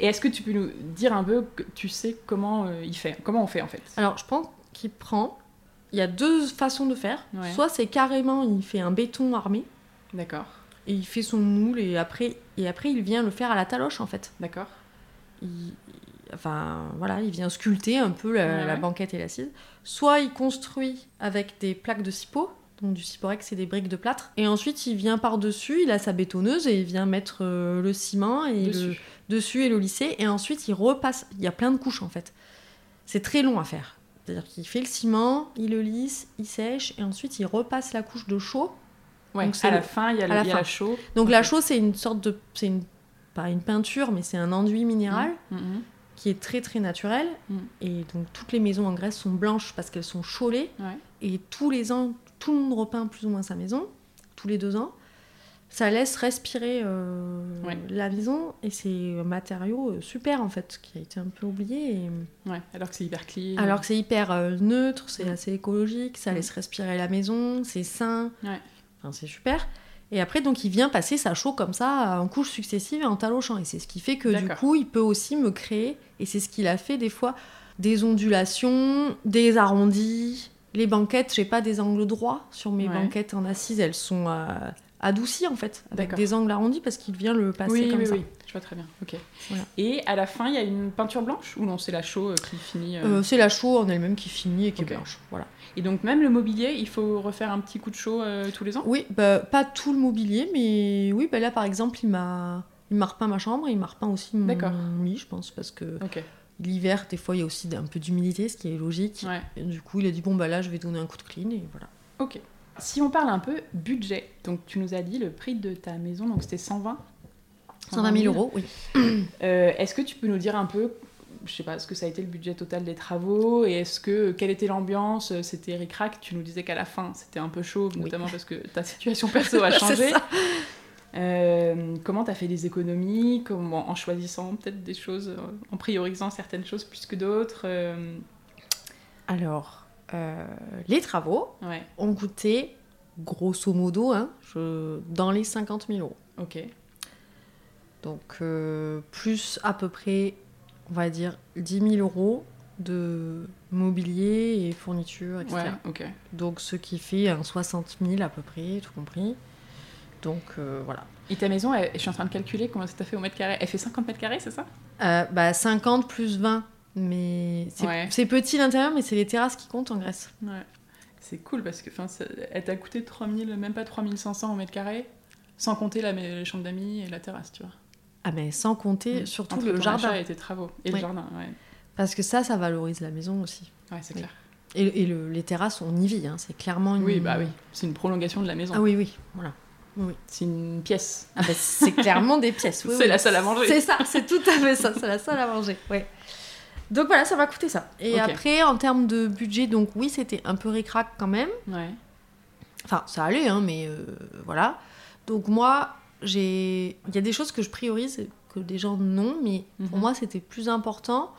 Et est-ce que tu peux nous dire un peu, tu sais comment euh, il fait, comment on fait en fait? Alors, je pense qu'il prend il y a deux façons de faire. Soit c'est carrément, il fait un béton armé. D'accord. Et il fait son moule et après, et après il vient le faire à la taloche en fait. D'accord. Enfin voilà, il vient sculpter un peu la, banquette et l'assise. Soit il construit avec des plaques de cipo, donc du ciporex c'est des briques de plâtre. Et ensuite il vient par-dessus, il a sa bétonneuse et il vient mettre euh, le ciment et dessus. Le, dessus et le lisser. Et ensuite il repasse, il y a plein de couches en fait. C'est très long à faire. C'est-à-dire qu'il fait le ciment, il le lisse, il sèche, et ensuite il repasse la couche de chaux. Ouais, Donc à la fin, il y a, la, chaux. Donc la chaux, c'est une sorte de... C'est une, pas une peinture, mais c'est un enduit minéral mmh, mmh. Qui est très très naturel. Et donc toutes les maisons en Grèce sont blanches parce qu'elles sont chaulées. Et tous les ans, tout le monde repeint plus ou moins sa maison, tous les deux ans ça laisse respirer euh, la maison et c'est un matériau euh, super en fait qui a été un peu oublié. Ouais, alors que c'est hyper clean. Alors que c'est hyper euh, neutre, c'est mm. assez écologique, ça mm. laisse respirer la maison, c'est sain. Enfin, c'est super. Et après, donc, il vient passer sa chaux comme ça en couches successives et en talochant. Et c'est ce qui fait que du coup, il peut aussi me créer, et c'est ce qu'il a fait des fois, des ondulations, des arrondis. Les banquettes, j'ai pas des angles droits sur mes banquettes en assise, elles sont adouci en fait, avec des angles arrondis parce qu'il vient le passer oui, comme oui, ça. Oui, je vois très bien. Ok. Et à la fin, il y a une peinture blanche ou non C'est la chaux euh, qui finit euh euh, C'est la chaux en elle-même qui finit et qui est blanche. Voilà. Et donc même le mobilier, il faut refaire un petit coup de chaud tous les ans? Oui, bah, pas tout le mobilier, mais oui, bah, là par exemple, il m'a il m'a repeint ma chambre, il m'a repeint aussi mon, lit, je pense, parce que l'hiver, des fois, il y a aussi un peu d'humidité, ce qui est logique. Et du coup, il a dit bon bah là, je vais donner un coup de clean et voilà. Ok. Si on parle un peu budget, donc tu nous as dit le prix de ta maison, donc c'était 120 120 000 euros, oui. Euh, est-ce que tu peux nous dire un peu, je sais pas, ce que ça a été le budget total des travaux et est-ce que quelle était l'ambiance? C'était ric-rac. Tu nous disais qu'à la fin c'était un peu chaud, notamment parce que ta *laughs* situation perso a changé. Euh, comment tu as fait des économies? Comment, En choisissant peut-être des choses, en priorisant certaines choses plus que d'autres euh? Alors, euh, les travaux ont coûté, grosso modo, hein, dans les 50 000 euros. Ok. Donc, euh, plus à peu près, on va dire, 10 000 euros de mobilier et fournitures, etc. Donc, ce qui fait un 60 000 à peu près, tout compris. Donc, euh, voilà. Et ta maison, je suis en train de calculer comment ça t'a fait au mètre carré. Elle fait 50 mètres carrés, c'est ça? Bah, 50 plus 20 mais c'est petit l'intérieur, mais c'est les terrasses qui comptent en Grèce. Ouais. C'est cool parce que elle t'a coûté 3000, même pas 3500 au mètre carré, sans compter la chambre d'amis et la terrasse, tu vois. Ah, mais sans compter mm. surtout le jardin. et tes travaux. Et le jardin, ouais. Parce que ça, ça valorise la maison aussi. Ouais, c'est clair. Et, les terrasses, on y vit, hein. c'est clairement une... Oui, bah oui, c'est une prolongation de la maison. Ah oui, oui, voilà. Oui. C'est une pièce. Ah bah, c'est clairement des pièces. *laughs* c'est la salle à manger. C'est ça, c'est tout à fait ça, c'est la salle à manger. Ouais. Donc voilà, ça va coûter ça. Et après, en termes de budget, donc oui, c'était un peu ricrac quand même. Ouais. Enfin, ça allait, hein, mais euh, voilà. Donc moi, j'ai, il y a des choses que je priorise que des gens non, mais pour Mhm. moi c'était plus important,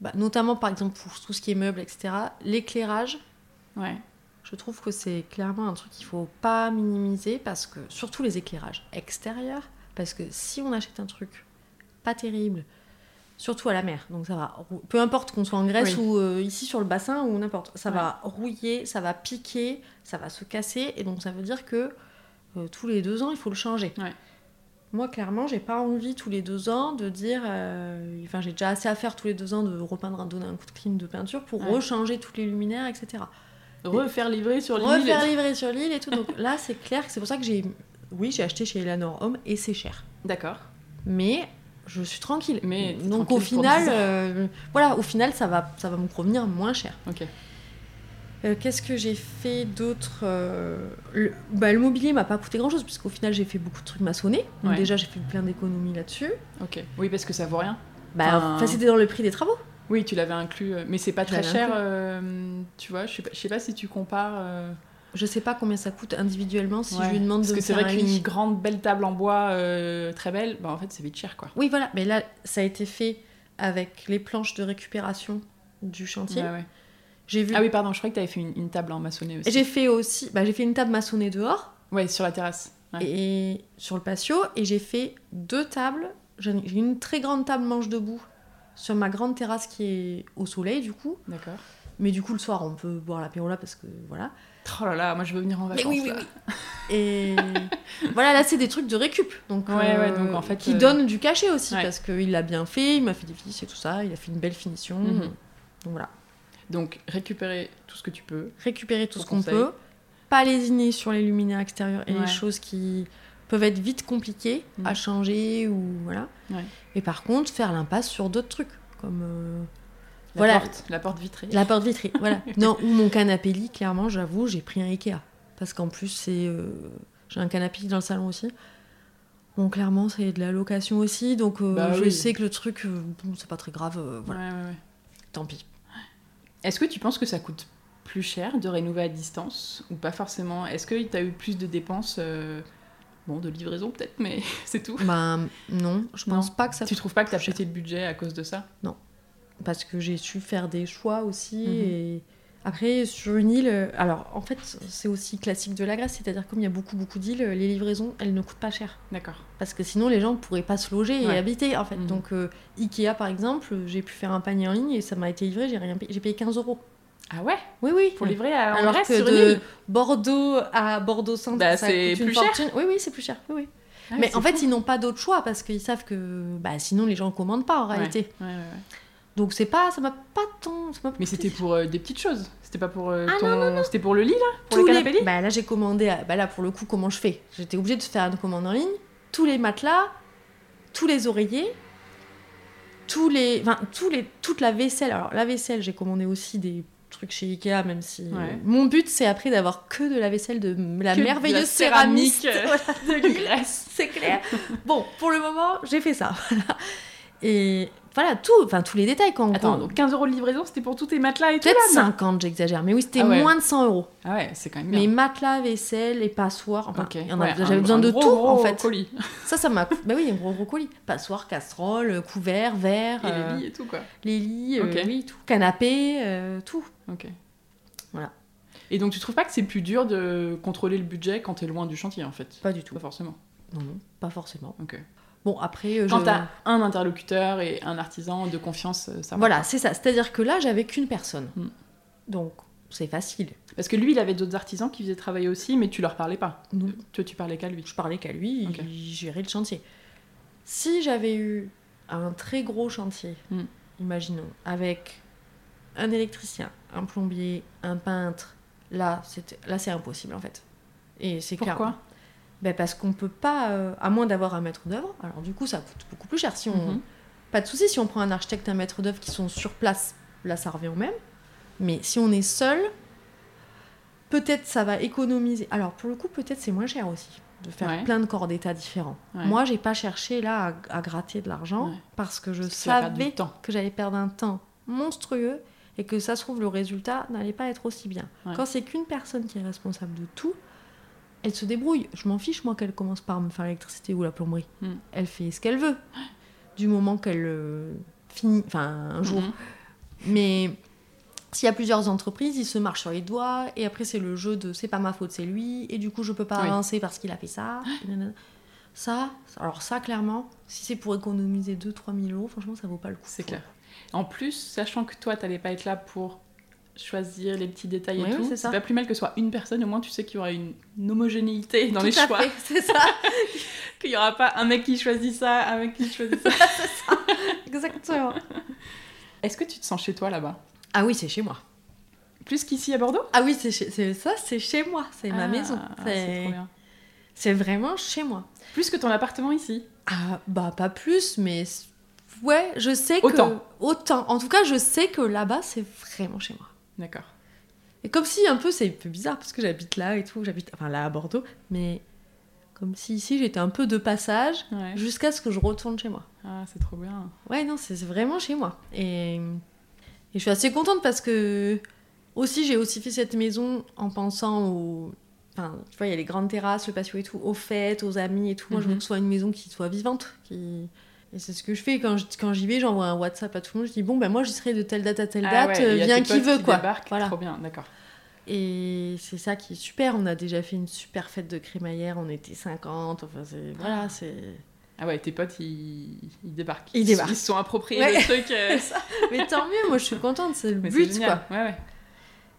bah, notamment par exemple pour tout ce qui est meubles, etc. L'éclairage, Ouais. je trouve que c'est clairement un truc qu'il faut pas minimiser parce que surtout les éclairages extérieurs, parce que si on achète un truc pas terrible, surtout à la mer, donc ça va, rou- peu importe qu'on soit en Grèce Oui. ou euh, ici sur le bassin ou n'importe, ça Ouais. va rouiller, ça va piquer, ça va se casser, et donc ça veut dire que euh, tous les deux ans il faut le changer. Ouais. Moi, clairement, j'ai pas envie tous les deux ans de dire. euh, Enfin, j'ai déjà assez à faire tous les deux ans de repeindre, donner un coup de clim de peinture pour Ouais. rechanger tous les luminaires, etc Refaire livrer sur l'île. refaire livrer sur l'île et tout. Donc là, c'est clair que c'est pour ça que j'ai. Oui, j'ai acheté chez Eleanor Home et c'est cher. D'accord. Mais je suis tranquille. Mais donc tranquille au final, 10 ans. euh, voilà, au final, ça va, ça va me revenir moins cher. Ok. Euh, Qu'est-ce que j'ai fait d'autre euh, le, bah, le mobilier m'a pas coûté grand chose puisqu'au final j'ai fait beaucoup de trucs maçonnés. Donc Ouais. déjà j'ai fait plein d'économies là-dessus. Ok. Oui, parce que ça vaut rien. Bah, Enfin- c'était dans le prix des travaux. Oui, tu l'avais inclus, euh, mais c'est pas Je très cher. tu vois, je sais pas, je sais pas si tu compares. Je sais pas combien ça coûte individuellement si ouais. je lui demande Parce de que me c'est vrai un qu'une grande belle table en bois euh, très belle, bah en fait c'est vite cher quoi. Oui, voilà. Mais là, ça a été fait avec les planches de récupération du chantier. Ouais. J'ai vu. Ah oui, pardon, je croyais que t'avais fait une, une table en maçonné aussi. J'ai fait aussi. Bah, j'ai fait une table maçonnée dehors Ouais, sur la terrasse. Ouais. et sur le patio et j'ai fait deux tables. J'ai j'ai une très grande table manche debout sur ma grande terrasse qui est au soleil du coup. D'accord. Mais du coup le soir on peut boire l'apéro là parce que voilà. Oh là là, moi je veux venir en vacances. Mais oui, oui, là. oui. *laughs* Et voilà là c'est des trucs de récup donc Ouais, ouais, donc, en fait, qui euh, donnent du cachet aussi ouais. parce qu'il l'a bien fait, il m'a fait des vis et tout ça, il a fait une belle finition. Mhm. Donc voilà. Donc récupérer tout ce que tu peux. récupérer tout ce qu'on peut, pas lésiner sur les luminaires extérieurs et les choses qui peuvent être vite compliquées Mm. à changer ou voilà. Et par contre, faire l'impasse sur d'autres trucs comme euh, La Voilà. porte, la porte vitrée. la porte vitrée, voilà. *laughs* Non, ou mon canapé lit, clairement, j'avoue, j'ai pris un Ikea parce qu'en plus c'est euh, j'ai un canapé lit dans le salon aussi. Bon, clairement, c'est de la location aussi, donc euh, Bah je oui. sais que le truc, euh, bon, c'est pas très grave, euh, voilà, Ouais, ouais, ouais. tant pis. Est-ce que tu penses que ça coûte plus cher de rénover à distance ou pas forcément? Est-ce que tu as eu plus de dépenses Bon, de livraison peut-être, mais *laughs* c'est tout? Bah non, je Non. pense pas que ça Tu trouves pas que tu as pété le budget à cause de ça? Parce que j'ai su faire des choix aussi. Mhm. Et après, sur une île, alors en fait, c'est aussi classique de la Grèce, c'est-à-dire comme il y a beaucoup, beaucoup d'îles, les livraisons, elles ne coûtent pas cher. D'accord. Parce que sinon, les gens ne pourraient pas se loger et Ouais. habiter, en fait. Mhm. Donc, euh, Ikea, par exemple, j'ai pu faire un panier en ligne et ça m'a été livré, j'ai rien payé. J'ai payé 15 euros. Ah ouais? Oui, oui. Pour livrer à, Alors Grèce que sur de Bordeaux à Bordeaux Centre, Bah, c'est plus cher. Oui, oui, c'est plus cher. Oui, oui. Ah, Mais en fait, ils n'ont pas d'autre choix parce qu'ils savent que bah, sinon les gens ne commandent pas en réalité. Ouais, ouais, ouais. Donc c'est pas, ça m'a pas tant. ça m'a pas Mais c'était pour euh, des petites choses. C'était pas pour euh, Ah, ton. C'était pour le lit là Pour tous le les- canapé lit Bah là j'ai commandé, à- bah là pour le coup comment je fais? J'étais obligée de faire une commande en ligne, tous les matelas, tous les oreillers, tous les, enfin tous les, toute la vaisselle. Alors la vaisselle j'ai commandé aussi des trucs chez Ikea même si Ouais. mon but c'est après d'avoir que de la vaisselle de la Que de merveilleuse la céramique, céramiste euh, *laughs* de. Grèce. *laughs* c'est clair. Bon pour le moment j'ai fait ça. *laughs* voilà. Et voilà tout, enfin tous les détails quand Attends, quand- donc 15 euros de livraison, c'était pour tous tes matelas et tout peut-être là 50 j'exagère, mais oui c'était Ah ouais. moins de 100 euros. Ah ouais, c'est quand même bien. Mais matelas, vaisselle et passoires, enfin, Ouais, j'avais besoin un de gros, tout gros en fait. colis. *laughs* Ça, ça m'a. bah oui, un gros gros colis. Passoire, casserole, couvert, verre, Et euh, les lits et tout quoi. les lits, euh, Ok. oui, tout. Canapé, euh, tout. Ok. Voilà. Et donc tu trouves pas que c'est plus dur de contrôler le budget quand t'es loin du chantier en fait? Pas du tout. Pas forcément. Non, non, pas forcément. Ok. Bon, après, euh, Quand je- t'as un interlocuteur et un artisan de confiance, euh, ça. Voilà, c'est ça. C'est-à-dire que là, j'avais qu'une personne. Hmm. Donc, c'est facile. Parce que lui, il avait d'autres artisans qui faisaient travailler aussi, mais tu leur parlais pas. Non. Toi, tu parlais qu'à lui. Je parlais qu'à lui, il gérait le chantier. Si j'avais eu un très gros chantier, Hmm. imaginons, avec un électricien, un plombier, un peintre, là, c'était, là, c'est impossible en fait. Et c'est. Pourquoi? Ben, parce qu'on peut pas, euh, à moins d'avoir un maître d'œuvre. Alors du coup, ça coûte beaucoup plus cher. Si on, Mhm. pas de souci si on prend un architecte, un maître d'œuvre qui sont sur place, là, ça revient au même. Mais si on est seul, peut-être ça va économiser. Alors pour le coup, peut-être c'est moins cher aussi de faire Ouais. plein de corps d'état différents. Ouais. Moi, j'ai pas cherché là à, à gratter de l'argent Ouais. parce que je Parce que savais temps. que j'allais perdre un temps monstrueux et que ça se trouve le résultat n'allait pas être aussi bien. Quand c'est qu'une personne qui est responsable de tout, elle se débrouille. Je m'en fiche, moi, qu'elle commence par me faire l'électricité ou la plomberie. Mm. Elle fait ce qu'elle veut. Du moment qu'elle euh, finit, enfin, un jour. Mhm. Mais s'il y a plusieurs entreprises, ils se marchent sur les doigts. Et après, c'est le jeu de c'est pas ma faute, c'est lui. Et du coup, je peux pas Oui. avancer parce qu'il a fait ça. Ça, alors ça, clairement, si c'est pour économiser 2-3 000 euros, franchement, ça vaut pas le coup. C'est clair. En plus, sachant que toi, t'allais pas être là pour choisir les petits détails Oui, et tout, c'est c'est ça. pas plus mal que ce soit une personne, au moins tu sais qu'il y aura une, une homogénéité dans Tout les à choix. c'est ça. *laughs* Qu'il y aura pas un mec qui choisit ça, un mec qui choisit ça. *laughs* Exactement. Est-ce que tu te sens chez toi là-bas? Ah oui, c'est chez moi. Plus qu'ici à Bordeaux? Ah oui, c'est chez- c'est- ça, c'est chez moi. C'est ma Ah, maison. c'est C'est trop bien. c'est vraiment chez moi. Plus que ton appartement ici? Ah, bah pas plus, mais ouais, je sais que. Autant. Autant. En tout cas, je sais que là-bas, c'est vraiment chez moi. D'accord. Et comme si un peu, c'est un peu bizarre parce que j'habite là et tout, j'habite, enfin là à Bordeaux, mais comme si ici j'étais un peu de passage Ouais. jusqu'à ce que je retourne chez moi. Ah, c'est trop bien. Ouais, non, c'est vraiment chez moi. Et, et je suis assez contente parce que aussi j'ai aussi fait cette maison en pensant aux. Enfin, tu vois, il y a les grandes terrasses, le patio et tout, aux fêtes, aux amis et tout. Moi, je veux Mhm. que ce soit une maison qui soit vivante. Qui... Et c'est ce que je fais quand je- quand j'y vais, j'envoie un WhatsApp à tout le monde. Je dis, bon, ben moi, j'y serai de telle date à telle Ah date, ouais, viens qui veut, quoi. débarquent, Voilà. Trop bien, d'accord. Et c'est ça qui est super. On a déjà fait une super fête de crémaillère. On était 50. Enfin, c'est. Voilà, c'est. Ah ouais, tes potes, ils, ils débarquent. Ils se- débarquent. Ils se sont appropriés Ouais. le truc. euh, *laughs* Mais tant mieux, moi je suis contente, c'est le Mais but, quoi. Ouais, ouais.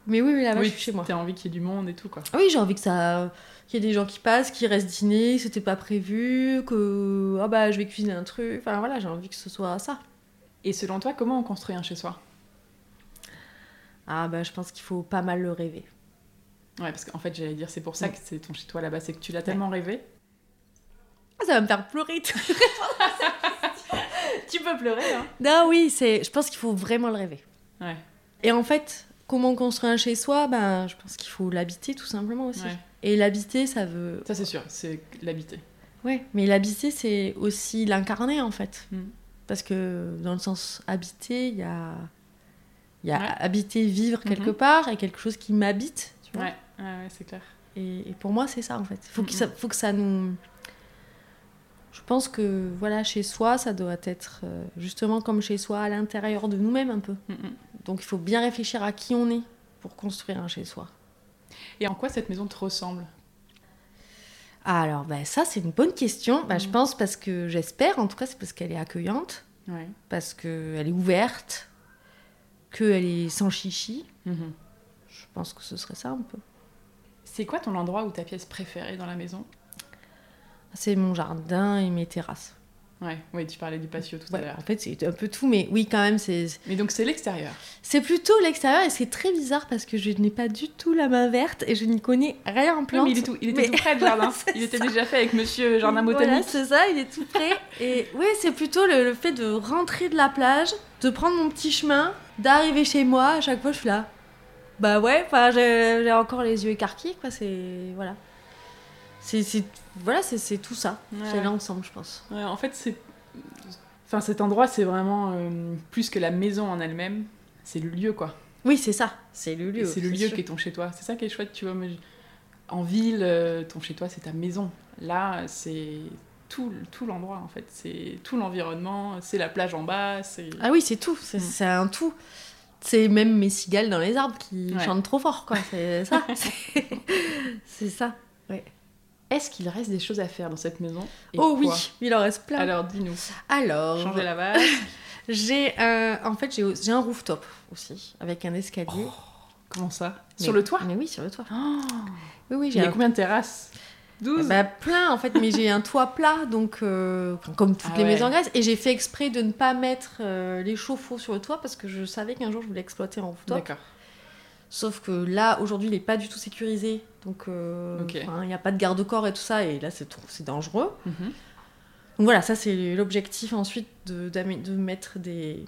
Mais oui, oui, là-bas, oui, je suis chez moi. T'as envie qu'il y ait du monde et tout, quoi. Ah Oui, j'ai envie que ça. Qu'il y ait des gens qui passent, qui restent dîner, que c'était pas prévu, que. Ah bah, je vais cuisiner un truc. Enfin voilà, j'ai envie que ce soit ça. Et selon toi, comment on construit un chez soi? Ah bah, je pense qu'il faut pas mal le rêver. Ouais, parce qu'en fait, j'allais dire, c'est pour ça que c'est ton chez toi là-bas, c'est que tu l'as tellement rêvé. Ah, ça va me faire pleurer. *laughs* Tu peux pleurer, hein non, oui, c'est. Je pense qu'il faut vraiment le rêver. Ouais, Et en fait, comment construire un chez soi Ben, je pense qu'il faut l'habiter tout simplement aussi. ouais. Et l'habiter, ça veut. Ça, c'est sûr, c'est l'habiter. Ouais, mais l'habiter, c'est aussi l'incarner en fait. Mm. Parce que dans le sens habiter, il y a, y a Ouais. habiter, vivre quelque Mhm. part et quelque chose qui m'habite. Ouais, ouais, ouais, c'est clair. et, et pour moi, c'est ça en fait. Faut, que Mhm. ça, faut que ça nous. Je pense que voilà, chez soi, ça doit être euh, justement comme chez soi, à l'intérieur de nous-mêmes un peu. Donc il faut bien réfléchir à qui on est pour construire un chez soi. Et en quoi cette maison te ressemble? Alors, bah, ça, c'est une bonne question. Bah, Je Mhm. pense parce que j'espère, en tout cas, c'est parce qu'elle est accueillante. Ouais. parce qu'elle est ouverte, qu'elle est sans chichi. Mhm. Je pense que ce serait ça un peu. C'est quoi ton endroit ou ta pièce préférée dans la maison? C'est mon jardin et mes terrasses. Ouais, oui, tu parlais du patio tout à l'heure. en fait, c'est un peu tout, mais oui, quand même, c'est Mais donc c'est l'extérieur. c'est plutôt l'extérieur et c'est très bizarre parce que je n'ai pas du tout la main verte et je n'y connais rien en Oui, plantes. mais il, est tout, il était Mais- tout près le jardin. *laughs* Il était ça. déjà fait avec monsieur Jardin Voilà, Botanique. c'est ça, il est tout prêt. et oui, c'est plutôt le, le fait de rentrer de la plage, de prendre mon petit chemin, d'arriver chez moi. À chaque fois, je suis là. Bah ouais, j'ai encore les yeux écarquillés, quoi. C'est voilà. C'est voilà, c'est tout ça. Ouais. C'est l'ensemble, je pense. Ouais, en fait, c'est. Enfin, cet endroit, c'est vraiment euh, plus que la maison en elle-même. C'est le lieu, quoi. Oui, c'est ça. C'est le lieu. c'est le lieu sûr. qui est ton chez-toi. C'est ça qui est chouette, tu vois. mais En ville, euh, ton chez-toi, c'est ta maison. Là, c'est tout, tout l'endroit, en fait. C'est tout l'environnement, c'est la plage en bas, c'est... Ah oui, c'est tout. C'est Mm. c'est un tout. C'est même mes cigales dans les arbres qui Ouais. chantent trop fort, quoi. C'est ça. *laughs* C'est- c'est ça. Est-ce qu'il reste des choses à faire dans cette maison Et oh oui, il en reste plein. Alors, dis-nous. Alors, Changer la vase. *laughs* j'ai euh, en fait j'ai j'ai un rooftop aussi avec un escalier. Comment ça Mais- Sur le toit Mais oui, sur le toit. Oh, Oui, oui, Il j'ai y a un- combien de terrasses 12 bah, plein en fait, mais j'ai un toit plat donc euh, comme toutes Ah les ouais. maisons en Grèce et j'ai fait exprès de ne pas mettre euh, les chauffe-eau sur le toit parce que je savais qu'un jour je voulais exploiter un rooftop. D'accord. Sauf que là aujourd'hui il n'est pas du tout sécurisé donc euh, il n'y a pas de garde-corps et tout ça et là c'est dangereux. Mhm. Donc voilà, ça c'est l'objectif ensuite de, mettre des,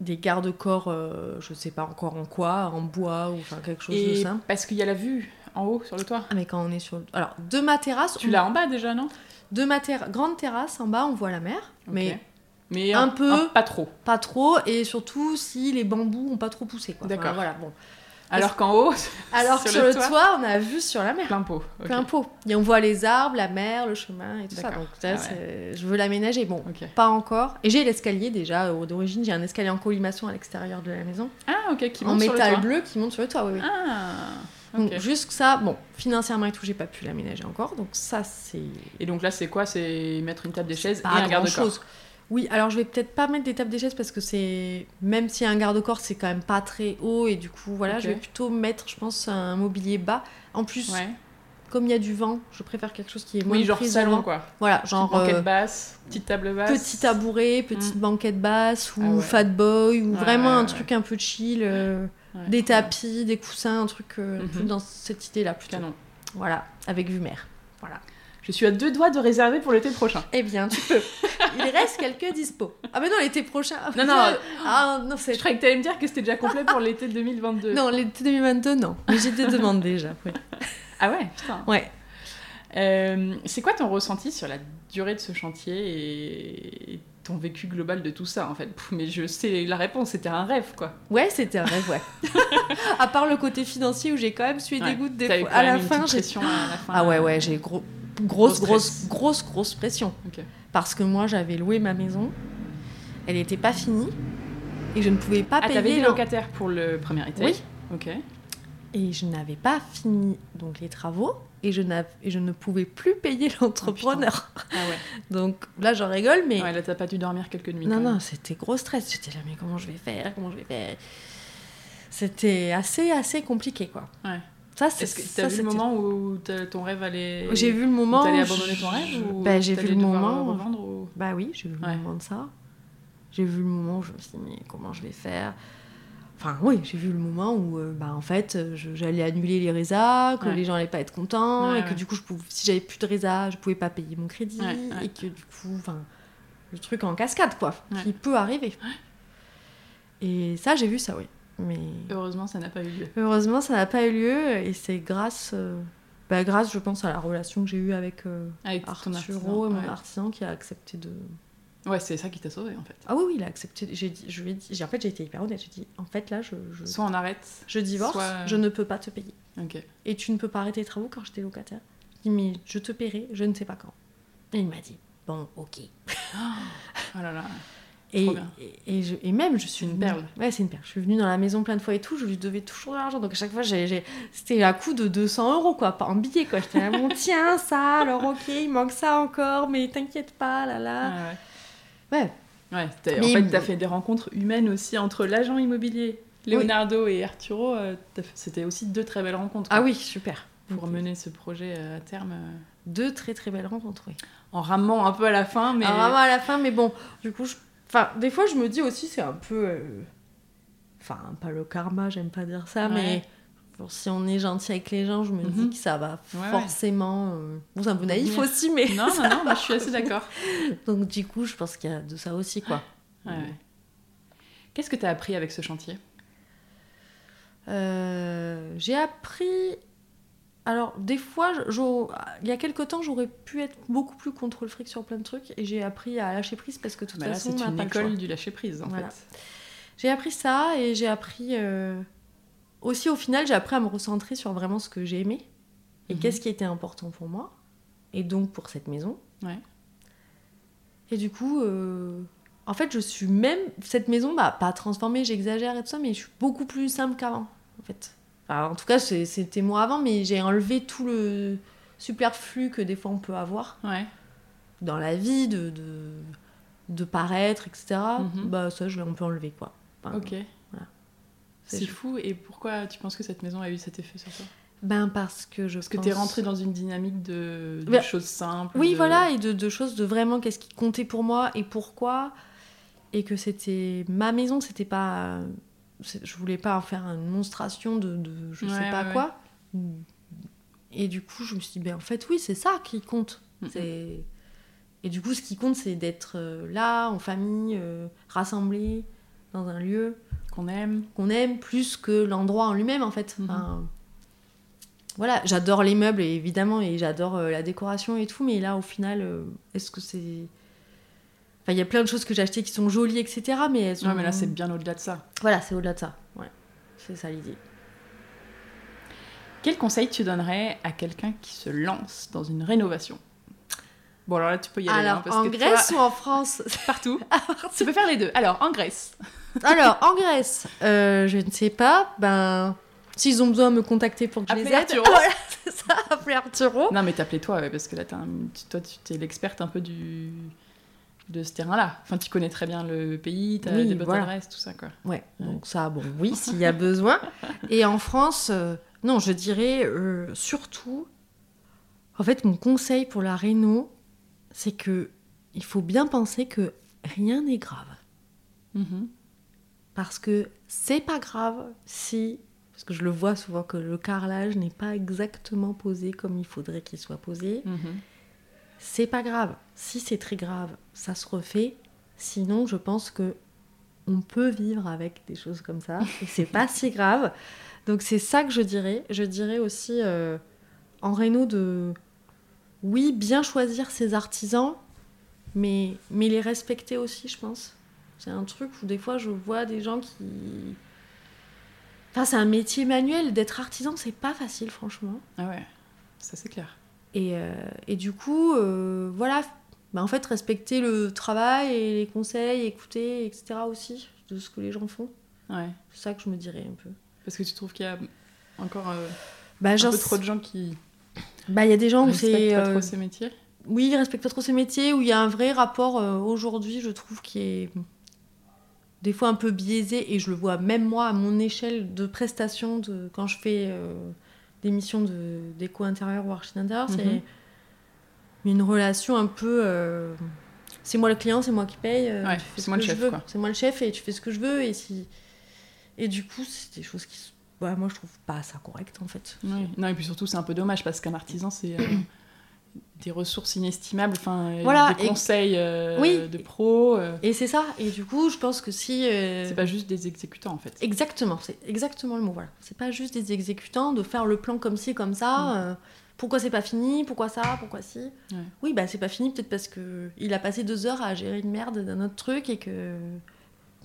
des garde-corps, euh, je sais pas encore en quoi, en bois ou enfin quelque chose de simple. parce qu'il y a la vue en haut sur le toit. Ah mais quand on est sur... le- Alors, de ma terrasse, Tu on- l'as en bas déjà, non? De ma grande terrasse, en bas on voit la mer, mais Mais un peu. pas trop. pas trop, et surtout si les bambous ont pas trop poussé. quoi. Enfin, D'accord. voilà, bon. Alors qu'en haut, *laughs* alors sur, le, toit, on a vu sur la mer. Plein pot. Plein pot. Et on voit les arbres, la mer, le chemin et tout ça. Donc ah je veux l'aménager. Bon, pas encore. Et j'ai l'escalier déjà. D'origine, j'ai un escalier en colimaçon à l'extérieur de la maison. Ah ok, qui monte en métal bleu qui monte sur le toit. Oui, oui. Ah. Donc juste ça, bon, financièrement et tout, j'ai pas pu l'aménager encore. Donc ça, c'est. Et donc là, c'est quoi? C'est mettre une table des chaises et un garde-corps. Oui, alors je vais peut-être pas mettre des tables des chaises parce que c'est même s'il y a un garde-corps, c'est quand même pas très haut et du coup voilà, je vais plutôt mettre, je pense, un mobilier bas. En plus, comme il y a du vent, je préfère quelque chose qui est moins oui, genre salon quoi. Voilà, genre petite banquette euh, basse, petite table basse, petit tabouret, petite mm. banquette basse ou ah fat boy ou vraiment un truc un peu chill, euh, des tapis, des coussins, un truc euh, mhm. dans cette idée là plutôt. Canon. Voilà, avec vue mer. Voilà. Je suis à deux doigts de réserver pour l'été prochain. Eh bien, tu peux. Il reste quelques dispo. Ah, mais non, l'été prochain. Non, non. Ah, non c'est... Je croyais que tu allais me dire que c'était déjà complet pour l'été 2022. Non, l'été 2022, non. Mais j'ai des demandes déjà. Oui. Ah ouais Putain. Ouais. Euh, c'est quoi ton ressenti sur la durée de ce chantier et ton vécu global de tout ça en fait? Mais je sais la réponse, c'était un rêve quoi. Ouais, c'était un rêve, ouais. *laughs* à part le côté financier où j'ai quand même sué des gouttes des fois. À la, fin, j'ai... Ah ouais, ouais, j'ai gros grosse, grosse, grosse, grosse pression. Parce que moi, j'avais loué ma maison, elle n'était pas finie, et je ne pouvais pas ah, payer. T'avais des locataires pour le premier été Oui. Ok. Et je n'avais pas fini donc les travaux, et je, et je ne pouvais plus payer *laughs* l'entrepreneur. Ah, ouais. *laughs* donc là, j'en rigole, mais. Ouais, là, t'as pas dû dormir quelques nuits. Non, non, c'était gros stress. J'étais là, mais comment je vais faire? Comment je vais faire? C'était assez, assez compliqué, quoi. Ouais. Est-ce que tu as vu le moment où ton rêve allait. J'ai vu le moment. Tu allais abandonner ton rêve ou bah, J'ai vu le moment. Bah oui, j'ai vu le moment de ça. J'ai vu le moment où je me suis dit, mais comment je vais faire? Enfin, oui, j'ai vu le moment où, euh, bah, en fait, j'allais annuler les résas, que les gens allaient pas être contents, et que du coup, je pouvais, si j'avais plus de résas, je pouvais pas payer mon crédit, et que du coup, enfin, le truc en cascade, quoi, qui peut arriver. Et ça, j'ai vu ça, oui. Mais... Heureusement, ça n'a pas eu lieu. Heureusement, ça n'a pas eu lieu et c'est grâce, euh, bah, grâce, je pense, à la relation que j'ai eue avec, euh, avec Arturo, mon artisan, qui a accepté de. Ouais, c'est ça qui t'a sauvé en fait. Ah oui, oui, il a accepté. J'ai dit, je lui ai dit, en fait, j'ai été hyper honnête. J'ai dit, en fait, là, je. Soit on arrête. Je divorce, je ne peux pas te payer. Ok. Et tu ne peux pas arrêter les travaux quand j'étais locataire. Il dit, mais je te paierai, je ne sais pas quand. Et il m'a dit, bon, ok. oh là là. Et, et, et, même, je suis une perle. Ouais, c'est une perle. Je suis venue dans la maison plein de fois et tout, je lui devais toujours de l'argent. Donc à chaque fois, c'était à coup de 200 euros, quoi, pas en billets, quoi. J'étais là, bon, *laughs* tiens, ça, alors ok, il manque ça encore, mais t'inquiète pas, là, là. Ouais. Ouais, en fait, t'as fait des rencontres humaines aussi entre l'agent immobilier, Leonardo et Arturo. Euh, c'était aussi deux très belles rencontres. Ah oui, super. Pour mener ce projet euh, à terme. Euh. Deux très très belles rencontres, oui. En ramant un peu à la fin, mais. En ramant à la fin, mais bon, du coup, je Enfin, des fois, je me dis aussi, c'est un peu. Euh, enfin, pas le karma, j'aime pas dire ça, mais si on est gentil avec les gens, je me dis mhm. que ça va forcément. Euh, bon, c'est un peu naïf aussi, mais. Non, *laughs* non, non, je suis assez d'accord. Donc, du coup, je pense qu'il y a de ça aussi, quoi. Qu'est-ce que tu as appris avec ce chantier? Euh, J'ai appris alors, des fois, il y a quelques temps, j'aurais pu être beaucoup plus contre le fric sur plein de trucs et j'ai appris à lâcher prise parce que de toute bah façon, c'est une école du lâcher prise en fait. J'ai appris ça et j'ai appris euh, aussi au final, j'ai appris à me recentrer sur vraiment ce que j'ai aimé et mhm. qu'est-ce qui était important pour moi et donc pour cette maison. Ouais. Et du coup, euh, en fait, je suis même cette maison, bah, pas transformée, j'exagère et tout ça, mais je suis beaucoup plus simple qu'avant en fait en tout cas, c'était moi avant, mais j'ai enlevé tout le superflu que des fois on peut avoir dans la vie, de, de, paraître, etc. Mhm. Bah, ça, je, on peut enlever, quoi. ok. C'est fou. Et pourquoi tu penses que cette maison a eu cet effet sur toi? Ben parce que je parce que tu es rentrée dans une dynamique de, choses simples oui voilà et de, de, choses de vraiment qu'est-ce qui comptait pour moi et pourquoi et que c'était ma maison c'était pas je voulais pas faire une monstration de, de je sais pas quoi. Et du coup, je me suis dit, ben, en fait, oui, c'est ça qui compte. Et du coup, ce qui compte, c'est d'être euh, là, en famille, euh, rassemblés, dans un lieu. Qu'on aime. Qu'on aime, plus que l'endroit en lui-même, en fait. Voilà, j'adore les meubles, évidemment, et j'adore euh, la décoration et tout, mais là, au final, est-ce que c'est il y a plein de choses que j'ai achetées qui sont jolies, etc. Mais elles mais là, c'est bien au-delà de ça. Voilà, c'est au-delà de ça. Ouais. C'est ça l'idée. Quel conseil tu donnerais à quelqu'un qui se lance dans une rénovation? Bon, alors là, tu peux y aller. Alors, hein, parce en que Grèce ou en France? *laughs* Partout. *laughs* tu peux faire les deux. Alors, en Grèce. *laughs* Alors, en Grèce, euh, je ne sais pas. Ben, s'ils ont besoin de me contacter pour que je les aide. Arturo. Voilà, c'est ça, appeler Arturo. Non, mais t'appelais-toi, ouais, parce que là, un- toi, tu es l'experte un peu du de ce terrain-là. Enfin, tu connais très bien le pays, t'as Oui, des bonnes voilà. adresses, tout ça, quoi. Ouais, donc ça, bon, oui, s'il y a besoin. *laughs* Et en France, euh, non, je dirais euh, surtout, en fait, mon conseil pour la réno, c'est que il faut bien penser que rien n'est grave. Mhm. Parce que c'est pas grave si, parce que je le vois souvent que le carrelage n'est pas exactement posé comme il faudrait qu'il soit posé. Mhm. C'est pas grave. Si c'est très grave, ça se refait. Sinon, je pense que on peut vivre avec des choses comme ça et c'est pas si grave. Donc c'est ça que je dirais. Je dirais aussi euh, en réno de oui, bien choisir ses artisans, mais mais les respecter aussi, je pense. C'est un truc où des fois je vois des gens qui Enfin, c'est un métier manuel d'être artisan, c'est pas facile franchement. Ah ouais, ça c'est clair. Et, euh, et du coup, euh, voilà, bah, en fait, respecter le travail et les conseils, écouter, etc. aussi, de ce que les gens font. Ouais. C'est ça que je me dirais un peu. Parce que tu trouves qu'il y a encore euh, Bah, un genre, peu trop de gens qui bah, il y a des gens où respectent c'est. pas euh, trop ces métiers. oui, ils respectent pas trop ces métiers, où il y a un vrai rapport euh, aujourd'hui, je trouve, qui est des fois un peu biaisé, et je le vois même moi à mon échelle de prestation, de, quand je fais euh, des missions de, déco intérieur ou archi intérieur, Mhm. c'est une relation un peu. euh, c'est moi le client, c'est moi qui paye. euh, Ouais, c'est ce moi le chef. C'est moi le chef et tu fais ce que je veux. Et, si... et du coup, c'est des choses qui. Ouais, moi, je trouve pas ça correct en fait. Non, et puis surtout, c'est un peu dommage parce qu'un artisan, c'est euh, *coughs* des ressources inestimables, enfin, Voilà, des conseils Oui. de pros. euh, Et c'est ça. Et du coup, je pense que si. C'est pas juste des exécutants en fait. Exactement, c'est exactement le mot. Voilà. C'est pas juste des exécutants de faire le plan comme ci, comme ça. euh, pourquoi c'est pas fini? Pourquoi ça? Pourquoi si? Ouais. Oui, bah c'est pas fini peut-être parce que il a passé deux heures à gérer une merde d'un autre truc et que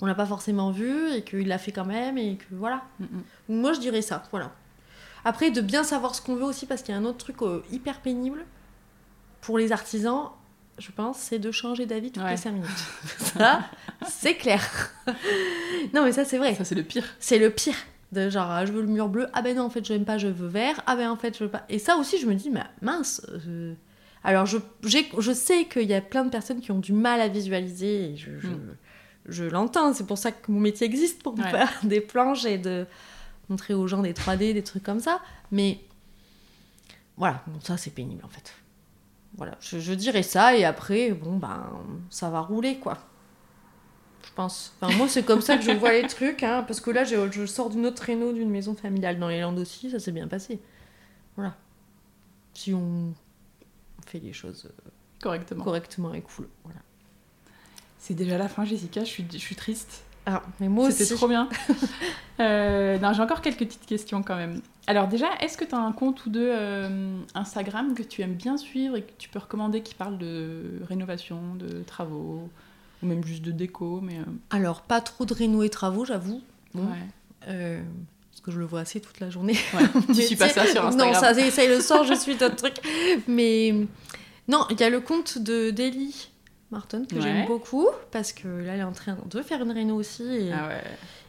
on l'a pas forcément vu et qu'il l'a fait quand même et que voilà. Mm, mm. Moi, je dirais ça, voilà. Après, de bien savoir ce qu'on veut aussi, parce qu'il y a un autre truc euh, hyper pénible pour les artisans, je pense, c'est de changer d'avis toutes Ouais. les 5 minutes. *laughs* ça, c'est clair. non, mais ça, c'est vrai. Ça, c'est le pire. C'est le pire. De genre, ah, je veux le mur bleu, ah ben non, en fait, j'aime pas, je veux vert, ah ben en fait, je veux pas. Et ça aussi, je me dis, mais mince. euh, Alors, je, je sais qu'il y a plein de personnes qui ont du mal à visualiser, et je, je, Mm. je l'entends, c'est pour ça que mon métier existe, pour Ouais. faire des planches et de montrer aux gens des 3D, des trucs comme ça. Mais voilà, bon, ça, c'est pénible en fait. Voilà, je, je dirais ça, et après, bon, ben, ça va rouler, quoi. Je pense. Enfin, moi, c'est comme ça que je vois les trucs, hein, parce que là, je, je sors d'une autre réno d'une maison familiale dans les Landes aussi, ça s'est bien passé. Voilà. Si on fait les choses euh, Correctement. correctement et cool. Voilà. C'est déjà la fin, Jessica. Je suis, je suis triste. Ah, mais moi aussi. C'était trop bien. *laughs* Euh, non, j'ai encore quelques petites questions quand même. Alors déjà, est-ce que tu as un compte ou deux euh, Instagram que tu aimes bien suivre et que tu peux recommander qui parle de rénovation, de travaux, ou même juste de déco, mais... euh, Alors, pas trop de réno et travaux, j'avoue. Bon, ouais. euh, parce que je le vois assez toute la journée. Ouais. *laughs* tu suis pas ça sais, sur Instagram. Non, ça, c'est ça, le soir, je suis d'autres trucs. Mais non, il y a le compte de Delhi Martin que Ouais. j'aime beaucoup parce que là, elle est en train de faire une réno aussi. Et, Ah ouais.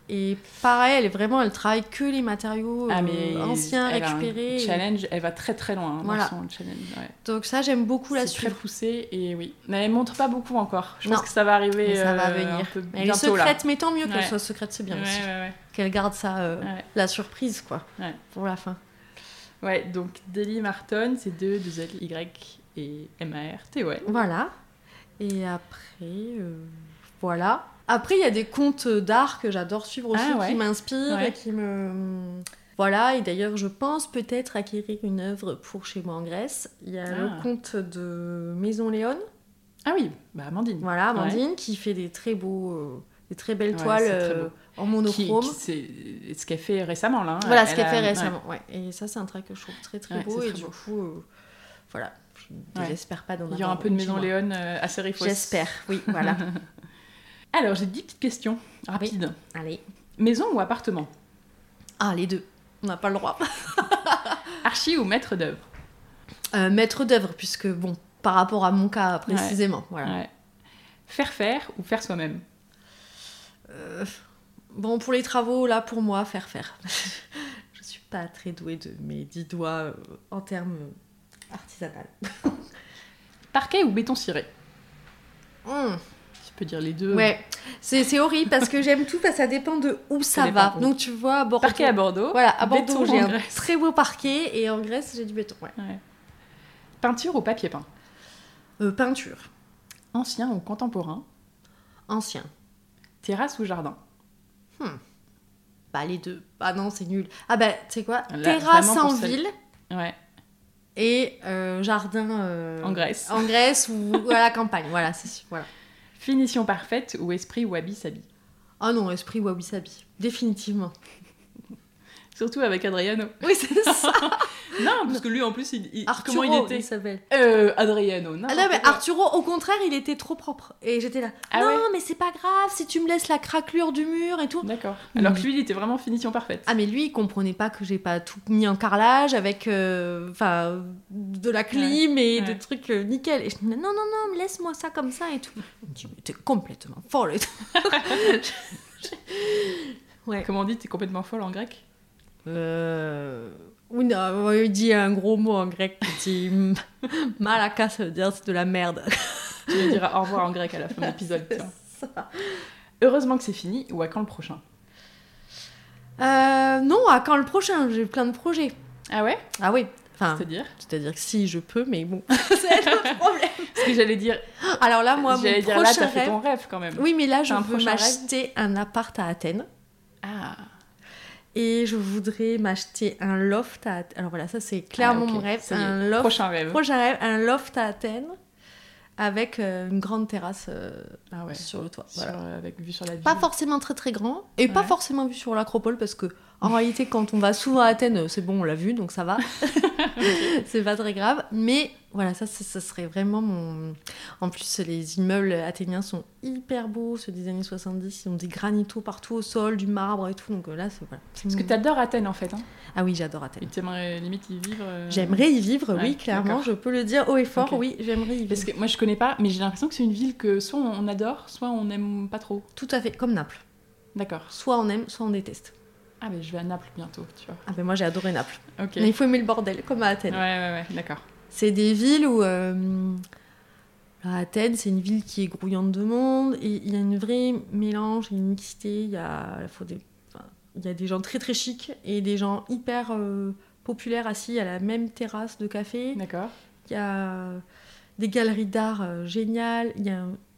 Et pareil, elle est vraiment, elle travaille que les matériaux Ah, euh, mais anciens, elle a un récupérés. challenge, elle va très très loin hein, Voilà. dans son challenge. ouais. Donc ça, j'aime beaucoup la C'est très suivre. poussé et oui. Mais elle montre pas beaucoup encore. Je Non. pense que ça va arriver. Mais ça va euh, venir. un peu Elle est là. secrète, mais tant mieux qu'elle Ouais. soit secrète, c'est bien Ouais, aussi. Qu'elle garde ça, euh, la surprise, quoi, pour la fin. Ouais, donc Deli Marton, c'est 2, 2 L, Y et M-A-R-T, ouais. Voilà. Et après, euh, voilà. Après, il y a des contes d'art que j'adore suivre aussi, Ah ouais. qui m'inspirent Ouais. et qui me... Voilà, et d'ailleurs, je pense peut-être acquérir une œuvre pour chez moi en Grèce. Il y a Ah. le conte de Maison Léon, Ah oui, bah Amandine. voilà, Amandine, qui fait des très beaux... euh, des très belles toiles très euh, beau. en monochrome. c'est ce qu'elle fait récemment, là. hein. Voilà Elle ce qu'elle a- fait récemment, ouais. Et ça, c'est un trait que je trouve très très beau. Et très du coup, euh, voilà, je Ouais. pas d'en Il y aura un peu de Maison. Léon euh, à Serifos. J'espère, oui, voilà. *laughs* Alors, j'ai 10 petites questions rapides. Allez. Maison ou appartement? Ah, les deux. On n'a pas le droit. *laughs* Archi ou maître d'œuvre? Euh, Maître d'œuvre, puisque bon, par rapport à mon cas précisément. Voilà. Faire faire ou faire soi-même? Euh, Bon, pour les travaux, là, pour moi, faire faire. *laughs* je suis pas très douée de mes dix doigts euh, en termes artisanal. Parquet ou béton ciré? Mmh. Peux dire les deux. Ouais, c'est horrible parce que j'aime tout, parce que ça dépend de où ça, va. Donc tu vois, Bordeaux. Parquet à Bordeaux. Voilà, à Bordeaux, j'ai un très beau parquet et en Grèce, j'ai du béton. Ouais. Peinture ou papier peint? Euh, Peinture. Ancien ou contemporain? Ancien. Terrasse ou jardin? Hmm. Bah les deux. Ah non, c'est nul. Ah bah, tu sais quoi? Terrasse en ville. Ouais. Et euh, jardin... Euh, en Grèce. En Grèce ou, à la campagne. Voilà, c'est voilà. Finition parfaite ou esprit wabi-sabi Ah non, esprit wabi-sabi. Définitivement. Surtout avec Adriano. Oui, c'est ça. *laughs* non, parce que lui, en plus, il, Arturo, comment il était il s'appelle. Euh, Adriano. Non, ah non, mais Arturo, au contraire, il était trop propre. Et j'étais là. Ah non, mais c'est pas grave si tu me laisses la craquelure du mur et tout. D'accord. Alors que lui, il était vraiment finition parfaite. Ah, mais lui, il comprenait pas que j'ai pas tout mis en carrelage avec euh, enfin de la clim et des trucs euh, nickel. Et je dis non, non, non, laisse-moi ça comme ça et tout. Tu es complètement folle. *laughs* ouais. Comment on dit, t'es complètement folle en grec? Euh... Oui, non, il dit un gros mot en grec qui dit *laughs* malaka, ça veut dire c'est de la merde. tu lui diras au revoir en grec à la fin de l'épisode. *laughs* Heureusement que c'est fini, ou à quand le prochain? Euh, Non, à quand le prochain? J'ai plein de projets. Ah ouais? Ah oui. Enfin, c'est-à-dire? C'est-à-dire que si je peux, mais bon, *laughs* c'est un problème. Parce que j'allais dire. Alors là, moi, mon dire, prochain là, t'as fait ton rêve quand même. Oui, mais là, je veux m'acheter un appart à Athènes. Ah. Et je voudrais m'acheter un loft à Alors voilà, ça c'est clairement ah, mon rêve. Un loft... Prochain rêve. Prochain rêve, un loft à Athènes avec euh, une grande terrasse euh, ah sur le toit. Euh, avec vue sur la ville. Pas forcément très très grand et pas forcément vue sur l'acropole parce que en réalité quand on va souvent à Athènes, c'est bon, on l'a vu donc ça va. *laughs* c'est pas très grave. Mais voilà, ça, ça, serait vraiment mon. En plus, les immeubles athéniens sont hyper beaux, ceux des années 70. Ils ont des granitos partout au sol, du marbre et tout. Donc là, c'est voilà. Parce que tu adores Athènes en fait. Hein ah oui, j'adore Athènes. Et tu aimerais limite y vivre euh J'aimerais y vivre, oui, clairement. Je peux le dire haut et fort, oui, j'aimerais y vivre. Parce que moi, je connais pas, mais j'ai l'impression que c'est une ville que soit on adore, soit on n'aime pas trop. Tout à fait, comme Naples. D'accord. Soit on aime, soit on déteste. Ah, mais je vais à Naples bientôt, tu vois. Ah, mais moi j'ai adoré Naples. Mais il faut aimer le bordel, comme à Athènes. Ouais, ouais, ouais, d'accord. C'est des villes où. Euh, Athènes, c'est une ville qui est grouillante de monde, et il y a une vraie mélange, une mixité. Il y a, des, il y a des gens très très chics et des gens hyper euh, populaires assis à la même terrasse de café. D'accord. Il y a des galeries d'art euh, géniales.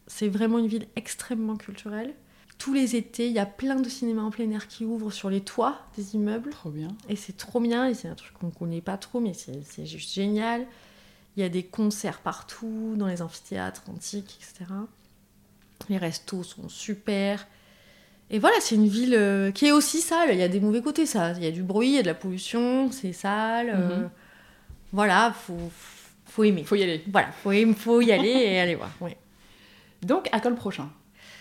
C'est vraiment une ville extrêmement culturelle tous les étés, il y a plein de cinémas en plein air qui ouvrent sur les toits des immeubles. Trop bien. Et c'est trop bien, et c'est un truc qu'on connaît pas trop, mais c'est juste génial. Il y a des concerts partout, dans les amphithéâtres antiques, etc. Les restos sont super. Et voilà, c'est une ville euh, qui est aussi sale. Il y a des mauvais côtés, ça. Il y a du bruit, il y a de la pollution, c'est sale. Euh, mhm. voilà, faut, faut aimer. Faut y aller. Voilà, faut, faut y aller et aller voir. Donc, à quand le prochain?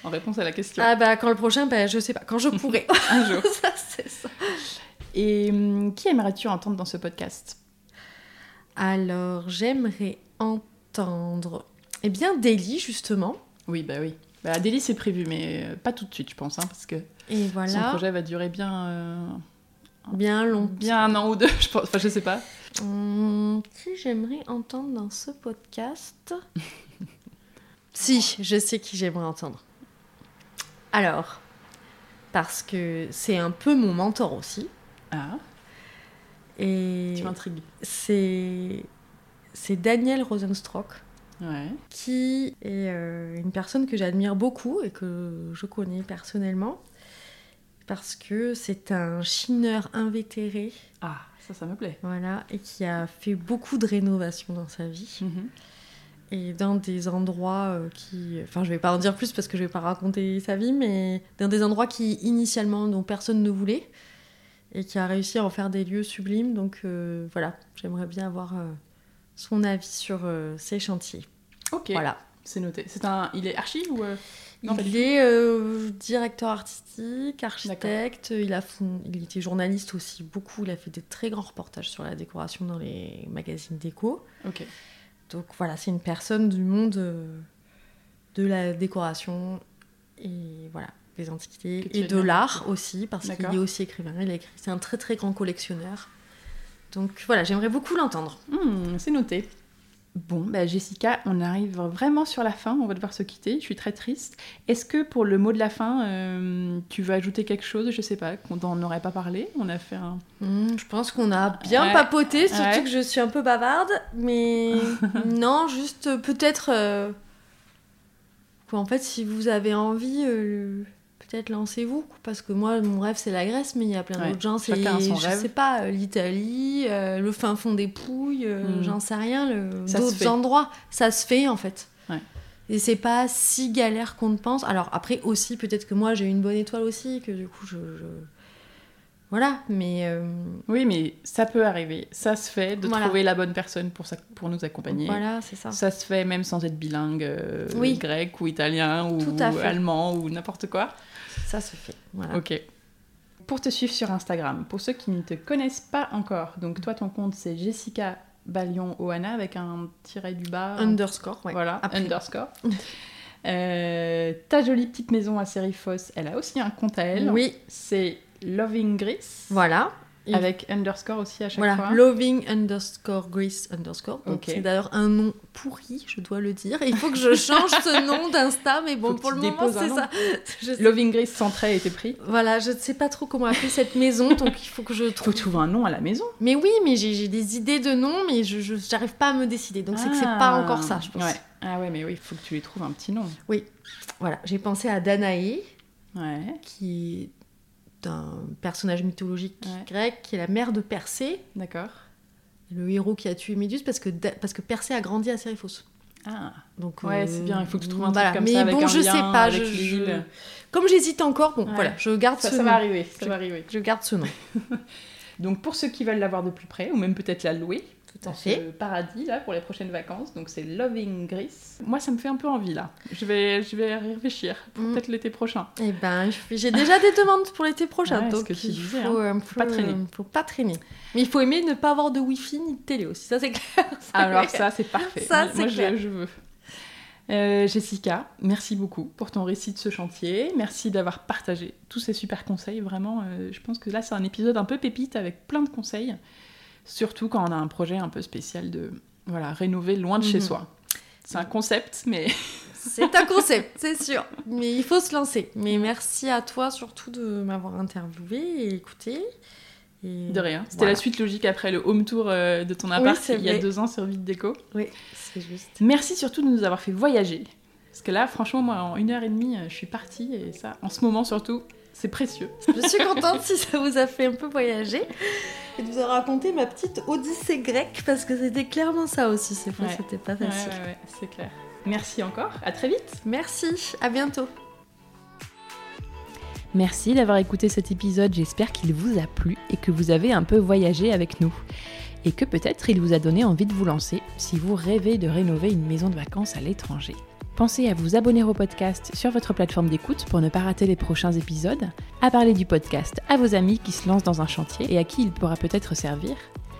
En réponse à la question. Ah bah quand le prochain, bah, je sais pas, quand je pourrai. *laughs* Un jour. *laughs* ça, c'est ça. Et hum, qui aimerais-tu entendre dans ce podcast? Alors, j'aimerais entendre... Eh bien, Daily, justement. Oui, bah oui. Bah, c'est prévu, mais euh, pas tout de suite, je pense, hein, parce que Et voilà. son projet va durer bien... Euh, bien long. Bien un an ou deux, *laughs* je pense. Enfin, je sais pas. Hum, qui j'aimerais entendre dans ce podcast? Si, je sais qui j'aimerais entendre. Alors, parce que c'est un peu mon mentor aussi. Ah. Et tu m'intrigues. C'est c'est Daniel Rosenstock. Ouais. Qui est euh, une personne que j'admire beaucoup et que je connais personnellement. Parce que c'est un chineur invétéré. Ah, ça, ça me plaît. Voilà, et qui a fait beaucoup de rénovations dans sa vie. Mhm et dans des endroits euh, qui... Enfin, je vais pas en dire plus parce que je vais pas raconter sa vie, mais dans des endroits qui, initialement, dont personne ne voulait, et qui a réussi à en faire des lieux sublimes. Donc euh, voilà, j'aimerais bien avoir euh, son avis sur ces chantiers. Ok. Voilà. C'est noté. C'est un... Il est archi ou... Il est euh, directeur artistique, architecte, il, a il était journaliste aussi beaucoup, il a fait des très grands reportages sur la décoration dans les magazines déco. Ok. Donc voilà, c'est une personne du monde euh, de la décoration et voilà, des antiquités et de l'art aussi, parce qu'il est aussi écrivain, il a écrit, c'est un très très grand collectionneur. Donc voilà, j'aimerais beaucoup l'entendre. Hmm, c'est noté. Bon, bah Jessica, on arrive vraiment sur la fin, on va devoir se quitter, je suis très triste. Est-ce que pour le mot de la fin, euh, tu veux ajouter quelque chose? Je sais pas, qu'on n'en aurait pas parlé On a fait un... Hmm, je pense qu'on a bien papoté, surtout que je suis un peu bavarde, mais *laughs* non, juste peut-être... Euh, en fait, si vous avez envie... Euh, peut-être lancez-vous parce que moi mon rêve c'est la Grèce mais il y a plein d'autres gens c'est je sais pas euh, l'Italie euh, le fin fond des Pouilles euh, hmm. j'en sais rien d'autres endroits. Ça se fait en fait. Et c'est pas si galère qu'on ne pense. Alors après aussi peut-être que moi j'ai une bonne étoile aussi que du coup je, voilà mais oui mais ça peut arriver ça se fait de trouver la bonne personne pour ça pour nous accompagner voilà c'est ça ça se fait même sans être bilingue grec ou italien ou allemand ou n'importe quoi ça se fait. Ok. Pour te suivre sur Instagram, pour ceux qui ne te connaissent pas encore, donc toi ton compte c'est Jessica Balion Oana avec un tiret du bas. Underscore, ouais. Voilà, underscore. *laughs* Euh, ta jolie petite maison à Serifos, elle a aussi un compte à elle. Oui. C'est Loving Greece. Voilà. Avec underscore aussi à chaque voilà, fois. Loving underscore Greece underscore. C'est d'ailleurs un nom pourri, je dois le dire. il faut que je *laughs* change ce nom d'Insta, mais bon, pour le moment, c'est ça. Loving Greece centré a été pris. Voilà, je ne sais pas trop comment appeler cette maison, donc il faut que je trouve. Faut trouver un nom à la maison. Mais oui, mais j'ai des idées de noms, mais je n'arrive pas à me décider. Donc c'est que c'est pas ah. encore ça, je pense. Ah ouais, mais oui, il faut que tu lui trouves un petit nom. Oui. Voilà, j'ai pensé à Danae. Ouais. Qui d'un personnage mythologique grec qui est la mère de Persée. D'accord. Le héros qui a tué Méduse parce que, parce que Persée a grandi à Séréphos. Ah. Donc, ouais, c'est bien, il faut que tu trouves un truc comme mais ça. Mais bon, je sais pas. Je, Comme j'hésite encore, bon, voilà, je garde ça, ce ça nom. Va arriver, ça va arriver. Je garde ce nom. *laughs* Donc, pour ceux qui veulent l'avoir de plus près, ou même peut-être la louer, tout à fait. paradis là pour les prochaines vacances. Donc c'est Loving Greece. Moi ça me fait un peu envie là. Je vais, je vais réfléchir pour mm. peut-être l'été prochain. Eh ben j'ai déjà des demandes pour l'été prochain. donc il disais, faut, hein. faut, pas traîner. Faut pas traîner. Mais il faut aimer ne pas avoir de wifi ni de télé aussi. Ça c'est clair. *laughs* Alors ça c'est parfait. Ça Moi Je, je veux. Euh, Jessica, merci beaucoup pour ton récit de ce chantier. Merci d'avoir partagé tous ces super conseils. Vraiment, euh, je pense que là, c'est un épisode un peu pépite avec plein de conseils. Surtout quand on a un projet un peu spécial de voilà, rénover loin de chez mhm. soi. C'est un concept, mais... *laughs* c'est un concept, c'est sûr. Mais il faut se lancer. Mais merci à toi surtout de m'avoir interviewé et écouté. De rien. C'était la suite logique après le home tour euh, de ton appart il y a deux ans sur Vite Déco. Oui, c'est juste. Merci surtout de nous avoir fait voyager. Parce que là, franchement, moi, en une heure et demie, je suis partie. Et ça, en ce moment surtout, c'est précieux. Je suis contente si ça vous a fait un peu voyager et de vous avoir raconté ma petite odyssée grecque parce que c'était clairement ça aussi. Fois, c'était pas facile. Ouais, ouais, c'est clair. Merci encore. À très vite. Merci. À bientôt. Merci d'avoir écouté cet épisode. J'espère qu'il vous a plu et que vous avez un peu voyagé avec nous. Et que peut-être il vous a donné envie de vous lancer si vous rêvez de rénover une maison de vacances à l'étranger. Pensez à vous abonner au podcast sur votre plateforme d'écoute pour ne pas rater les prochains épisodes, à parler du podcast à vos amis qui se lancent dans un chantier et à qui il pourra peut-être servir,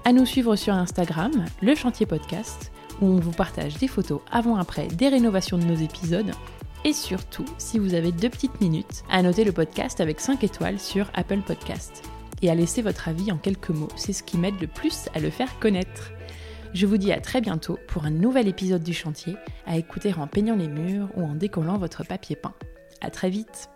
à nous suivre sur Instagram, le chantier podcast, où on vous partage des photos avant-après des rénovations de nos épisodes, et surtout, si vous avez deux petites minutes, à noter le podcast avec 5 étoiles sur Apple Podcast. Et à laisser votre avis en quelques mots, c'est ce qui m'aide le plus à le faire connaître. Je vous dis à très bientôt pour un nouvel épisode du chantier, à écouter en peignant les murs ou en décollant votre papier peint. À très vite